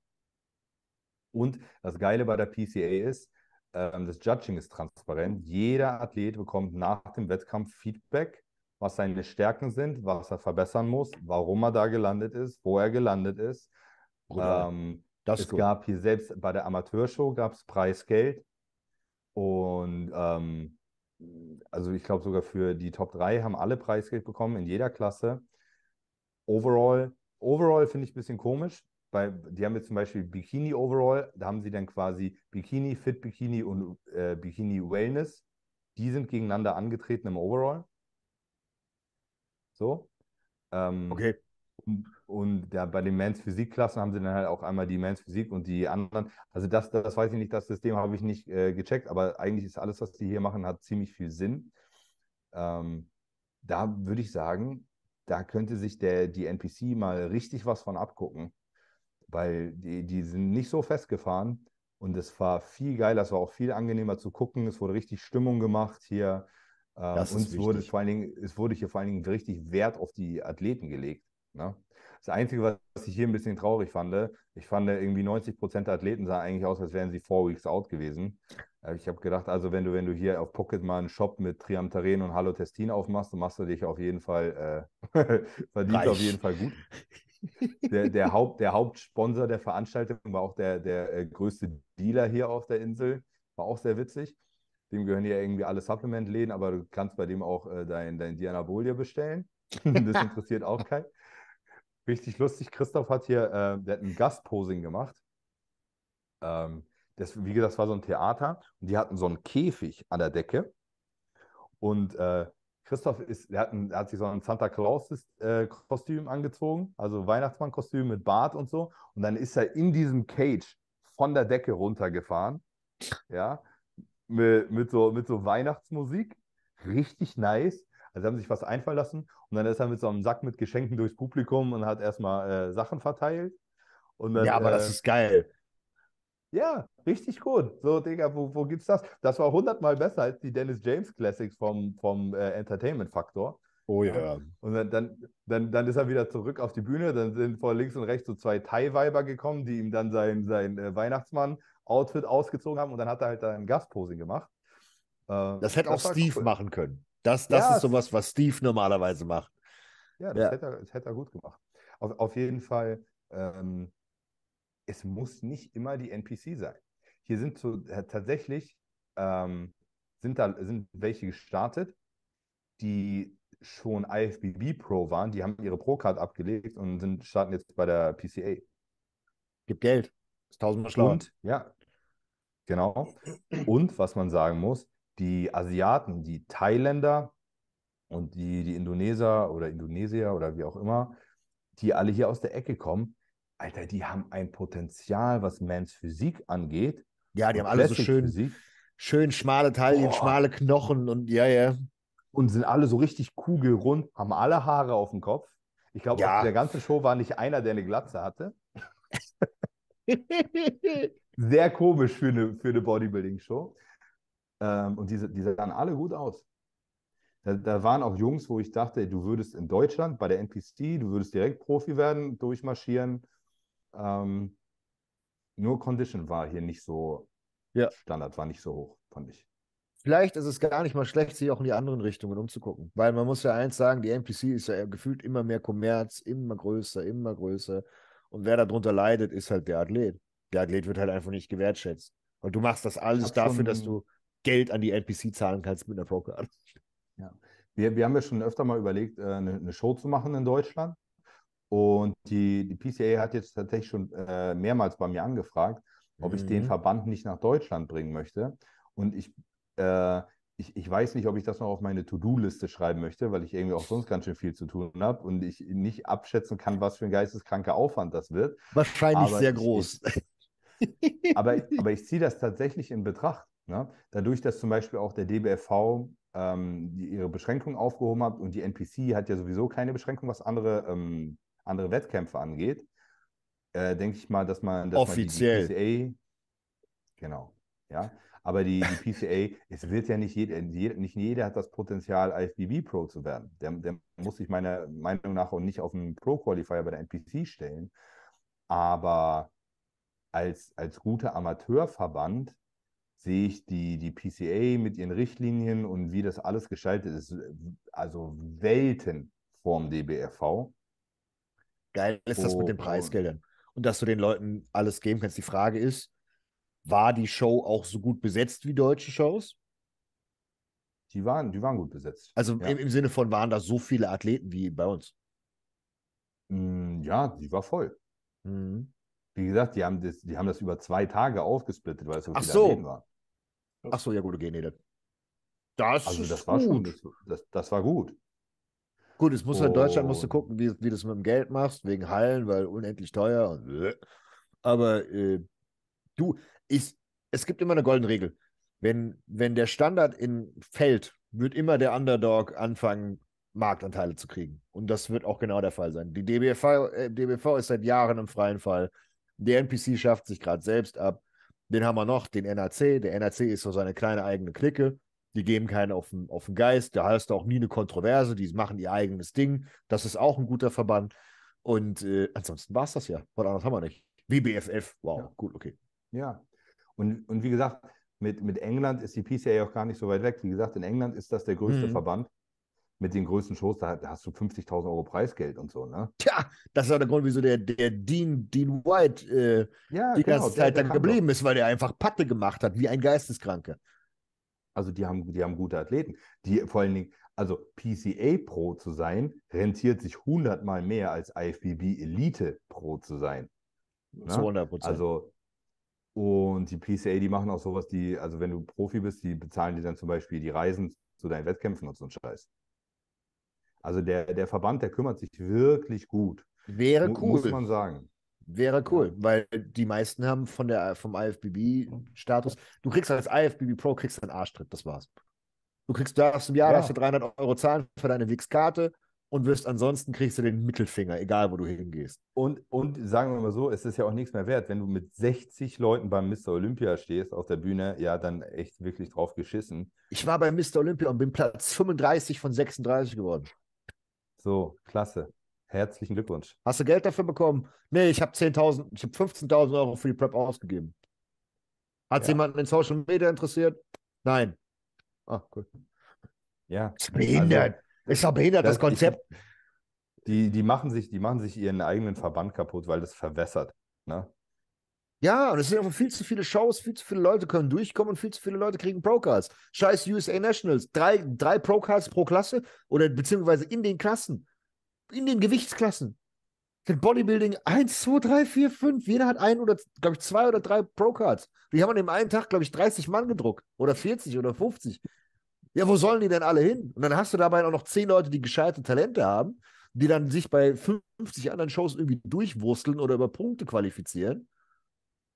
B: Und das Geile bei der PCA ist, das Judging ist transparent. Jeder Athlet bekommt nach dem Wettkampf Feedback was seine Stärken sind, was er verbessern muss, warum er da gelandet ist, wo er gelandet ist. Ähm,
C: das
B: es
C: gut.
B: gab hier selbst bei der Amateurshow gab es Preisgeld. Und ähm, also ich glaube sogar für die Top 3 haben alle Preisgeld bekommen in jeder Klasse. Overall, overall finde ich ein bisschen komisch. Bei, die haben jetzt zum Beispiel Bikini Overall, da haben sie dann quasi Bikini, Fit Bikini und äh, Bikini Wellness. Die sind gegeneinander angetreten im Overall. So. Ähm,
C: Okay.
B: und, und ja, bei den Men's Physik-Klassen haben sie dann halt auch einmal die Men's Physik und die anderen. Also das, das weiß ich nicht, das System habe ich nicht äh, gecheckt, aber eigentlich ist alles, was die hier machen, hat ziemlich viel Sinn. Ähm, da würde ich sagen, da könnte sich der, die NPC mal richtig was von abgucken, weil die, die sind nicht so festgefahren und es war viel geiler, es war auch viel angenehmer zu gucken, es wurde richtig Stimmung gemacht hier. Ähm,
C: Das
B: und
C: ist
B: es wurde vor allen Dingen, es wurde hier vor allen Dingen richtig Wert auf die Athleten gelegt. Ne? Das Einzige, was ich hier ein bisschen traurig fand, ich fand irgendwie 90 Prozent der Athleten sahen eigentlich aus, als wären sie four weeks out gewesen. Äh, Ich habe gedacht, also wenn du, wenn du hier auf Pocket mal einen Shop mit Triamtaren und Halotestin aufmachst, dann machst du dich auf jeden Fall, äh, verdienst
C: Reich.
B: auf jeden Fall gut. Der, der, Haupt, der Hauptsponsor der Veranstaltung war auch der, der äh, größte Dealer hier auf der Insel. War auch sehr witzig. Dem gehören ja irgendwie alle Supplement-Läden, aber du kannst bei dem auch äh, dein, dein Dianabol dir bestellen. das interessiert auch keinen. Richtig lustig. Christoph hat hier, äh, der hat ein Gastposing gemacht. Ähm, das, wie gesagt, das war so ein Theater und die hatten so einen Käfig an der Decke. Und äh, Christoph ist, der hat, hat sich so ein Santa Claus-Kostüm angezogen, also Weihnachtsmann-Kostüm mit Bart und so. Und dann ist er in diesem Cage von der Decke runtergefahren. Ja, mit, mit, so, mit so Weihnachtsmusik. Richtig nice. Also haben sich was einfallen lassen. Und dann ist er mit so einem Sack mit Geschenken durchs Publikum und hat erstmal äh, Sachen verteilt. Und dann,
C: Ja, aber das
B: äh,
C: ist geil.
B: Ja, richtig gut. So, Digga, wo, wo gibt's das? Das war hundertmal besser als die Dennis James Classics vom, vom äh, Entertainment Faktor.
C: Oh
B: ja. Und dann, dann, dann, dann ist er wieder zurück auf die Bühne. Dann sind vor links und rechts so zwei Thai-Weiber gekommen, die ihm dann sein, sein äh, Weihnachtsmann-Outfit ausgezogen haben. Und dann hat er halt da ein Gastposing gemacht. Äh,
C: Das hätte auch
B: war
C: Steve
B: cool.
C: machen können. Das, das
B: Ja,
C: ist sowas, was Steve normalerweise macht.
B: Ja, das,
C: Ja.
B: Hätte, er, das hätte er gut gemacht. Auf, auf jeden Fall, ähm, es muss nicht immer die NPC sein. Hier sind so äh, tatsächlich ähm, sind da sind welche gestartet, die schon IFBB Pro waren, die haben ihre Pro-Card abgelegt und sind, starten jetzt bei der PCA.
C: Gib Geld. Ist tausendmal schlauer.
B: Und, ja, genau. Und was man sagen muss, die Asiaten, die Thailänder und die, die Indoneser oder Indonesier oder wie auch immer, die alle hier aus der Ecke kommen, Alter, die haben ein Potenzial, was Mans Physik angeht.
C: ja, die haben alle so schön,
B: Physik
C: schön schmale Taillen,
B: Boah.
C: schmale Knochen und ja, ja.
B: und sind alle so richtig kugelrund, haben alle Haare auf dem Kopf. Ich glaube,
C: Ja.
B: auf der ganzen Show war nicht einer, der eine Glatze hatte. Sehr komisch für eine, für eine Bodybuilding-Show. Ähm, und diese, die sahen alle gut aus. Da, da waren auch Jungs, wo ich dachte, du würdest in Deutschland bei der NPC, du würdest direkt Profi werden, durchmarschieren. Ähm, nur Condition war hier nicht so,
C: Ja.
B: Standard war nicht so hoch, fand ich.
C: Vielleicht ist es gar nicht mal schlecht, sich auch in die anderen Richtungen umzugucken. Weil man muss ja eins sagen, die NPC ist ja gefühlt immer mehr Kommerz, immer größer, immer größer. Und wer darunter leidet, ist halt der Athlet. Der Athlet wird halt einfach nicht gewertschätzt. Und du machst das alles dafür, dass
B: schon-
C: du Geld an die NPC zahlen kannst mit einer Pro-Card.
B: Wir, wir haben ja schon öfter mal überlegt, äh, eine, eine Show zu machen in Deutschland. Und die, die PCA hat jetzt tatsächlich schon äh, mehrmals bei mir angefragt, ob ich den
C: Mhm.
B: Verband nicht nach Deutschland bringen möchte. Und ich, äh, ich, ich weiß nicht, ob ich das noch auf meine To-Do-Liste schreiben möchte, weil ich irgendwie auch sonst ganz schön viel zu tun habe und ich nicht abschätzen kann, was für ein geisteskranker Aufwand das wird.
C: Wahrscheinlich
B: Aber
C: sehr
B: ich-
C: groß.
B: Aber, aber ich ziehe das tatsächlich in Betracht. Ne? Dadurch, dass zum Beispiel auch der DBFV ähm, ihre Beschränkungen aufgehoben hat und die NPC hat ja sowieso keine Beschränkung, was andere, ähm, andere Wettkämpfe angeht, äh, denke ich mal, dass man, dass
C: Offiziell.
B: man die, die PCA, genau, ja, aber die, die PCA, es wird ja nicht jeder, nicht jeder hat das Potenzial, IFBB Pro zu werden. Der, der muss sich meiner Meinung nach auch nicht auf einen Pro-Qualifier bei der NPC stellen. Aber als, als guter Amateurverband sehe ich die, die PCA mit ihren Richtlinien und wie das alles gestaltet ist, also Welten vorm DBRV.
C: Geil ist das mit den
B: Oh,
C: Preisgeldern. Und dass du den Leuten alles geben kannst. Die Frage ist, war die Show auch so gut besetzt wie deutsche Shows?
B: Die waren, die waren gut besetzt.
C: Also
B: Ja.
C: im, im Sinne von, waren da so viele Athleten wie bei uns?
B: Mm, Ja, die war voll.
C: Mhm.
B: Wie gesagt, die haben das, die haben das über zwei Tage aufgesplittet, weil es so
C: Ach
B: viele
C: so.
B: Athleten waren.
C: Ach so, ja gut, okay, nee. Das, das
B: Also das war schon,
C: gut.
B: das, das, das war gut.
C: Gut, es muss halt in Deutschland musst du gucken, wie, wie du es mit dem Geld machst, wegen Hallen, weil unendlich teuer. Und, äh. aber äh, du, ich, es gibt immer eine goldene Regel. Wenn, wenn der Standard in fällt, wird immer der Underdog anfangen, Marktanteile zu kriegen. Und das wird auch genau der Fall sein. Die DBV, äh, DBV ist seit Jahren im freien Fall. Der NPC schafft sich gerade selbst ab. Den haben wir noch, den NAC. Der NAC ist so seine kleine eigene Clique. Die geben keinen auf den, auf den Geist. Da hast du auch nie eine Kontroverse. Die machen ihr eigenes Ding. Das ist auch ein guter Verband. Und äh, ansonsten war es das ja. Was anderes haben wir nicht. WBFF. Wow,
B: Ja.
C: gut, okay.
B: Ja. Und, und wie gesagt, mit, mit England ist die PCA auch gar nicht so weit weg. Wie gesagt, in England ist das der größte
C: Mhm.
B: Verband mit den größten Shows. Da, da hast du 50.000 Euro Preisgeld und so, ne?
C: Tja, das ist auch der Grund, wieso der, der Dean, Dean White äh,
B: Ja,
C: die ganze
B: genau, der-
C: Zeit dann
B: kann doch.
C: geblieben ist, weil der einfach Patte gemacht hat, wie ein Geisteskranker.
B: Also die haben, die haben gute Athleten. Die vor allen Dingen, also PCA Pro zu sein, rentiert sich hundertmal mehr als IFBB Elite Pro zu sein. Ne?
C: Zu 100 Prozent.
B: Also, und die PCA, die machen auch sowas, die, also wenn du Profi bist, die bezahlen dir dann zum Beispiel die Reisen zu deinen Wettkämpfen und so ein Scheiß. Also der, der Verband, der kümmert sich wirklich gut.
C: Wäre cool.
B: Muss man sagen.
C: Wäre cool, weil die meisten haben von der, vom IFBB-Status, du kriegst als IFBB Pro kriegst einen Arschtritt, das war's. Du kriegst, darfst im Jahr
B: Ja.
C: darfst du 300 Euro zahlen für deine Wix-Karte und wirst ansonsten kriegst du den Mittelfinger, egal wo du hingehst.
B: Und, und sagen wir mal so, es ist ja auch nichts mehr wert, wenn du mit 60 Leuten beim Mr. Olympia stehst auf der Bühne, ja, dann echt wirklich drauf geschissen.
C: Ich war bei Mr. Olympia und bin Platz 35 von 36 geworden.
B: So, klasse. Herzlichen Glückwunsch.
C: Hast du Geld dafür bekommen? Nee, ich habe 10.000, ich habe 15.000 Euro für die Prep ausgegeben. Hat
B: Ja.
C: jemanden in Social Media interessiert? Nein. Ah, cool.
B: Ja.
C: Ist behindert. ist doch behindert, das,
B: Also, das- ich-
C: Konzept.
B: Die, die, machen sich, die machen sich ihren eigenen Verband kaputt, weil das verwässert. Ne?
C: Ja, und es sind einfach viel zu viele Shows, viel zu viele Leute können durchkommen und viel zu viele Leute kriegen Pro-Cards. Scheiß USA Nationals. Drei, drei Pro-Cards pro Klasse oder beziehungsweise in den Klassen. In den Gewichtsklassen. Sind Bodybuilding 1, 2, 3, 4, 5. Jeder hat ein oder, glaube ich, zwei oder drei Pro-Cards. Die haben an dem einen Tag, glaube ich, 30 Mann gedruckt. Oder 40 oder 50. Ja, wo sollen die denn alle hin? Und dann hast du dabei auch noch 10 Leute, die gescheite Talente haben, die dann sich bei 50 anderen Shows irgendwie durchwursteln oder über Punkte qualifizieren.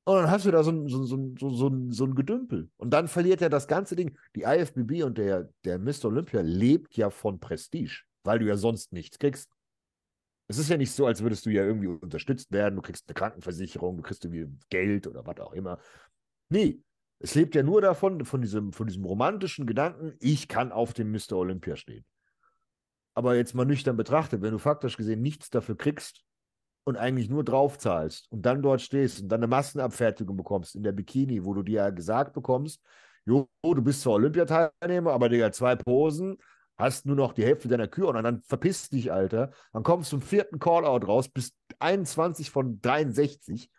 C: Und dann hast du da so ein, so, so, so, so ein Gedümpel. Und dann verliert ja das ganze Ding. Die IFBB und der, der Mr. Olympia lebt ja von Prestige, weil du ja sonst nichts kriegst. Es ist ja nicht so, als würdest du ja irgendwie unterstützt werden. Du kriegst eine Krankenversicherung, du kriegst irgendwie Geld oder was auch immer. Nee, es lebt ja nur davon, von diesem, von diesem romantischen Gedanken, ich kann auf dem Mr. Olympia stehen. Aber jetzt mal nüchtern betrachtet, wenn du faktisch gesehen nichts dafür kriegst und eigentlich nur drauf zahlst und dann dort stehst und dann eine Massenabfertigung bekommst in der Bikini, wo du dir ja gesagt bekommst, jo, du bist zwar Olympiateilnehmer, aber Digga, zwei Posen, hast nur noch die Hälfte deiner Kühe und dann verpiss dich, Alter. Dann kommst du zum vierten Callout raus, bist 21 von 63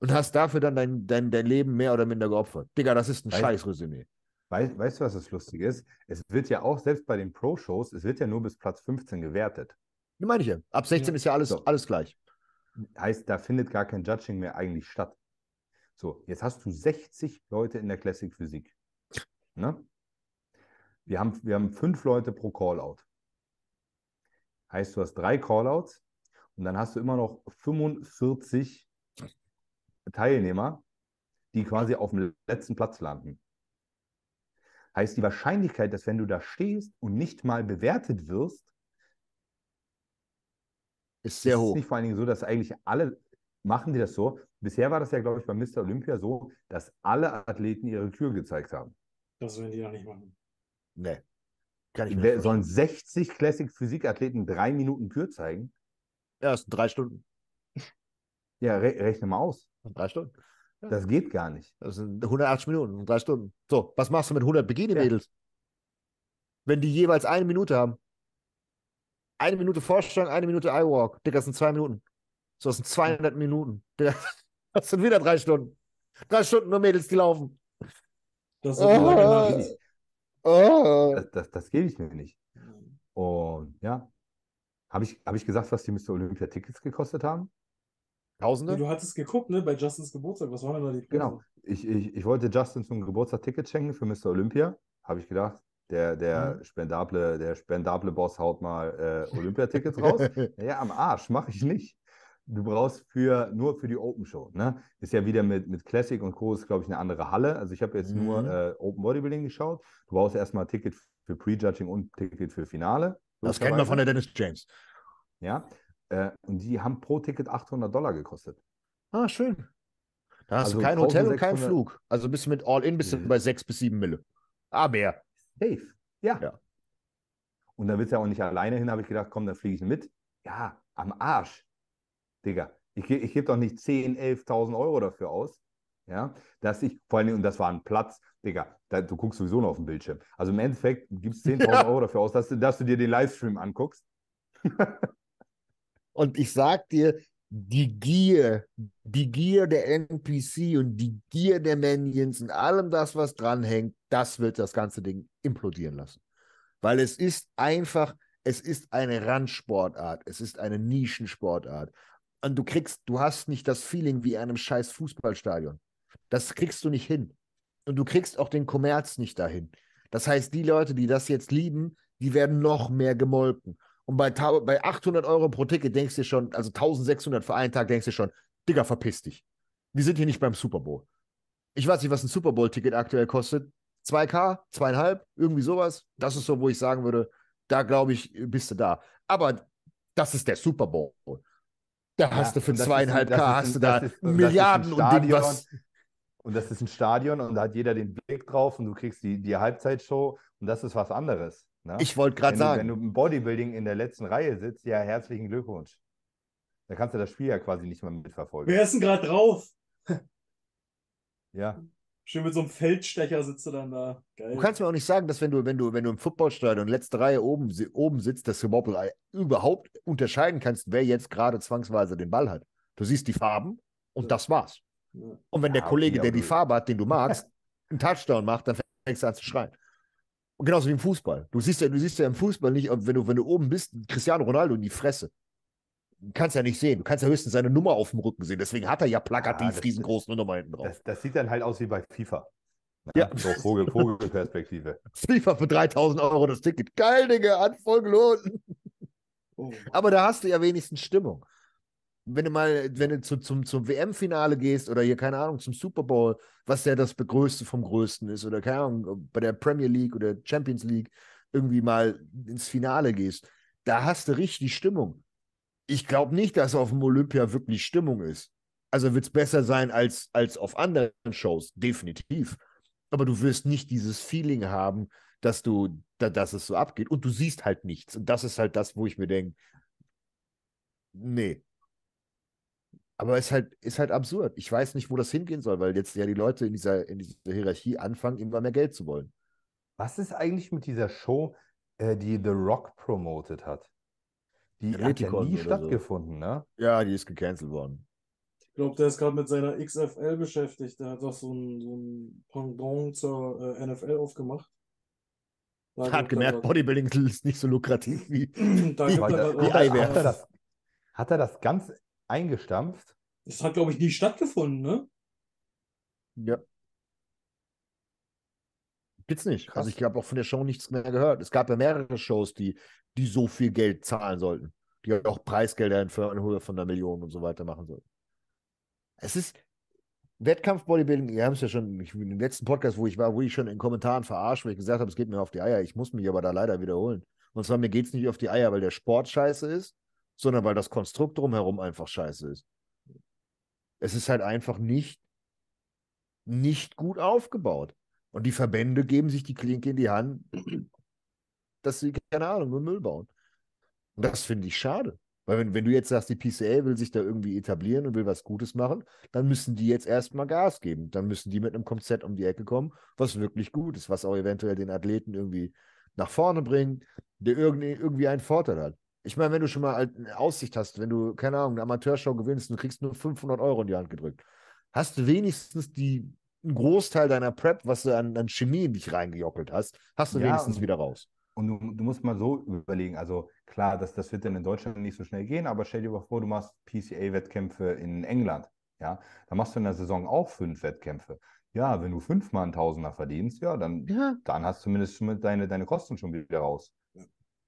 C: und hast dafür dann dein, dein, dein Leben mehr oder minder geopfert. Digga, das ist ein
B: Weißt-
C: Scheißresümee.
B: Weißt, weißt du, was das Lustige ist? Es wird ja auch, selbst bei den Pro-Shows, es wird ja nur bis Platz 15 gewertet.
C: Das meine ich ja. Ab 16
A: Ja.
C: ist ja alles,
B: So.
C: alles gleich.
B: Heißt, da findet gar kein Judging mehr eigentlich statt. So, jetzt hast du 60 Leute in der Classic Physik. Ne? Wir haben, wir haben fünf Leute pro Callout. Heißt, du hast drei Callouts und dann hast du immer noch 45 Teilnehmer, die quasi auf dem letzten Platz landen. Heißt, die Wahrscheinlichkeit, dass wenn du da stehst und nicht mal bewertet wirst,
C: Ist sehr
B: ist
C: hoch.
B: nicht vor allen Dingen so, dass eigentlich alle machen die das so. Bisher war das ja, glaube ich, bei Mr. Olympia so, dass alle Athleten ihre Kür gezeigt haben.
A: Das werden die ja nicht machen.
C: Nee. Kann ich mir
B: Wer, sollen
C: vorstellen.
B: 60 Classic Physik-Athleten drei Minuten Kür zeigen?
C: Ja, es sind drei Stunden.
B: Ja, re rechne mal aus.
C: Drei Stunden.
B: Das geht gar nicht.
C: Das sind 180 Minuten, drei Stunden. So, was machst du mit 100 Bikini-Mädels? Wenn die jeweils eine Minute haben. Eine Minute Vorstand, eine Minute iWalk. Digga, das sind zwei Minuten. So, das sind 200 Minuten. Digga, das sind wieder drei Stunden. Drei Stunden nur Mädels, die laufen.
A: Das ist eine lange
C: Oh. Oh.
B: Das, das, das gebe ich mir nicht. Und ja. Habe ich, hab ich gesagt, was die Mr. Olympia Tickets gekostet haben?
C: Tausende?
A: Du hattest geguckt, ne, bei Justins Geburtstag. Was waren denn da die Preise?
B: Genau. Ich, ich, ich wollte Justin zum Geburtstag Tickets schenken für Mr. Olympia. Habe ich gedacht, der, der,
A: Mhm.
B: spendable, der spendable Boss haut mal äh, Olympia-Tickets raus. Ja, am Arsch, mache ich nicht. Du brauchst für, nur für die Open Show. Ne? Ist ja wieder mit, mit Classic und Co. ist, glaube ich, eine andere Halle. Also ich habe jetzt nur
C: Mhm.
B: äh, Open Bodybuilding geschaut. Du brauchst erstmal ein Ticket für Prejudging und ein Ticket für Finale.
C: Das kennen wir von der Dennis James.
B: Ja. Äh, und die haben pro Ticket 800 Dollar gekostet.
C: Ah, schön. Da hast
B: Also
C: du kein Hotel und kein
B: 1600
C: Flug. Also bist du mit All-In bist du
B: Mhm.
C: bei sechs bis sieben Mille. Ah, mehr.
B: Safe. Ja.
C: Ja.
B: Und da willst du ja auch nicht alleine hin, habe ich gedacht, komm, dann fliege ich mit. Ja, am Arsch. Digga, ich, ge- ich gebe doch nicht 10.000, 11.000 Euro dafür aus. Ja, dass ich, vor allem, und das war ein Platz, Digga, da, du guckst sowieso noch auf den Bildschirm. Also im Endeffekt gibst du 10.000
C: Ja.
B: Euro dafür aus, dass du, dass du dir den Livestream anguckst.
C: Und ich sag dir, die Gier, die Gier der NPC und die Gier der Minions und allem das, was dranhängt, das wird das ganze Ding implodieren lassen. Weil es ist einfach, es ist eine Randsportart, es ist eine Nischensportart. Und du kriegst, du hast nicht das Feeling wie in einem scheiß Fußballstadion. Das kriegst du nicht hin. Und du kriegst auch den Kommerz nicht dahin. Das heißt, die Leute, die das jetzt lieben, die werden noch mehr gemolken. Und bei, bei 800 Euro pro Ticket denkst du schon, also 1600 für einen Tag, denkst du schon, Digga, verpiss dich. Wir sind hier nicht beim Super Bowl. Ich weiß nicht, was ein Super Bowl-Ticket aktuell kostet. 2K, zweieinhalb, irgendwie sowas. Das ist so, wo ich sagen würde, da glaube ich, bist du da. Aber das ist der Super Bowl. Da hast du für zweieinhalb
B: ein-
C: K, hast
B: ein-
C: du da
B: ist-
C: Milliarden und Ding, was.
B: Und das ist ein Stadion und da hat jeder den Blick drauf und du kriegst die, die Halbzeitshow und das ist was anderes. Ne?
C: Ich wollte gerade
B: du,
C: sagen.
B: wenn du im Bodybuilding in der letzten Reihe sitzt, ja, herzlichen Glückwunsch. Da kannst du das Spiel ja quasi nicht mehr mitverfolgen.
A: Wer ist denn gerade drauf?
B: Ja,
A: Schön mit so einem Feldstecher sitzt du dann da. Geil.
C: Du kannst mir auch nicht sagen, dass wenn du, wenn du, wenn du im Footballstadion letzte Reihe oben, oben sitzt, dass du überhaupt, überhaupt unterscheiden kannst, wer jetzt gerade zwangsweise den Ball hat. Du siehst die Farben und
A: Ja.
C: das war's.
A: Ja.
C: Und wenn
B: Ja,
C: der Kollege, der die Farbe hat, den du magst, einen Touchdown macht, dann fängst du an zu schreien. Und genauso wie im Fußball. Du siehst ja, du siehst ja im Fußball nicht, ob- wenn du, wenn du oben bist, Cristiano Ronaldo in die Fresse. Du kannst ja nicht sehen. Du kannst ja höchstens seine Nummer auf dem Rücken sehen. Deswegen hat er ja plakativ
B: das-
C: riesengroße Nummer hinten drauf.
B: das, das sieht dann halt aus wie bei FIFA.
C: Ja.
B: So Vogel, Vogelperspektive.
C: FIFA für 3000 Euro das Ticket. Geil, Digga, hat voll gelohnt.
A: Oh.
C: Aber da hast du ja wenigstens Stimmung. Wenn du mal, wenn du zu, zum, zum WM-Finale gehst oder hier, keine Ahnung, zum Super Bowl, was ja das Größte vom Größten ist, oder keine Ahnung, bei der Premier League oder Champions League irgendwie mal ins Finale gehst, da hast du richtig Stimmung. Ich glaube nicht, dass auf dem Olympia wirklich Stimmung ist. Also wird es besser sein als, als auf anderen Shows, definitiv. Aber du wirst nicht dieses Feeling haben, dass du, da, dass es so abgeht. Und du siehst halt nichts. Und das ist halt das, wo ich mir denke, nee. Aber es ist halt, ist halt absurd. Ich weiß nicht, wo das hingehen soll, weil jetzt ja die Leute in dieser, in dieser Hierarchie anfangen, immer mehr Geld zu wollen.
B: Was ist eigentlich mit dieser Show, äh, die The Rock promoted hat? Die hat ja nie
C: oder so.
B: stattgefunden, ne?
C: Ja, die ist gecancelt worden.
A: Ich glaube, der ist gerade mit seiner XFL beschäftigt. Der hat doch so ein, so ein Pendant zur äh, NFL aufgemacht. Da er
C: Hat gemerkt, Bodybuilding ist nicht so lukrativ wie.
A: da
C: wie- wie Eiwärts.
B: hat, er das, hat er das ganz eingestampft?
A: Das hat, glaube ich, nie stattgefunden, ne?
C: Ja. Gibt's nicht.
B: Krass.
C: Also ich habe auch von der Show nichts mehr gehört. Es gab ja mehrere Shows, die, die so viel Geld zahlen sollten. Die auch Preisgelder in in Höhe von einer Million und so weiter machen sollten. Es ist Wettkampf-Bodybuilding, wir haben es ja schon, ich, im letzten Podcast, wo ich war, wo ich schon in Kommentaren verarscht, weil ich gesagt habe, es geht mir auf die Eier. Ich muss mich aber da leider wiederholen. Und zwar, mir geht es nicht auf die Eier, weil der Sport scheiße ist, sondern weil das Konstrukt drumherum einfach scheiße ist. Es ist halt einfach nicht, nicht gut aufgebaut. Und die Verbände geben sich die Klinke in die Hand, dass sie, keine Ahnung, nur Müll bauen. Und das finde ich schade. Weil wenn, wenn du jetzt sagst, die PCA will sich da irgendwie etablieren und will was Gutes machen, dann müssen die jetzt erstmal Gas geben. Dann müssen die mit einem Konzept um die Ecke kommen, was wirklich gut ist, was auch eventuell den Athleten irgendwie nach vorne bringt, der irgendwie, irgendwie einen Vorteil hat. Ich meine, wenn du schon mal eine Aussicht hast, wenn du, keine Ahnung, eine Amateurshow gewinnst und kriegst nur 500 Euro in die Hand gedrückt, hast du wenigstens die, einen Großteil deiner Prep, was du an, an Chemie in dich reingejockelt hast, hast du
B: Ja,
C: wenigstens
B: und-
C: wieder raus.
B: Und du, du musst mal so überlegen, also klar, das, das wird dann in Deutschland nicht so schnell gehen, aber stell dir mal vor, du machst PCA-Wettkämpfe in England, ja, da machst du in der Saison auch fünf Wettkämpfe. Ja, wenn du fünfmal einen Tausender verdienst, ja, dann,
C: Ja.
B: dann hast du zumindest deine, deine Kosten schon wieder raus.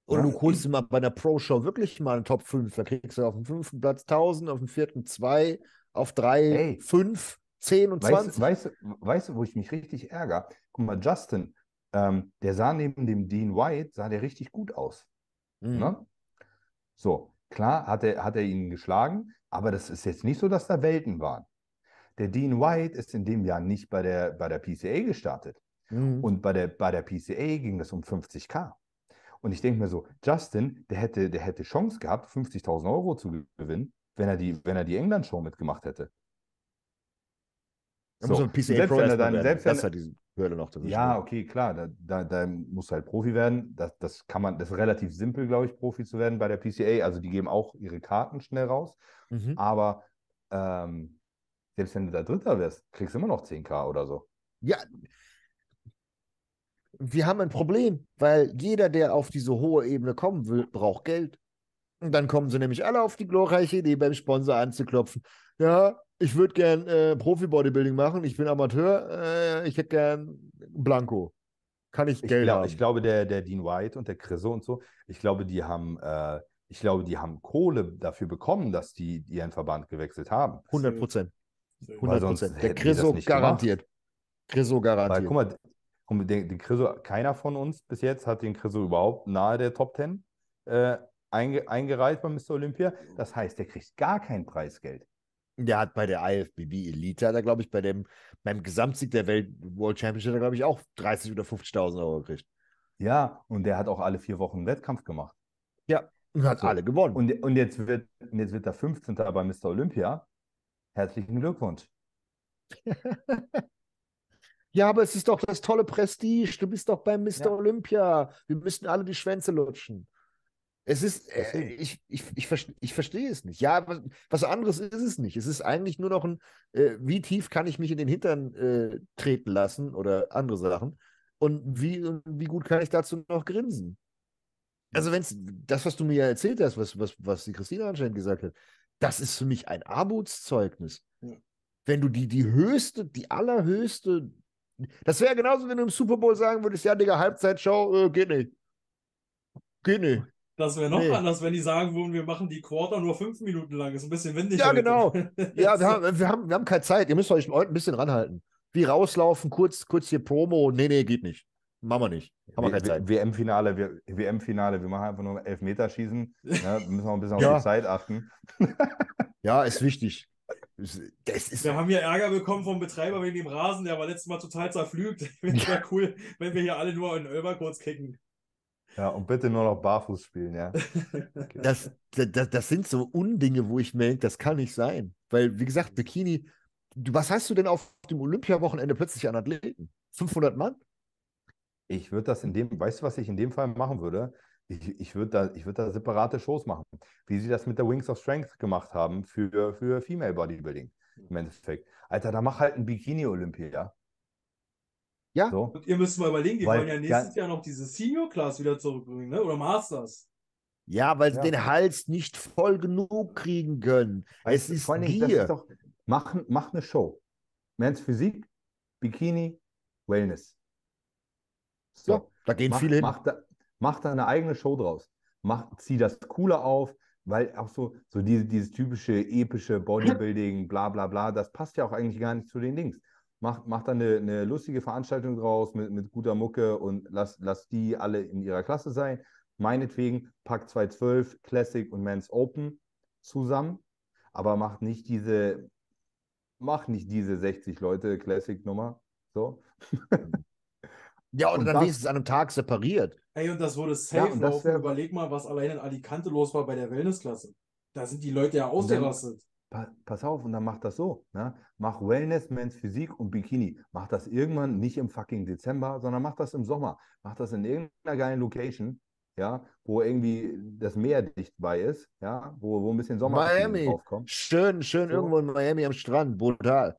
C: Oder
B: Ja.
C: du holst mal bei einer Pro-Show wirklich mal einen Top 5. Da kriegst du auf dem fünften Platz 1000, auf dem vierten 2, auf drei
B: Ey.
C: 5, 10 und 20.
B: Weißt, weißt, du- weißt du, wo ich mich richtig ärgere? Guck mal, Justin, ähm, der sah neben dem Dean White, sah der richtig gut aus.
C: Mhm.
B: Ne? So, klar hat er, hat er ihn geschlagen, aber das ist jetzt nicht so, dass da Welten waren. Der Dean White ist in dem Jahr nicht bei der, bei der PCA gestartet.
C: Mhm.
B: Und bei der, bei der PCA ging das um 50k. Und ich denke mir so, Justin, der hätte, der hätte Chance gehabt, 50.000 Euro zu gewinnen, wenn er die, wenn er die England-Show mitgemacht hätte. So,
C: man PCA
B: selbst
C: Pro
B: wenn dann- selbst
C: das hat diese Hürde noch.
B: Ja, okay, klar, da, da, da muss halt Profi werden. Das, das kann man, das ist relativ simpel, glaube ich, Profi zu werden bei der PCA. Also die geben auch ihre Karten schnell raus.
C: Mhm.
B: Aber ähm, selbst wenn du da Dritter wärst, kriegst du immer noch 10k oder so.
C: Ja, wir haben ein Problem, weil jeder, der auf diese hohe Ebene kommen will, braucht Geld. Und dann kommen sie nämlich alle auf die glorreiche Idee, beim Sponsor anzuklopfen. Ja, ich würde gern äh, Profi-Bodybuilding machen, ich bin Amateur, äh, ich hätte gern Blanco. Kann ich
B: Ich,
C: Geld
B: glaub,
C: haben?
B: ich glaube, der, der Dean White und der Chriso und so, ich glaube, die haben, äh, ich glaube, die haben Kohle dafür bekommen, dass die ihren Verband gewechselt haben.
C: 100 Prozent.
A: Sehr
C: 100
B: sonst
C: Prozent. Der Chriso
B: nicht gemacht.
C: garantiert. Chriso
B: Weil,
C: garantiert.
B: guck mal, mal, den, den Chriso, keiner von uns bis jetzt hat den Chriso überhaupt nahe der Top 10 äh, einge, eingereiht bei Mr. Olympia. Das heißt, der kriegt gar kein Preisgeld.
C: Der hat bei der IFBB Elite, hat er, glaube ich, bei dem, beim Gesamtsieg der Welt World Championship, er, glaube ich, auch 30 oder 50.000 Euro gekriegt.
B: Ja, und der hat auch alle vier Wochen einen Wettkampf gemacht.
C: Und hat
B: So.
C: alle gewonnen.
B: Und, und jetzt wird, jetzt wird er 15. bei Mr. Olympia. Herzlichen Glückwunsch.
C: ja, aber es ist doch das tolle Prestige. Du bist doch beim Mr.
B: Ja.
C: Olympia. Wir müssten alle die Schwänze lutschen. Es ist, äh, ich, ich, ich, verste- ich verstehe es nicht. Ja, was, was anderes ist es nicht. Es ist eigentlich nur noch ein, äh, wie tief kann ich mich in den Hintern äh, treten lassen oder andere Sachen. Und wie, wie gut kann ich dazu noch grinsen? Also, wenn es das, was du mir ja erzählt hast, was, was, was die Christina anscheinend gesagt hat, das ist für mich ein Armutszeugnis.
A: Ja.
C: Wenn du die, die höchste, die allerhöchste, das wäre genauso, wenn du im Super Bowl sagen würdest, ja, Digga, Halbzeitshow, äh, geht nicht. Geht nicht.
A: Das wäre noch
C: Nee.
A: anders, wenn die sagen würden, wir machen die Quarter nur fünf Minuten lang. Ist ein bisschen windig.
C: Ja,
A: heute.
C: genau. Ja, wir haben, wir, haben, wir haben keine Zeit. Ihr müsst euch heute ein bisschen ranhalten. Wie rauslaufen, kurz, kurz hier Promo. Nee, nee, geht nicht. Machen wir nicht. Haben wir keine Zeit.
B: WM-Finale, wir, WM-Finale, wir machen einfach nur Elfmeterschießen. Ne? Wir müssen auch ein bisschen
C: Ja.
B: auf die Zeit achten.
C: Ja, ist wichtig. Es- Das ist,
A: Wir haben hier Ärger bekommen vom Betreiber wegen dem Rasen, der war letztes Mal total zerflügt. Es wäre cool, wenn wir hier alle nur in Ölber kurz kicken.
B: Ja, und bitte nur noch barfuß spielen, ja.
C: das, das, das sind so Undinge, wo ich mir denke, das kann nicht sein. Weil, wie gesagt, Bikini, du, was hast du denn auf dem Olympiawochenende plötzlich an Athleten? 500 Mann?
B: Ich würde das in dem, weißt du, was ich in dem Fall machen würde? Ich, ich würde da, ich würd da separate Shows machen, wie sie das mit der Wings of Strength gemacht haben für, für Female Bodybuilding im Endeffekt. Alter, da mach halt ein Bikini-Olympia.
C: Ja.
B: So.
A: Und ihr müsst mal überlegen, die
B: Weil
A: wollen ja nächstes Jahr noch diese Senior Class wieder zurückbringen, ne? Oder Masters.
C: Ja, weil sie
B: Ja.
C: den Hals nicht voll genug kriegen können.
B: Weißt
C: es ist
B: das
C: Gier.
B: ist doch, mach, mach eine Show. Men's Physik, Bikini, Wellness. So.
C: Ja, da gehen
B: mach,
C: viele hin.
B: Mach da, mach da eine eigene Show draus. Mach, zieh das cooler auf, weil auch so, so diese, dieses typische epische Bodybuilding, bla bla bla, das passt ja auch eigentlich gar nicht zu den Dings. Mach, mach da eine, eine lustige Veranstaltung draus mit, mit guter Mucke und lass, lass die alle in ihrer Klasse sein. Meinetwegen pack 212 Classic und Men's Open zusammen, aber mach nicht diese, mach nicht diese 60 Leute Classic Nummer. So.
C: Ja, oder
B: und
C: dann
B: das-
C: wenigstens an einem Tag separiert.
A: Ey, und das würde safe
B: und das
A: laufen.
B: wär-
A: Überleg mal, was allein in Alicante los war bei der Wellnessklasse. Da sind die Leute ja
B: dann-
A: ausgerastet.
B: Pa pass auf, und dann mach das so. Ne? Mach Wellness, Men's Physik und Bikini. Mach das irgendwann nicht im fucking Dezember, sondern mach das im Sommer. Mach das in irgendeiner geilen Location, ja, wo irgendwie das Meer dicht bei ist, ja, wo, wo ein bisschen Sommer
C: Miami.
B: draufkommt.
C: Schön, schön
B: So.
C: irgendwo in Miami am Strand. Brutal.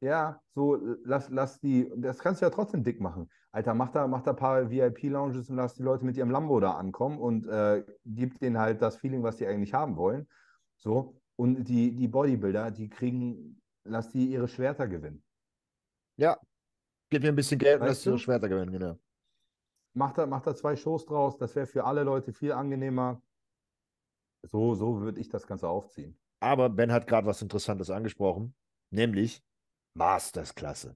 B: Ja, so lass, lass die, das kannst du ja trotzdem dick machen. Alter, mach da, mach da ein paar VIP-Lounges und lass die Leute mit ihrem Lambo da ankommen und äh, gib denen halt das Feeling, was die eigentlich haben wollen. So. Und die, die Bodybuilder, die kriegen, lass die ihre Schwerter gewinnen.
C: Gib mir ein bisschen Geld
B: Weißt
C: lass ihre
B: du?
C: Schwerter gewinnen, genau.
B: Mach da, mach da zwei Shows draus, das wäre für alle Leute viel angenehmer. So, so würde ich das Ganze aufziehen.
C: Aber Ben hat gerade was Interessantes angesprochen, nämlich Mastersklasse.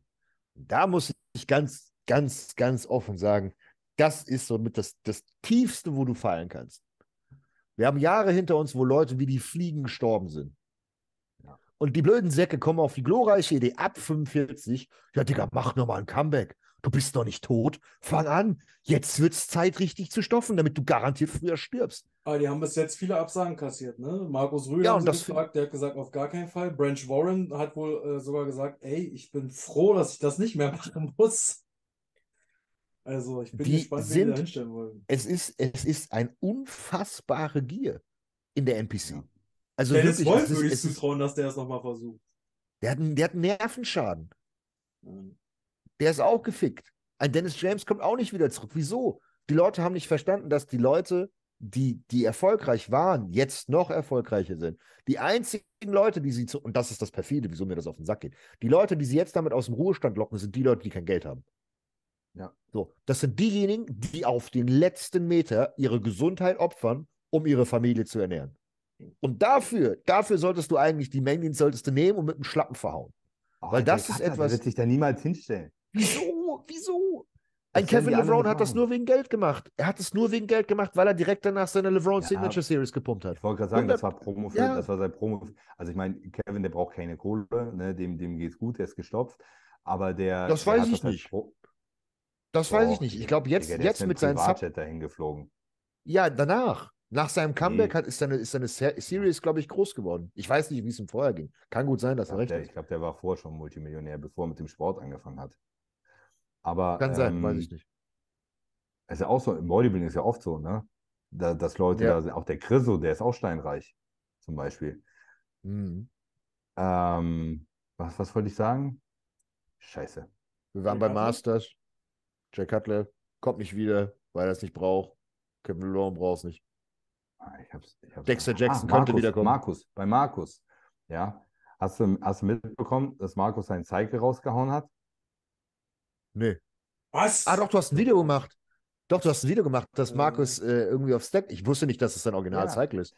C: Da muss ich ganz, ganz, ganz offen sagen, das ist so mit das, das Tiefste, wo du fallen kannst. Wir haben Jahre hinter uns, wo Leute wie die Fliegen gestorben sind.
B: Ja.
C: Und die blöden Säcke kommen auf die glorreiche Idee ab 45. Ja, Digga, mach nochmal ein Comeback. Du bist noch nicht tot. Fang an. Jetzt wird's Zeit, richtig zu stoffen, damit du garantiert früher stirbst.
A: Aber die haben bis jetzt viele Absagen kassiert, ne? Markus Rühl
C: Ja, das
A: gefragt, der hat gesagt, auf gar keinen Fall. Branch Warren hat wohl äh, sogar gesagt, ey, ich bin froh, dass ich das nicht mehr machen muss. Also, ich bin
C: Die
A: gespannt, die
C: sind-
A: da hinstellen wollen.
C: es ist, es ist ein unfassbare Gier in der NPC.
B: Ja.
C: Also
A: Dennis
C: wirklich,
A: Wolf würde ich zutrauen, dass der es nochmal versucht.
C: der, hat einen, der hat einen Nervenschaden. Der ist auch gefickt. Ein Dennis James kommt auch nicht wieder zurück. Wieso? Die Leute haben nicht verstanden, dass die Leute, die, die erfolgreich waren, jetzt noch erfolgreicher sind. Die einzigen Leute, die sie zu, und das ist das perfide, wieso mir das auf den Sack geht. Die Leute, die sie jetzt damit aus dem Ruhestand locken, sind die Leute, die kein Geld haben.
B: Ja.
C: So, das sind diejenigen, die auf den letzten Meter ihre Gesundheit opfern, um ihre Familie zu ernähren. Und dafür, dafür solltest du eigentlich die Mengen, solltest du nehmen und mit dem Schlappen verhauen.
B: Oh,
C: Weil das ist etwas-
B: Der wird sich da niemals hinstellen.
C: Wieso? Wieso? Ein Kevin LeBron hat das nur wegen Geld gemacht. Er hat es nur wegen Geld gemacht, weil er direkt danach seine LeBron
B: Ja,
C: Signature Series gepumpt hat.
B: Ich wollte gerade sagen, das
C: 100
B: war Promo für,
C: Ja.
B: das war sein Promo. Also ich meine, Kevin, der braucht keine Kohle, ne? dem, dem geht's gut, der ist gestopft. Aber der,
C: Das
B: der
C: weiß ich
B: das als
C: nicht.
B: Pro-
C: Das weiß ich nicht. Ich glaube, jetzt,
B: Digga,
C: jetzt mit seinen Sub.
B: Dahin geflogen.
C: Ja, danach. Nach seinem Comeback hat, ist seine, ist seine Se- Series, glaube ich, groß geworden. Ich weiß nicht, wie es ihm vorher ging. Kann gut sein, dass er
B: glaube,
C: recht
B: der,
C: hat.
B: ich glaub, der war vorher schon Multimillionär, bevor er mit dem Sport angefangen hat. Aber
C: Kann sein,
B: ähm,
C: weiß ich nicht.
B: ist ja auch so, im Bodybuilding ist ja oft so, ne? Da, dass Leute
C: Ja.
B: da sind, auch der Chriso, der ist auch steinreich, zum Beispiel.
C: Mhm.
B: Ähm, was, was wollte ich sagen? Scheiße.
C: Wir waren bei? Masters. Jack Cutler kommt nicht wieder, weil er es nicht braucht. Kevin LeBron braucht es nicht.
B: Ah, Ich hab's, ich hab's
C: Dexter
B: ah,
C: Jackson könnte
B: Markus,
C: wiederkommen.
B: Markus, bei Markus. Ja. Hast du, hast du mitbekommen, dass Markus seinen Cycle rausgehauen hat?
C: Nee.
A: Was?
C: Ah, doch, du hast ein Video gemacht. Doch, du hast ein Video gemacht, dass
A: Äh.
C: Markus äh, irgendwie auf Stack. Ich wusste nicht, dass es sein Original-Cycle ist.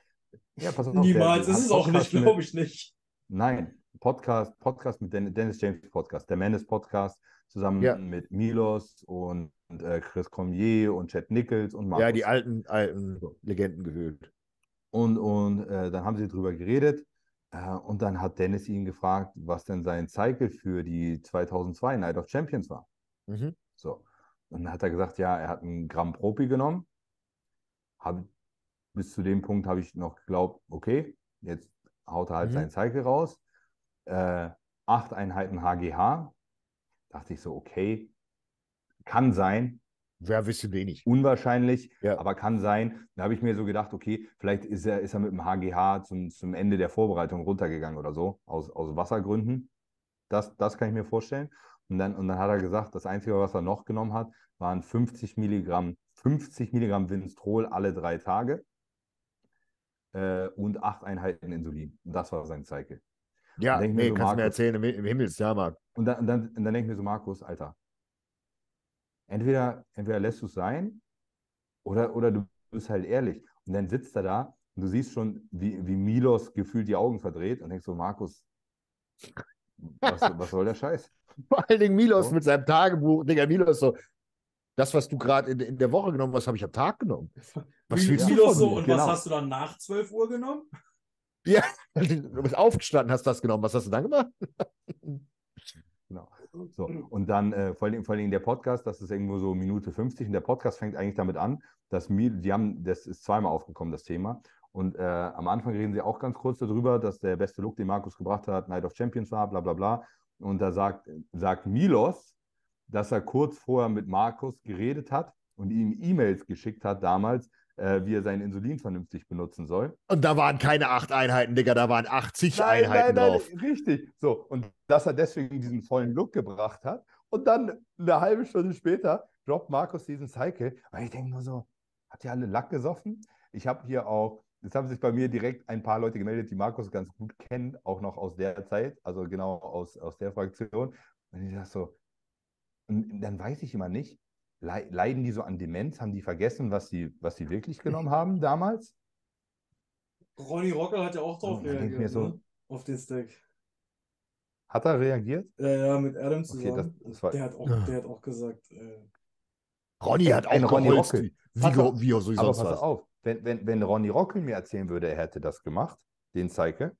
B: Ja, pass auf.
A: Niemals,
B: der
A: ist es auch
B: Podcast
A: nicht, glaube ich nicht.
B: Nein, Podcast, Podcast mit Den- Dennis James Podcast, der Menace Podcast, zusammen
C: Ja.
B: mit Milos und, äh, Chris Cormier und Chad Nichols und Markus.
C: Ja, die alten, alten Legenden gehüllt.
B: Und, und äh, dann haben sie drüber geredet. Äh, und dann hat Dennis ihn gefragt, was denn sein Cycle für die 2002 Night of Champions war.
C: Mhm.
B: So. Und dann hat er gesagt, ja, er hat einen Gramm Propi genommen. Hab, bis zu dem Punkt habe ich noch geglaubt, okay, jetzt haut er halt
C: Mhm.
B: seinen Cycle raus. Äh, acht Einheiten HGH. Dachte ich so, okay, kann sein,
C: ein bisschen wenig.
B: unwahrscheinlich,
C: Ja.
B: aber kann sein. Da habe ich mir so gedacht, okay, vielleicht ist er, ist er mit dem HGH zum, zum Ende der Vorbereitung runtergegangen oder so, aus, aus Wassergründen. Das, das kann ich mir vorstellen. Und dann, und dann hat er gesagt, das Einzige, was er noch genommen hat, waren 50 Milligramm, 50 Milligramm Winstrol alle drei Tage äh, und acht Einheiten Insulin. Und das war sein Cycle.
C: Ja,
B: denk mir
C: nee,
B: so,
C: kannst du mir
B: Markus-
C: erzählen, im, im Himmelsjahrmarkt.
B: Und dann, und dann, und dann denke ich mir so, Markus, Alter, entweder, entweder lässt du es sein oder, oder du bist halt ehrlich. Und dann sitzt er da und du siehst schon, wie, wie Milos gefühlt die Augen verdreht und denkst so, Markus, was, was soll der Scheiß?
C: Vor allen Dingen Milos
B: So.
C: mit seinem Tagebuch. Digga, Milos so, das, was du gerade in, in der Woche genommen hast, habe ich am Tag genommen. Was willst du
A: Milos
C: von
A: so, und was
B: Genau.
A: hast du dann nach 12 Uhr genommen?
C: Ja, du bist aufgestanden, hast das genommen. Was hast du dann gemacht?
B: Genau. So, und dann äh, vor, allem, vor allem der Podcast, das ist irgendwo so Minute 50 und der Podcast fängt eigentlich damit an, dass Mil die haben, das ist zweimal aufgekommen, das Thema. Und äh, am Anfang reden sie auch ganz kurz darüber, dass der beste Look, den Markus gebracht hat, Night of Champions war, bla bla bla. Und da sagt, sagt Milos, dass er kurz vorher mit Markus geredet hat und ihm E-Mails geschickt hat damals, wie er sein Insulin vernünftig benutzen soll.
C: Und da waren keine acht Einheiten, Digga, da waren 80 Einheiten drauf.
B: richtig. So, und dass er deswegen diesen vollen Look gebracht hat. Und dann eine halbe Stunde später droppt Markus diesen Cycle. Und ich denke nur so, habt ihr alle Lack gesoffen? Ich habe hier auch, jetzt haben sich bei mir direkt ein paar Leute gemeldet, die Markus ganz gut kennen, auch noch aus der Zeit, also genau aus, aus der Fraktion. Und ich dachte so, und dann weiß ich immer nicht, leiden die so an Demenz? Haben die vergessen, was sie, was sie wirklich genommen haben damals?
A: Ronny Rocker hat ja auch drauf
B: Ja, denk
A: reagiert,
B: mir so-
A: ne? auf den Stack.
B: Hat er reagiert?
A: Ja, ja, mit Adam
B: Okay,
A: zusammen.
B: das- das war-
A: der, hat auch, der hat auch gesagt, äh,
C: Ronny hat auch
B: Ein Ronny Rockel.
C: wie,
B: auf,
C: wie, so wie
B: Aber pass
C: was.
B: auf, wenn, wenn, wenn Ronny Rockel mir erzählen würde, er hätte das gemacht, den Cycle,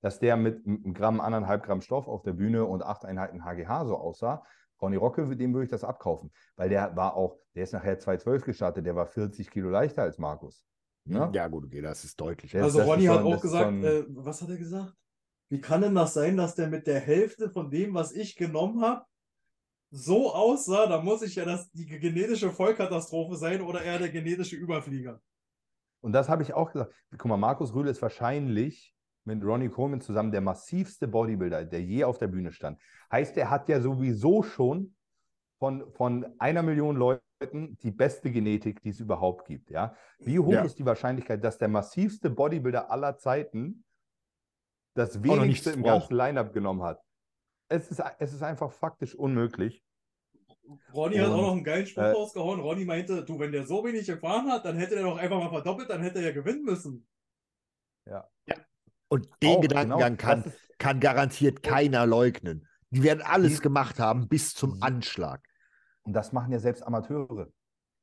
B: dass der mit einem Gramm, anderthalb Gramm Stoff auf der Bühne und acht Einheiten HGH so aussah, Ronny Rockel, dem würde ich das abkaufen. Weil der war auch, der ist nachher 212 gestartet, der war 40 Kilo leichter als Markus. Ne?
C: Ja, gut, okay, das ist deutlich.
A: Also
B: das ist
A: Ronny hat
B: ein-
A: auch gesagt,
B: ein-
A: äh, was hat er gesagt? Wie kann denn das sein, dass der mit der Hälfte von dem, was ich genommen habe, so aussah? Da muss ich ja das, die genetische Vollkatastrophe sein oder eher der genetische Überflieger.
B: Und das habe ich auch gesagt. Guck mal, Markus Rühle ist wahrscheinlich mit Ronnie Coleman zusammen der massivste Bodybuilder, der je auf der Bühne stand. Heißt, er hat ja sowieso schon von, von einer Million Leuten die beste Genetik, die es überhaupt gibt. Ja? Wie hoch
C: Ja.
B: ist die Wahrscheinlichkeit, dass der massivste Bodybuilder aller Zeiten das wenigste im ganzen Line-Up genommen hat? Es ist, es ist einfach faktisch unmöglich.
A: Ronny hat auch noch einen geilen Spruch
B: äh,
A: rausgehauen. Ronny meinte, du, wenn der so wenig gefahren hat, dann hätte der doch einfach mal verdoppelt, dann hätte er ja gewinnen müssen.
C: Und den
B: Auch,
C: Gedankengang
B: genau,
C: kann,
B: ist-
C: kann garantiert keiner leugnen. Die werden alles
B: Die-
C: gemacht haben bis zum
B: Mhm.
C: Anschlag.
B: Und das machen ja selbst Amateure.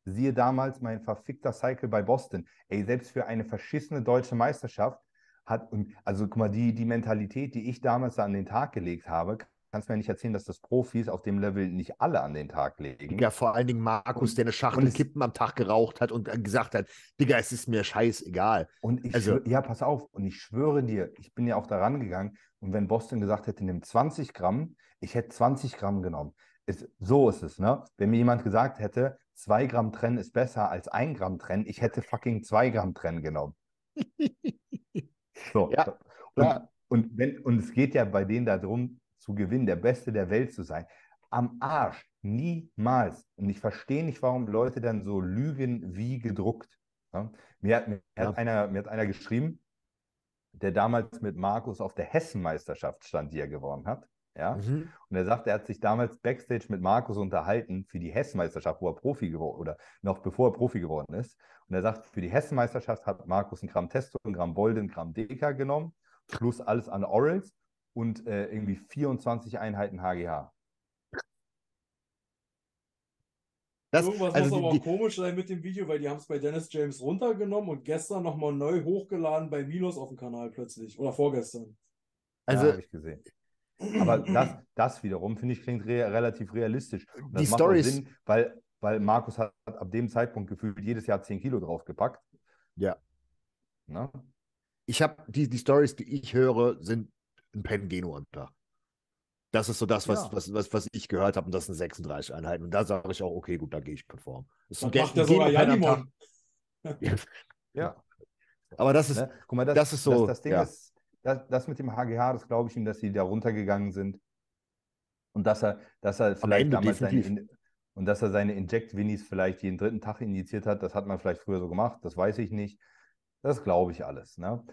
B: Siehe damals mein verfickter Cycle bei Boston. Ey, selbst für eine verschissene deutsche Meisterschaft hat, also guck mal, die, die Mentalität, die ich damals da an den Tag gelegt habe, kannst mir nicht erzählen, dass das Profis auf dem Level nicht alle an den Tag legen.
C: Digga, vor allen Dingen Markus, der eine Schachtel Kippen am Tag geraucht hat und gesagt hat, Digga, es ist mir scheißegal.
B: Und ich
C: Also-
B: ja, pass auf, und ich schwöre dir, ich bin ja auch da rangegangen, und wenn Boston gesagt hätte, nimm 20 Gramm, ich hätte 20 Gramm genommen. Ist, so ist es, ne? Wenn mir jemand gesagt hätte, 2 Gramm Trennen ist besser als 1 Gramm Trennen, ich hätte fucking 2 Gramm Trennen genommen. So.
C: Ja,
B: und, und, wenn, und es geht ja bei denen darum, zu gewinnen, der Beste der Welt zu sein. Am Arsch, niemals. Und ich verstehe nicht, warum Leute dann so lügen wie gedruckt. Ja? Mir, hat, mir,
C: Ja.
B: hat einer, mir hat einer geschrieben, der damals mit Markus auf der Hessenmeisterschaft stand, die er gewonnen hat. Ja?
C: Mhm.
B: Und er sagt, er hat sich damals backstage mit Markus unterhalten für die Hessenmeisterschaft, wo er Profi geworden oder noch bevor er Profi geworden ist. Und er sagt, für die Hessenmeisterschaft hat Markus ein Gramm Testo, ein Gramm Bolde, ein Gramm Deka genommen, plus alles an Orals und äh, irgendwie 24 Einheiten HGH.
C: Das,
A: Irgendwas
C: also
A: muss aber
C: die,
A: auch komisch sein mit dem Video, weil die haben es bei Dennis James runtergenommen und gestern nochmal neu hochgeladen bei Milos auf dem Kanal plötzlich. Oder vorgestern.
C: also
B: ja, habe ich gesehen. Aber das, das wiederum, finde ich, klingt re relativ realistisch. Und das
C: Die
B: macht
C: Storys-
B: Sinn, weil, weil Markus hat ab dem Zeitpunkt gefühlt jedes Jahr 10 Kilo draufgepackt.
C: Ja.
B: Ne?
C: ich habe die, die Stories, die ich höre, sind ein Pen Geno Tag. Das ist so das, was,
B: Ja.
C: was, was, was ich gehört habe, und das sind 36 Einheiten. Und da sage ich auch, okay, gut, da gehe ich konform. Das ist
A: Das
C: ein
A: macht ja sogar. Janimon.
B: Ja.
C: Aber das ist,
B: Ne? Guck mal, das,
C: das ist so,
B: Das, das Ding
C: ja.
B: ist, das, das mit dem HGH, das glaube ich ihm, dass sie da runtergegangen sind. Und dass er, dass er vielleicht
C: Ende
B: damals seine,
C: definitiv.
B: Und dass er seine Inject-Winnies vielleicht jeden dritten Tag injiziert hat, das hat man vielleicht früher so gemacht, das weiß ich nicht. Das glaube ich alles. Ne?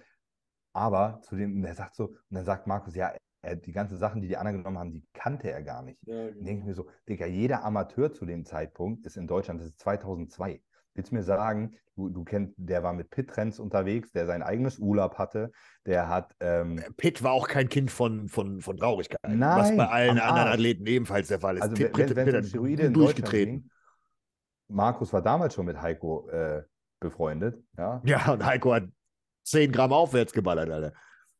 B: Aber zu dem, der sagt so, und dann sagt Markus, ja, er, die ganzen Sachen, die die anderen genommen haben, die kannte er gar nicht.
A: Ja,
B: Dann denke ich
A: genau.
B: mir so, Digga, jeder Amateur zu dem Zeitpunkt ist in Deutschland, das ist 2002. Willst du mir sagen, du, du kennst, der war mit Pit-Trends unterwegs, der sein eigenes Urlaub hatte, der hat, ähm,
C: Pitt war auch kein Kind von, von, von Traurigkeit. was
B: Nein,
C: bei allen anderen
B: Arsch.
C: Athleten ebenfalls der Fall ist.
B: also
C: Pitt,
B: wenn,
C: Pitt,
B: wenn
C: Pitt hat
B: Steroide in
C: durchgetreten.
B: ging, Markus war damals schon mit Heiko äh, befreundet, ja.
C: Ja, und Heiko hat 10 Gramm aufwärts geballert, Alter.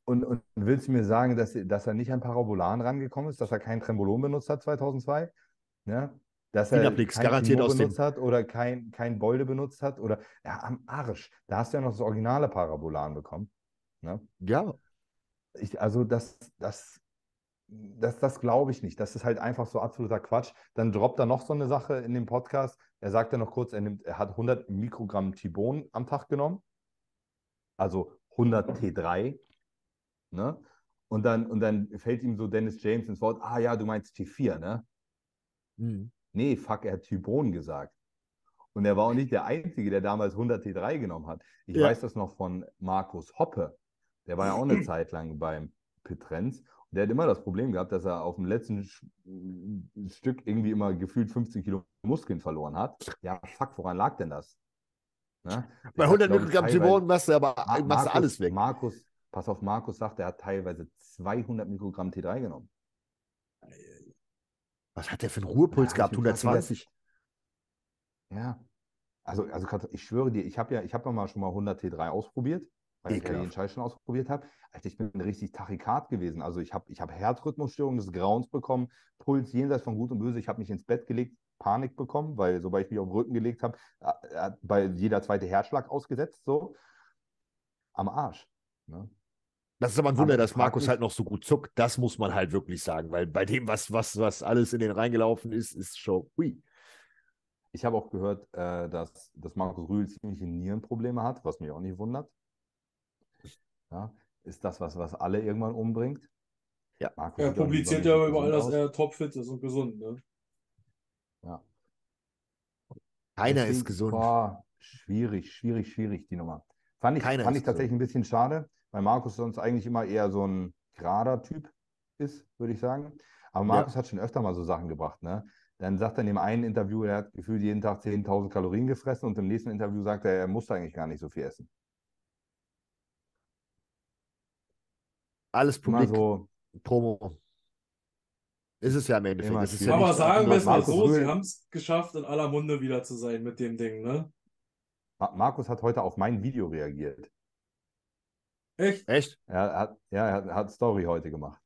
B: Und, und willst du mir sagen, dass, dass er nicht an Parabolan rangekommen ist, dass er kein Trembolon benutzt hat 2002? Ja? dass er
C: Finaplex,
B: kein
C: garantiert
B: Timo benutzt hat oder kein, kein Bolde benutzt hat oder ja, am Arsch. Da hast du ja noch das originale Parabolan bekommen. Ne?
C: Ja,
B: Ich, also das, das, das, das glaube ich nicht. Das ist halt einfach so absoluter Quatsch. Dann droppt er noch so eine Sache in dem Podcast. Er sagt ja noch kurz, er, nimmt, er hat 100 Mikrogramm Tibon am Tag genommen. Also 100 T3. Ne? Und, dann, und dann fällt ihm so Dennis James ins Wort, ah ja, du meinst T4, ne?
C: Mhm.
B: Nee, fuck, er hat Tybon gesagt. Und er war auch nicht der Einzige, der damals 100 T3 genommen hat. Ich
C: Ja.
B: weiß das noch von Markus Hoppe. Der war ja auch eine Zeit lang beim Petrenz. Und der hat immer das Problem gehabt, dass er auf dem letzten Sch- Stück irgendwie immer gefühlt 15 Kilo Muskeln verloren hat. Ja, fuck, woran lag denn das? Ne?
C: Bei
B: hat,
C: 100
B: glaub ich,
C: Mikrogramm du aber
B: Ma-
C: machst du
B: Markus-
C: alles weg.
B: Markus, pass auf, Markus sagt, er hat teilweise 200 Mikrogramm T3 genommen.
C: Was hat der für einen Ruhepuls
B: Ja,
C: gehabt?
B: ich bin fast
C: 120?
B: Ja. Also, also ich schwöre dir, ich habe ja, ich habe ja mal schon mal 100 T3 ausprobiert, weil ich ja
C: Ekelhaft.
B: den Scheiß schon ausprobiert habe. Alter, ich bin richtig Tachykard gewesen. Also ich habe ich hab Herzrhythmusstörungen des Grauens bekommen, Puls jenseits von Gut und Böse. Ich habe mich ins Bett gelegt, Panik bekommen, weil sobald ich mich auf den Rücken gelegt habe, äh, hat bei jeder zweite Herzschlag ausgesetzt, so. Am Arsch. Ne?
C: Das ist aber ein Wunder, dass Markus halt noch so gut zuckt. Das muss man halt wirklich sagen, weil bei dem, was, was, was alles in den reingelaufen ist, ist schon, hui.
B: Ich habe auch gehört, äh, dass, dass Markus Rühl ziemliche Nierenprobleme hat, was mich auch nicht wundert. Ja, ist das was, was alle irgendwann umbringt?
C: Ja.
B: Markus
A: Er publiziert ja überall, dass er topfit ist und gesund, ne?
B: Ja.
C: Keiner
B: Deswegen,
C: ist gesund.
B: Boah, schwierig, schwierig, schwierig, die Nummer. Fand ich,
C: Keiner
B: fand ich tatsächlich ein bisschen schade, weil Markus sonst eigentlich immer eher so ein gerader Typ ist, würde ich sagen. Aber Markus hat schon öfter mal so Sachen gebracht, ne? Dann sagt er in dem einen Interview, er hat gefühlt jeden Tag 10.000 Kalorien gefressen und im nächsten Interview sagt er, er musste eigentlich gar nicht so viel essen.
C: Alles
B: Immer
C: Publik,
B: so,
C: Promo. Ist es ja im Endeffekt.
B: Immer
C: Das ist
B: schwierig.
C: ja
A: Aber
C: nicht
A: sagen wir es mal so, sie
B: Rühl-
A: haben es geschafft, in aller Munde wieder zu sein mit dem Ding, ne?
B: Ma- Markus hat heute auf mein Video reagiert.
A: Echt?
C: Echt?
B: Er hat, ja, er hat, er hat Story heute gemacht.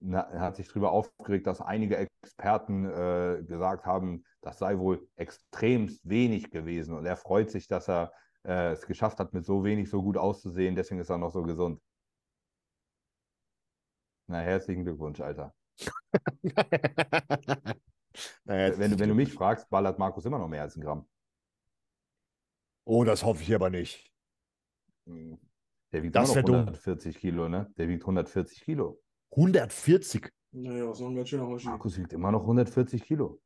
B: Na, er hat sich darüber aufgeregt, dass einige Experten äh, gesagt haben, das sei wohl extremst wenig gewesen. Und er freut sich, dass er äh, es geschafft hat, mit so wenig so gut auszusehen. Deswegen ist er noch so gesund. Na, herzlichen Glückwunsch, Alter.
C: naja,
B: Wenn, du- wenn du mich fragst, ballert Markus immer noch mehr als ein Gramm.
C: Oh, das hoffe ich aber nicht.
B: Der wiegt
C: Das
B: noch
C: dumm.
B: 140 Kilo, ne? Der wiegt 140 Kilo.
C: 140.
A: Naja, so ein ganz schöner Hoshi.
B: Markus wiegt immer noch 140 Kilo.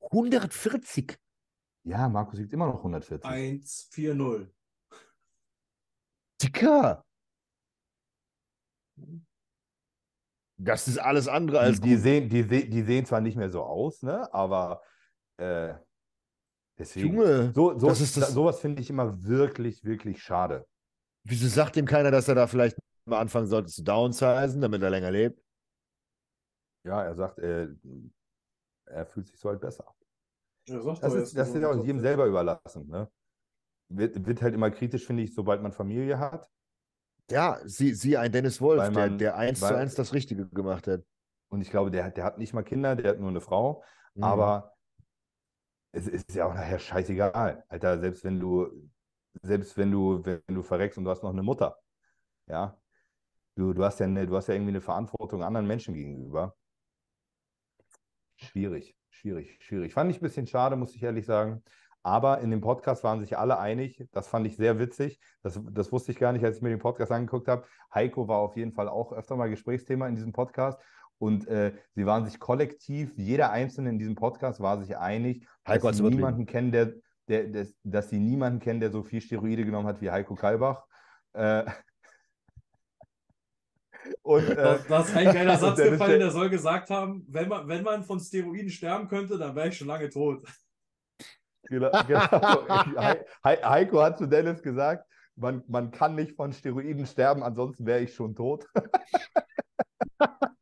C: 140.
B: Ja, Markus wiegt immer noch 140.
A: 1,40.
C: Dicker. Das ist alles andere als
B: die, die,
C: gut.
B: sehen, die, die sehen zwar nicht mehr so aus, ne? Aber äh, deswegen.
C: Junge,
B: so, so,
C: das ist das-
B: sowas finde ich immer wirklich, wirklich schade.
C: wieso sagt dem keiner, dass er da vielleicht mal anfangen sollte zu downsizen, damit er länger lebt?
B: Ja, er sagt, äh, er fühlt sich so halt besser.
A: Er sagt
B: Das ist, das ist ja auch jedem selber überlassen, ne? Wird, wird halt immer kritisch, finde ich, sobald man Familie hat.
C: Ja, sie, sie ein Dennis Wolf,
B: Weil
C: der,
B: man-
C: der eins zu
B: weil-
C: eins das Richtige gemacht hat.
B: Und ich glaube, der, hat- der hat nicht mal Kinder, der hat nur eine Frau.
C: Mhm.
B: Aber es ist ja auch nachher scheißegal. Alter, selbst wenn du, selbst wenn du, wenn du verreckst und du hast noch eine Mutter, ja, du, du hast ja eine, du hast ja irgendwie eine Verantwortung anderen Menschen gegenüber. Schwierig, schwierig, schwierig. Fand ich ein bisschen schade, muss ich ehrlich sagen. Aber in dem Podcast waren sich alle einig. Das fand ich sehr witzig. Das, das wusste ich gar nicht, als ich mir den Podcast angeguckt habe. Heiko war auf jeden Fall auch öfter mal Gesprächsthema in diesem Podcast. Und äh, sie waren sich kollektiv, jeder Einzelne in diesem Podcast war sich einig,
C: Heiko
B: dass sie niemanden kennen, der, der, der, dass sie niemanden kennen, der so viel Steroide genommen hat wie Heiko Kalbach. Äh, und äh,
A: Das, das ist ein geiler Satz gefallen, der soll gesagt haben, wenn man, wenn man von Steroiden sterben könnte, dann wäre ich schon lange tot.
B: Genau, genau. He He Heiko hat zu Dennis gesagt, man, man kann nicht von Steroiden sterben, ansonsten wäre ich schon tot.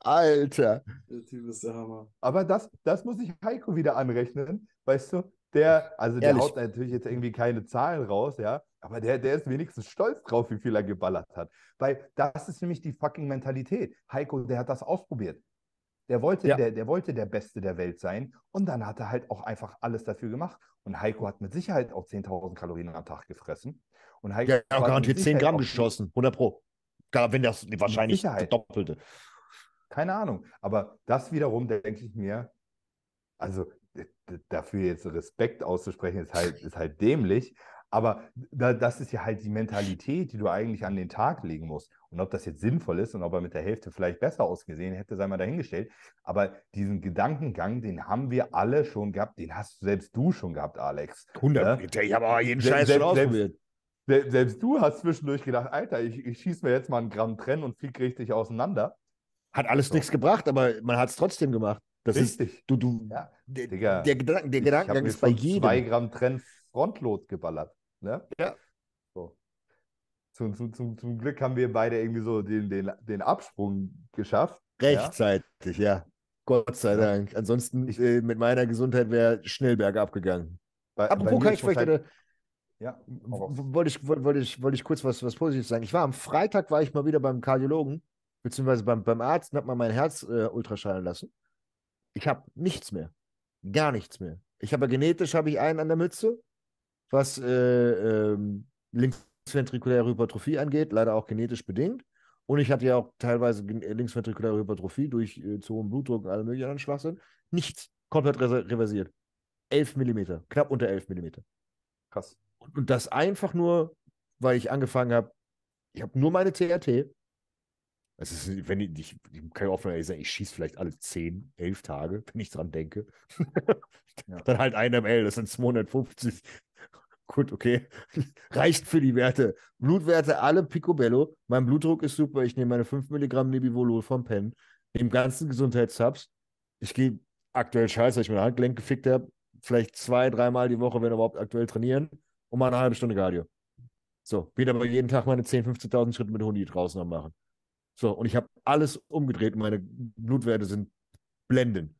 C: Alter.
A: Der Typ ist der Hammer.
B: Aber das, das muss ich Heiko wieder anrechnen, weißt du? Der, also der
C: Ehrlich.
B: haut natürlich jetzt irgendwie keine Zahlen raus, ja. Aber der, der ist wenigstens stolz drauf, wie viel er geballert hat. Weil das ist nämlich die fucking Mentalität. Heiko, der hat das ausprobiert. Der wollte,
C: Ja.
B: der, der wollte der Beste der Welt sein und dann hat er halt auch einfach alles dafür gemacht. Und Heiko hat mit Sicherheit auch 10.000 Kalorien am Tag gefressen. Und Heiko
C: Der hat auch
B: hat
C: garantiert
B: mit
C: 10
B: Sicherheit
C: Gramm geschossen, 100 Pro. Gar- Wenn das wahrscheinlich
B: Sicherheit.
C: Doppelte.
B: Keine Ahnung. Aber das wiederum denke ich mir, also dafür jetzt Respekt auszusprechen, ist halt, ist halt dämlich. Aber da, das ist ja halt die Mentalität, die du eigentlich an den Tag legen musst. Und ob das jetzt sinnvoll ist und ob er mit der Hälfte vielleicht besser ausgesehen hätte, sei mal dahingestellt. Aber diesen Gedankengang, den haben wir alle schon gehabt, den hast selbst du schon gehabt, Alex.
C: 100. Ich habe aber jeden Scheiß
B: selbst-
C: schon
B: selbst-
C: ausprobiert.
B: Se- Selbst du hast zwischendurch gedacht, Alter, ich, ich schieße mir jetzt mal einen Gramm Trenn und flieg richtig auseinander.
C: Hat alles
B: So.
C: nichts gebracht, aber man hat es trotzdem gemacht. Das ist,
B: Richtig.
C: du, du,
B: Ja,
C: der,
B: Digga.
C: der, Gedanken, der Gedankengang ist bei jedem.
B: zwei Gramm Trenn Frontload geballert. Ne?
C: Ja.
B: So. Zum, zum, zum, zum Glück haben wir beide irgendwie so den, den, den Absprung geschafft.
C: Rechtzeitig, ja. Gott sei
B: Ja.
C: Dank. Ansonsten
B: Ich-
C: äh, mit meiner Gesundheit wäre schnell bergab gegangen.
B: Bei,
C: Apropos,
B: bei
C: kann ich vielleicht
B: halt,
C: eine,
B: ja,
C: wollte ich, wollte wollte ich, wollte ich kurz was, was Positives sagen. Ich war am Freitag, war ich mal wieder beim Kardiologen, beziehungsweise beim, beim Arzt und habe mal mein Herz äh, ultraschallen lassen. Ich habe nichts mehr. Gar nichts mehr. Ich habe genetisch habe ich einen an der Mütze, was äh, ähm, linksventrikuläre Hypertrophie angeht, leider auch genetisch bedingt. Und ich hatte ja auch teilweise äh, linksventrikuläre Hypertrophie durch äh, zu hohen Blutdruck und alle möglichen anderen Schwachsinn. Nichts. Komplett reversiert. 11 Millimeter. Knapp unter 11 Millimeter.
B: Krass.
C: Und, und das einfach nur, weil ich angefangen habe, ich habe nur meine TRT. Es ist, wenn ich, ich, ich kann ja offen sagen, ich schieße vielleicht alle 10, 11 Tage, wenn ich dran denke.
B: Ja.
C: Dann halt ein ML, das sind 250. Gut, okay. Reicht für die Werte. Blutwerte alle picobello. Mein Blutdruck ist super. Ich nehme meine 5 Milligramm Nebivolol vom Pen. Im ganzen Gesundheitshubs. Ich gehe aktuell scheiße, weil ich mein Handgelenk gefickt habe. Vielleicht zwei, dreimal die Woche, wenn überhaupt aktuell trainieren. Und mal eine halbe Stunde Cardio. So, bin aber jeden Tag meine 10.000, 15.000 Schritte mit Hundi draußen am machen. So, und ich habe alles umgedreht und meine Blutwerte sind blendend.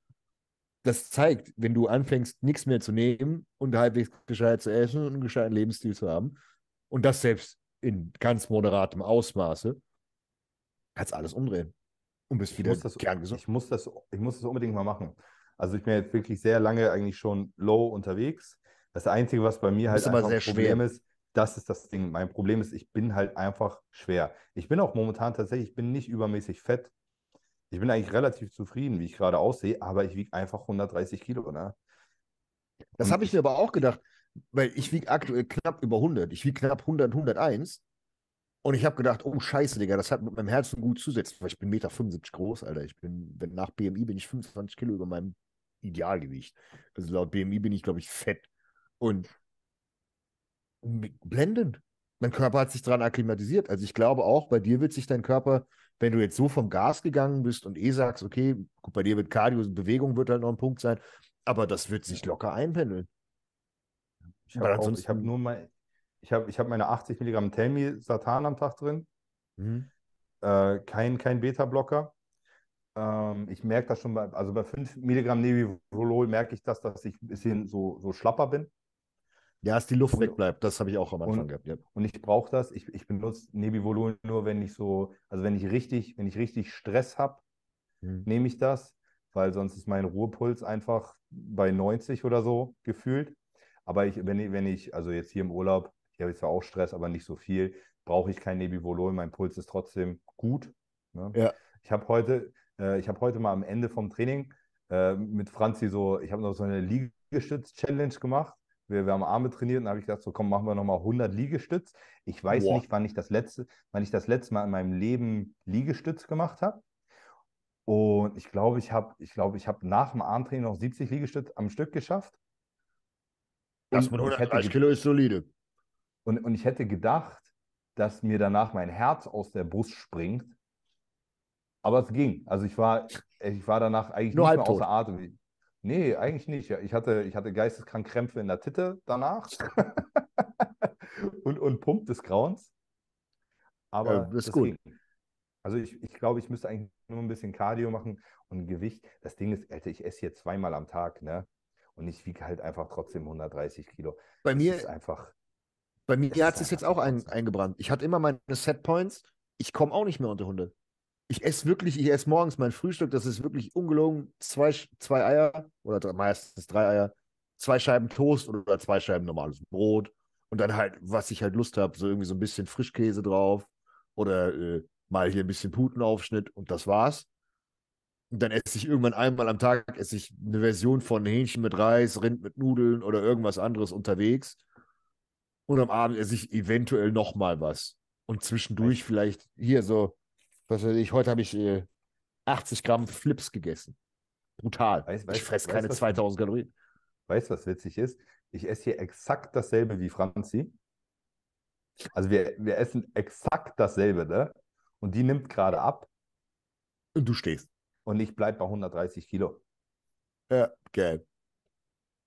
C: Das zeigt, wenn du anfängst, nichts mehr zu nehmen und halbwegs gescheit zu essen und einen gescheiten Lebensstil zu haben, und das selbst in ganz moderatem Ausmaße, kannst alles umdrehen. Und bist
B: Ich
C: wieder
B: muss, das,
C: kerngesund.
B: ich, muss das, ich muss das unbedingt mal machen. Also ich bin jetzt wirklich sehr lange eigentlich schon low unterwegs. Das Einzige, was bei mir halt einfach ein
C: sehr
B: Problem
C: schwer.
B: ist, das ist das Ding. Mein Problem ist, ich bin halt einfach schwer. Ich bin auch momentan tatsächlich, ich bin nicht übermäßig fett. Ich bin eigentlich relativ zufrieden, wie ich gerade aussehe, aber ich wiege einfach 130 Kilo. Ne?
C: Das habe ich mir aber auch gedacht, weil ich wiege aktuell knapp über 100. Ich wiege knapp 100, 101. Und ich habe gedacht, oh Scheiße, Digga, das hat mit meinem Herzen gut zusetzt, weil ich bin 1,75 Meter groß, Alter. Ich bin, wenn nach BMI bin ich 25 Kilo über meinem Idealgewicht. Also laut BMI bin ich, glaube ich, fett. Und blendend. Mein Körper hat sich daran akklimatisiert. Also ich glaube auch, bei dir wird sich dein Körper, wenn du jetzt so vom Gas gegangen bist und eh sagst, okay, gut, bei dir wird Cardio, Bewegung wird halt noch ein Punkt sein, aber das wird sich locker einpendeln.
B: Ich habe hab nur mal, ich habe ich hab meine 80 Milligramm Telmi Satan am Tag drin.
C: Mhm.
B: Äh, kein, kein Beta-Blocker. Ähm, ich merke das schon bei, also bei 5 Milligramm Nebivolol merke ich das, dass ich ein bisschen so, so schlapper bin.
C: Ja, dass die Luft wegbleibt, das habe ich auch am Anfang
B: und-
C: gehabt. Ja.
B: Und ich brauche das. Ich, ich benutze Nebivolol nur, wenn ich so, also wenn ich richtig, wenn ich richtig Stress habe,
C: Mhm.
B: nehme ich das, weil sonst ist mein Ruhepuls einfach bei 90 oder so gefühlt. Aber ich, wenn ich, wenn ich, also jetzt hier im Urlaub, ich habe zwar auch Stress, aber nicht so viel, brauche ich kein Nebivolol. Mein Puls ist trotzdem gut. Ne?
C: Ja.
B: Ich habe heute, äh, ich habe heute mal am Ende vom Training äh, mit Franzi so, ich habe noch so eine Liegestütz-Challenge gemacht. Wir, wir haben Arme trainiert und habe ich gedacht, so komm, machen wir nochmal 100 Liegestütz. Ich weiß
C: Boah.
B: nicht, wann ich das letzte, wann ich das letzte Mal in meinem Leben Liegestütz gemacht habe. Und ich glaube, ich habe, ich glaube, ich habe nach dem Armtraining noch 70 Liegestütz am Stück geschafft.
C: Das
B: Und
C: mit
B: ich hätte
C: 130
B: ge-
C: Kilo ist solide.
B: Und, und ich hätte gedacht, dass mir danach mein Herz aus der Brust springt. Aber es ging. Also ich war, ich war danach eigentlich
C: Nur
B: nicht mehr außer Atem. Nee, eigentlich nicht. Ich hatte, ich hatte geisteskrank Krämpfe in der Titte danach. und, und Pump des Grauens. Aber
C: Ja, das ist
B: das
C: gut.
B: Also ich, ich glaube, ich müsste eigentlich nur ein bisschen Cardio machen und Gewicht. Das Ding ist, Alter, ich esse hier zweimal am Tag, ne? Und ich wiege halt einfach trotzdem 130 Kilo.
C: Bei
B: Das
C: mir,
B: ist einfach.
C: Bei mir hat es jetzt auch ein, eingebrannt. Ich hatte immer meine Setpoints. Ich komme auch nicht mehr unter 100. Ich esse wirklich, ich esse morgens mein Frühstück. Das ist wirklich ungelogen. Zwei, zwei Eier oder drei, meistens drei Eier. Zwei Scheiben Toast oder zwei Scheiben normales Brot. Und dann halt, was ich halt Lust habe, so irgendwie so ein bisschen Frischkäse drauf. Oder äh, mal hier ein bisschen Putenaufschnitt. Und das war's. Und dann esse ich irgendwann einmal am Tag esse ich eine Version von Hähnchen mit Reis, Rind mit Nudeln oder irgendwas anderes unterwegs. Und am Abend esse ich eventuell noch mal was. Und zwischendurch vielleicht hier so, was weiß ich, heute habe ich äh, 80 Gramm Flips gegessen. Brutal.
B: Weiß-
C: ich
B: weiß-
C: fresse
B: weiß,
C: keine
B: was-
C: 2000 Kalorien.
B: Weißt du, was witzig ist? Ich esse hier exakt dasselbe wie Franzi. Also wir, wir essen exakt dasselbe, ne? Und die nimmt gerade ab
C: Und du stehst.
B: und ich bleibe bei 130 Kilo.
C: Ja, geil.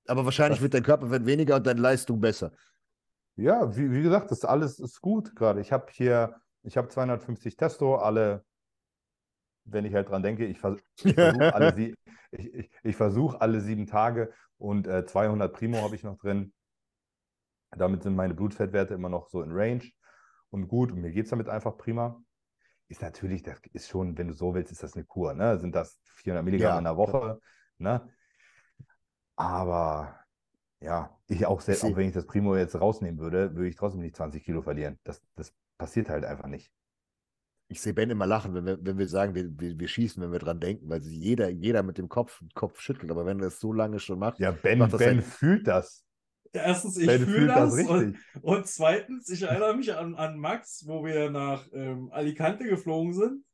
C: Aber wahrscheinlich
B: Das-
C: wird dein Körper wird weniger und deine Leistung besser.
B: Ja, wie, wie gesagt, das alles ist gut gerade. Ich habe hier, ich habe 250 Testo, alle, wenn ich halt dran denke, ich, vers ich versuche alle, sie ich, ich, versuch alle sieben Tage und äh, 200 Primo habe ich noch drin. Damit sind meine Blutfettwerte immer noch so in Range und gut. Und mir geht es damit einfach prima. Ist natürlich, das ist schon, wenn du so willst, ist das eine Kur, ne? Sind das 400 Milligramm
C: Ja,
B: in der Woche, ne? Aber ja, ich auch selbst, auch wenn ich das Primo jetzt rausnehmen würde, würde ich trotzdem nicht 20 Kilo verlieren. Das, das passiert halt einfach nicht.
C: Ich sehe Ben immer lachen, wenn wir, wenn wir sagen, wir, wir, wir schießen, wenn wir dran denken, weil sich jeder, jeder mit dem Kopf, Kopf schüttelt. Aber wenn er das so lange schon macht,
B: Ja, Ben,
C: Macht das
B: Ben
C: halt-
B: fühlt das.
A: Ja, erstens, ich
B: Ben
A: fühle
B: fühlt das
A: das. Und,
B: richtig.
A: und zweitens, ich erinnere mich an, an Max, wo wir nach ähm, Alicante geflogen sind.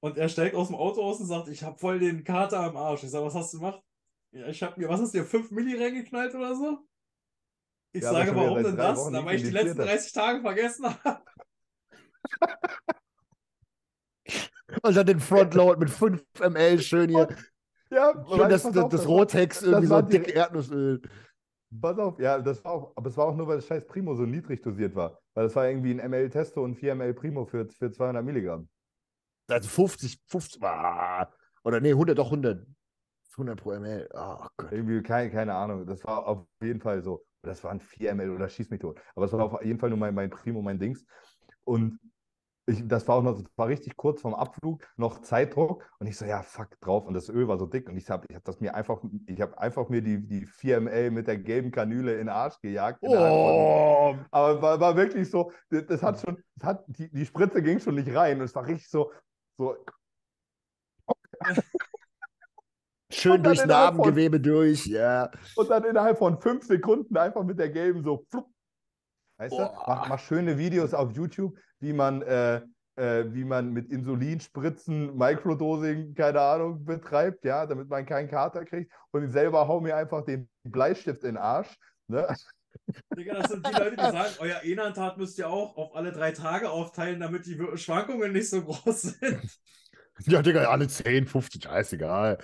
A: Und er steigt aus dem Auto aus und sagt, ich habe voll den Kater am Arsch. Ich sage, was hast du gemacht? Ja, ich habe mir, was hast du dir, 5 Milli reingeknallt oder so? Ich
B: Ja,
A: sage, warum denn das?
B: Wochen
A: Na, weil ich die letzten
B: hast.
A: 30 Tage vergessen habe.
C: und dann den Frontload mit 5 ml schön hier.
B: Ja,
C: Schön das, das, das
B: war-
C: Rotex irgendwie so
B: die-
C: dick Erdnussöl.
B: Pass auf, ja, das war auch, aber es war auch nur, weil das scheiß Primo so niedrig dosiert war. Weil das war irgendwie ein ml Testo und 4 ml Primo für, für 200 Milligramm.
C: Also 50, 50, ah, oder nee, 100, doch 100. 100 pro ml. Oh Gott.
B: Irgendwie, keine, keine Ahnung. Das war auf jeden Fall so. Das waren 4 ml oder schieß mich tot. Aber es war auf jeden Fall nur mein, mein Primo, mein Dings. Und ich, das war auch noch, das war richtig kurz vorm Abflug, noch Zeitdruck. Und ich so, ja, fuck drauf. Und das Öl war so dick. Und ich habe ich hab das mir einfach, ich habe einfach mir die, die 4 ml mit der gelben Kanüle in den Arsch gejagt.
C: Oh,
B: Aber war, war wirklich so, das, das hat schon, das hat, die, die Spritze ging schon nicht rein. Und es war richtig so, so,
C: schön durchs Narbengewebe durch, ja.
B: Und dann innerhalb von fünf Sekunden einfach mit der gelben so. Flupp. Weißt du?
C: Boah.
B: Mach, mach schöne Videos auf YouTube, wie man, äh, äh, wie man mit Insulinspritzen, Microdosing, keine Ahnung, betreibt, ja, damit man keinen Kater kriegt. Und ich selber hau mir einfach den Bleistift in den Arsch. Ne?
A: Digga, das sind die Leute, die sagen, euer Enantat müsst ihr auch auf alle drei Tage aufteilen, damit die Schwankungen nicht so groß sind.
C: Ja, Digga, alle 10, 50, scheißegal.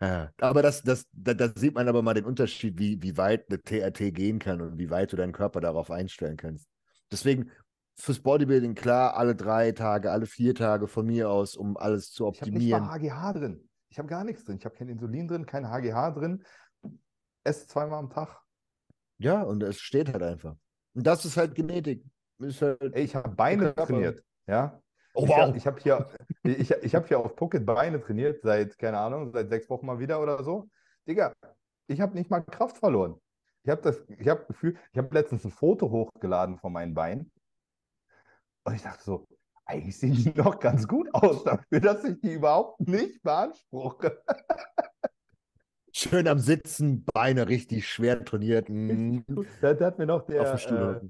C: Ja, aber das, das, da, da sieht man aber mal den Unterschied, wie, wie weit eine TRT gehen kann und wie weit du deinen Körper darauf einstellen kannst. Deswegen fürs Bodybuilding klar, alle drei Tage, alle vier Tage von mir aus, um alles zu
B: Ich habe nicht mal
C: optimieren.
B: HGH drin. Ich habe gar nichts drin. Ich habe kein Insulin drin, kein HGH drin. Esse zweimal am Tag.
C: Ja, und es steht halt einfach. Und das ist halt Genetik. Ist halt,
B: Ey, ich habe Beine trainiert. Ja.
C: Oh,
B: Ich
C: wow.
B: habe ich hab hier, ich, ich hab hier auf Pocket Beine trainiert, seit, keine Ahnung, seit sechs Wochen mal wieder oder so. Digga, ich habe nicht mal Kraft verloren. Ich habe das, ich habe Gefühl, ich habe letztens ein Foto hochgeladen von meinen Beinen. Und ich dachte so, eigentlich sehen die noch ganz gut aus dafür, dass ich die überhaupt nicht beanspruche.
C: Schön am Sitzen, Beine richtig schwer trainiert. mm,
B: Da, da hat mir noch der, äh.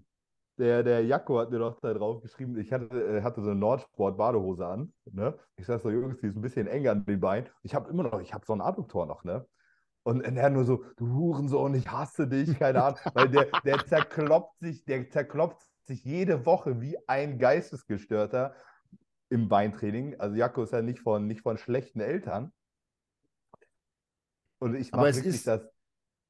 B: Der, der Jacko hat mir doch da drauf geschrieben, ich hatte, äh, hatte so eine Nordsport-Badehose an. Ne? Ich sag so, Jungs, die ist ein bisschen eng an den Beinen. Ich habe immer noch, ich habe so einen Adduktor noch, ne? Und er nur so, du Hurensohn, ich hasse dich, keine Ahnung. Weil der, der zerkloppt sich, der zerkloppt sich jede Woche wie ein Geistesgestörter im Beintraining. Also Jacko ist ja nicht von, nicht von schlechten Eltern. Und ich mache wirklich
C: ist-
B: das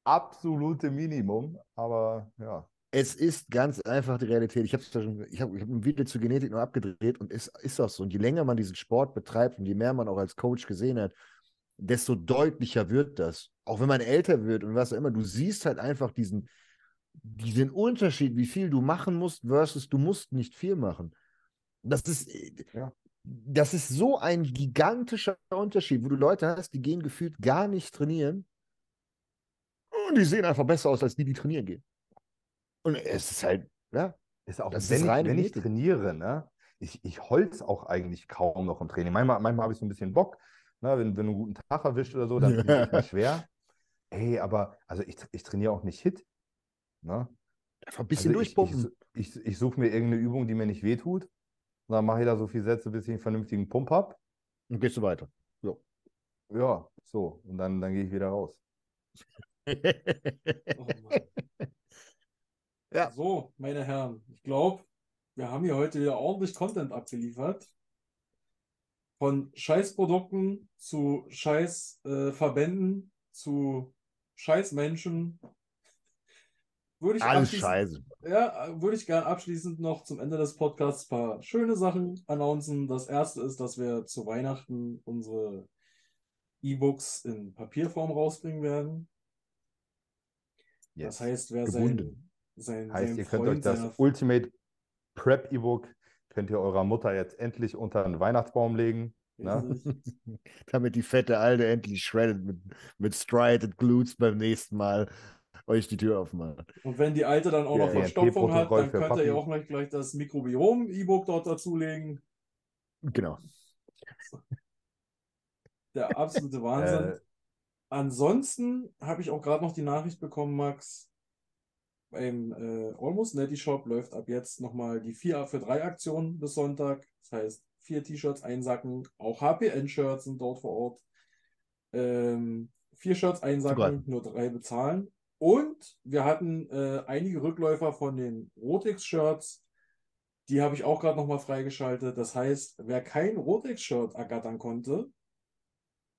B: absolute Minimum. Aber ja.
C: Es ist ganz einfach die Realität. Ich habe ich hab, ich hab ein Video zur Genetik noch abgedreht und es ist auch so. Und je länger man diesen Sport betreibt und je mehr man auch als Coach gesehen hat, desto deutlicher wird das. Auch wenn man älter wird und was auch immer, du siehst halt einfach diesen, diesen Unterschied, wie viel du machen musst versus du musst nicht viel machen. Das ist,
B: Ja.
C: das ist so ein gigantischer Unterschied, wo du Leute hast, die gehen gefühlt gar nicht trainieren und die sehen einfach besser aus als die, die trainieren gehen. Und es ist halt, ja,
B: Ist auch,
C: Das
B: wenn,
C: ist
B: ich, wenn ich trainiere, ne, ich, ich holz auch eigentlich kaum noch im Training. Manchmal, manchmal habe ich so ein bisschen Bock, ne, wenn, wenn du einen guten Tag erwischt oder so, dann ist es mal schwer. Ey, aber also ich, ich trainiere auch nicht Hit. Ne?
C: einfach ein bisschen
B: Also ich,
C: durchpumpen.
B: Ich, ich, ich suche mir irgendeine Übung, die mir nicht wehtut. Und dann mache ich da so viele Sätze, bis ich einen vernünftigen Pump habe.
C: und gehst du weiter.
B: Ja, so. Und dann, dann gehe ich wieder raus.
A: Oh Mann.
C: Ja.
A: So, meine Herren, ich glaube, wir haben hier heute wieder ordentlich Content abgeliefert. Von Scheißprodukten zu Scheißverbänden äh, zu Scheißmenschen. Würde ich
C: Alles
A: abschließend-
C: scheiße.
A: Ja, würde ich gern abschließend noch zum Ende des Podcasts ein paar schöne Sachen announcen. Das erste ist, dass wir zu Weihnachten unsere E-Books in Papierform rausbringen werden.
B: Yes.
A: Das heißt, wer
C: Gebunden.
A: sein, sein,
B: Heißt, ihr könnt euch das Ultimate Prep E-Book, könnt ihr eurer Mutter jetzt endlich unter den Weihnachtsbaum legen. Ne?
C: Damit die fette Alte endlich shredded mit, mit Striated Glutes beim nächsten Mal euch die Tür aufmachen.
A: Und wenn die Alte dann auch noch
C: Ja,
A: Verstopfung hat, dann könnt ihr auch gleich, gleich das Mikrobiom-E-Book dort dazulegen.
C: Genau.
A: Der absolute Wahnsinn.
B: Äh,
A: Ansonsten habe ich auch gerade noch die Nachricht bekommen, Max. Beim äh, Almost Netty Shop läuft ab jetzt nochmal die 4 für 3 Aktion bis Sonntag. Das heißt, vier T-Shirts einsacken. Auch HPN-Shirts sind dort vor Ort. Ähm, vier Shirts einsacken, nur drei bezahlen. Und wir hatten äh, einige Rückläufer von den Rotex-Shirts. Die habe ich auch gerade nochmal freigeschaltet. Das heißt, wer kein Rotex-Shirt ergattern konnte,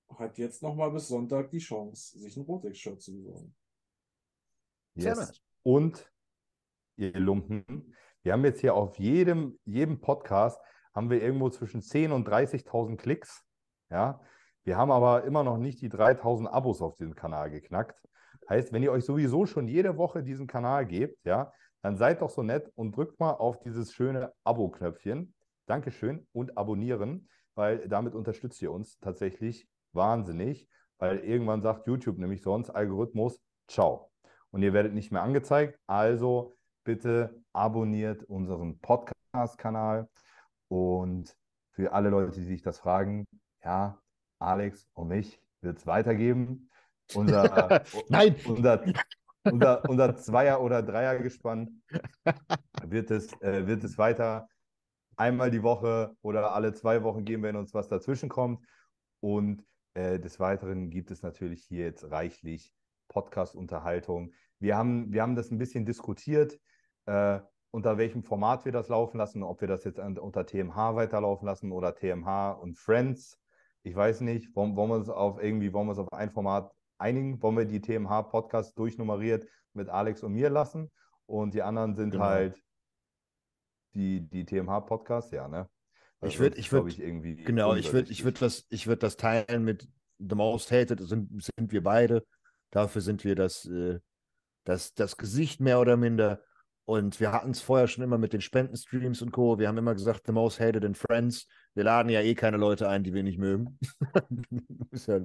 A: hat jetzt nochmal bis Sonntag die Chance, sich ein Rotex-Shirt zu besorgen.
C: Sehr
B: yes. Und ihr Lumpen, wir haben jetzt hier auf jedem, jedem Podcast haben wir irgendwo zwischen 10.000 und 30.000 Klicks. Ja, wir haben aber immer noch nicht die 3.000 Abos auf diesem Kanal geknackt. Heißt, wenn ihr euch sowieso schon jede Woche diesen Kanal gebt, ja, dann seid doch so nett und drückt mal auf dieses schöne Abo-Knöpfchen. Dankeschön und abonnieren, weil damit unterstützt ihr uns tatsächlich wahnsinnig, weil irgendwann sagt YouTube nämlich sonst Algorithmus, ciao. Und ihr werdet nicht mehr angezeigt. Also bitte abonniert unseren Podcast-Kanal. Und für alle Leute, die sich das fragen, ja, Alex und mich wird es weitergeben. Unser,
C: Nein.
B: unser, unser, unser Zweier- oder Dreiergespann wird es, äh, wird es weiter einmal die Woche oder alle zwei Wochen geben, wenn uns was dazwischen kommt. Und äh, des Weiteren gibt es natürlich hier jetzt reichlich Podcast-Unterhaltung. Wir haben, wir haben das ein bisschen diskutiert, äh, unter welchem Format wir das laufen lassen, ob wir das jetzt an, unter TMH weiterlaufen lassen oder TMH und Friends. Ich weiß nicht, wollen, wollen wir uns auf irgendwie, wollen wir uns auf ein Format einigen? Wollen wir die TMH-Podcasts durchnummeriert mit Alex und mir lassen? Und die anderen sind
C: Genau.
B: halt die, die TMH-Podcasts, ja, ne?
C: Ich
B: Das
C: ich
B: glaub
C: würd-
B: ich, irgendwie
C: Genau, ich würde ich
B: unübersichtlich.
C: würd das, ich würd das teilen mit The Most Hated, sind, sind wir beide. Dafür sind wir das, äh, das, das Gesicht mehr oder minder. Und wir hatten es vorher schon immer mit den Spendenstreams und Co. Wir haben immer gesagt, The Most Hated in Friends. Wir laden ja eh keine Leute ein, die wir nicht mögen. ist ja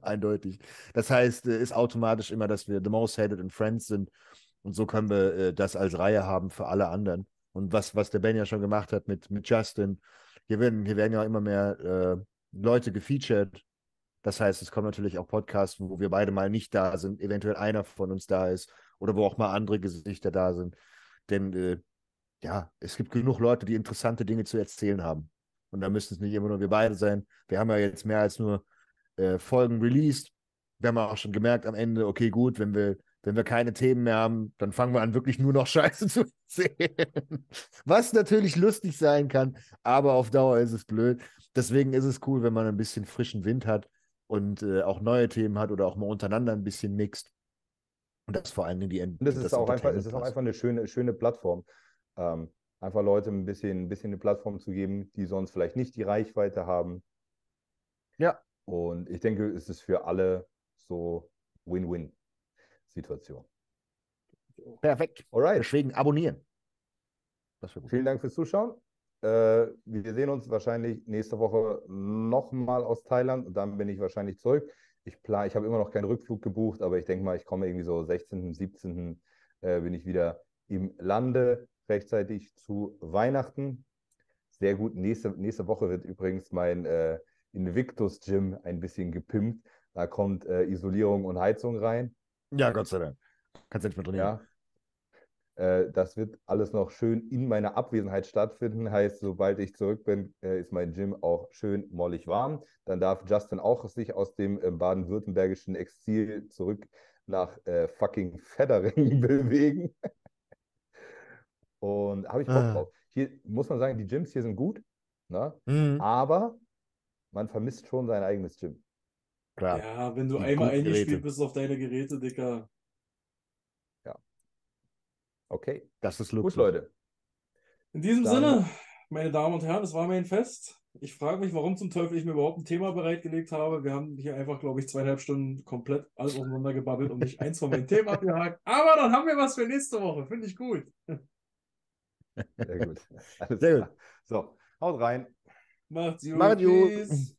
C: eindeutig. Das heißt, äh, ist automatisch immer, dass wir The Most Hated in Friends sind. Und so können wir äh, das als Reihe haben für alle anderen. Und was, was der Ben ja schon gemacht hat mit, mit Justin, hier werden, hier werden ja immer mehr äh, Leute gefeatured. Das heißt, es kommen natürlich auch Podcasts, wo wir beide mal nicht da sind, eventuell einer von uns da ist oder wo auch mal andere Gesichter da sind. Denn äh, ja, es gibt genug Leute, die interessante Dinge zu erzählen haben. Und da müssen es nicht immer nur wir beide sein. Wir haben ja jetzt mehr als nur äh, Folgen released. Wir haben auch schon gemerkt am Ende, okay, gut, wenn wir, wenn wir keine Themen mehr haben, dann fangen wir an, wirklich nur noch Scheiße zu erzählen. Was natürlich lustig sein kann, aber auf Dauer ist es blöd. Deswegen ist es cool, wenn man ein bisschen frischen Wind hat und äh, auch neue Themen hat oder auch mal untereinander ein bisschen mixt. Und das vor allen Dingen die Ent
B: Und es ist
C: das
B: auch einfach, es ist auch einfach eine schöne, schöne Plattform. Ähm, einfach Leute ein bisschen, ein bisschen eine Plattform zu geben, die sonst vielleicht nicht die Reichweite haben.
C: Ja.
B: Und ich denke, es ist für alle so Win-Win-Situation.
C: Perfekt.
B: Alright.
C: Deswegen abonnieren. Das.
B: Vielen Dank fürs Zuschauen. Äh, wir sehen uns wahrscheinlich nächste Woche nochmal aus Thailand und dann bin ich wahrscheinlich zurück. Ich plan, ich habe immer noch keinen Rückflug gebucht, aber ich denke mal, ich komme irgendwie so 16., 17. Äh, bin ich wieder im Lande rechtzeitig zu Weihnachten. Sehr gut. Nächste, nächste Woche wird übrigens mein äh, Invictus Gym ein bisschen gepimpt. Da kommt äh, Isolierung und Heizung rein.
C: Ja, Gott sei Dank. Kannst du nicht mehr trainieren.
B: Ja. Äh, das wird alles noch schön in meiner Abwesenheit stattfinden. Heißt, sobald ich zurück bin, äh, ist mein Gym auch schön mollig warm. Dann darf Justin auch sich aus dem äh, baden-württembergischen Exil zurück nach äh, fucking Feddering bewegen. Und habe ich Bock
C: Ah.
B: drauf. Hier muss man sagen, die Gyms hier sind gut, ne?
C: Mhm.
B: aber man vermisst schon sein eigenes Gym.
C: Klar.
A: Ja, wenn du
C: Die
A: einmal eingespielt bist auf deine Geräte, Dicker.
B: Okay,
C: Das ist
B: gut,
C: Luxus.
B: Leute.
A: In diesem
B: Dann-
A: Sinne, meine Damen und Herren, es war mir ein Fest. Ich frage mich, warum zum Teufel ich mir überhaupt ein Thema bereitgelegt habe. Wir haben hier einfach, glaube ich, zweieinhalb Stunden komplett alles auseinander gebabbelt und nicht eins von meinen Themen abgehakt. Aber dann haben wir was für nächste Woche. Finde ich gut.
B: Sehr gut. Alles
C: Sehr
B: klar. So, haut rein.
A: Macht's gut.
C: Macht's gut.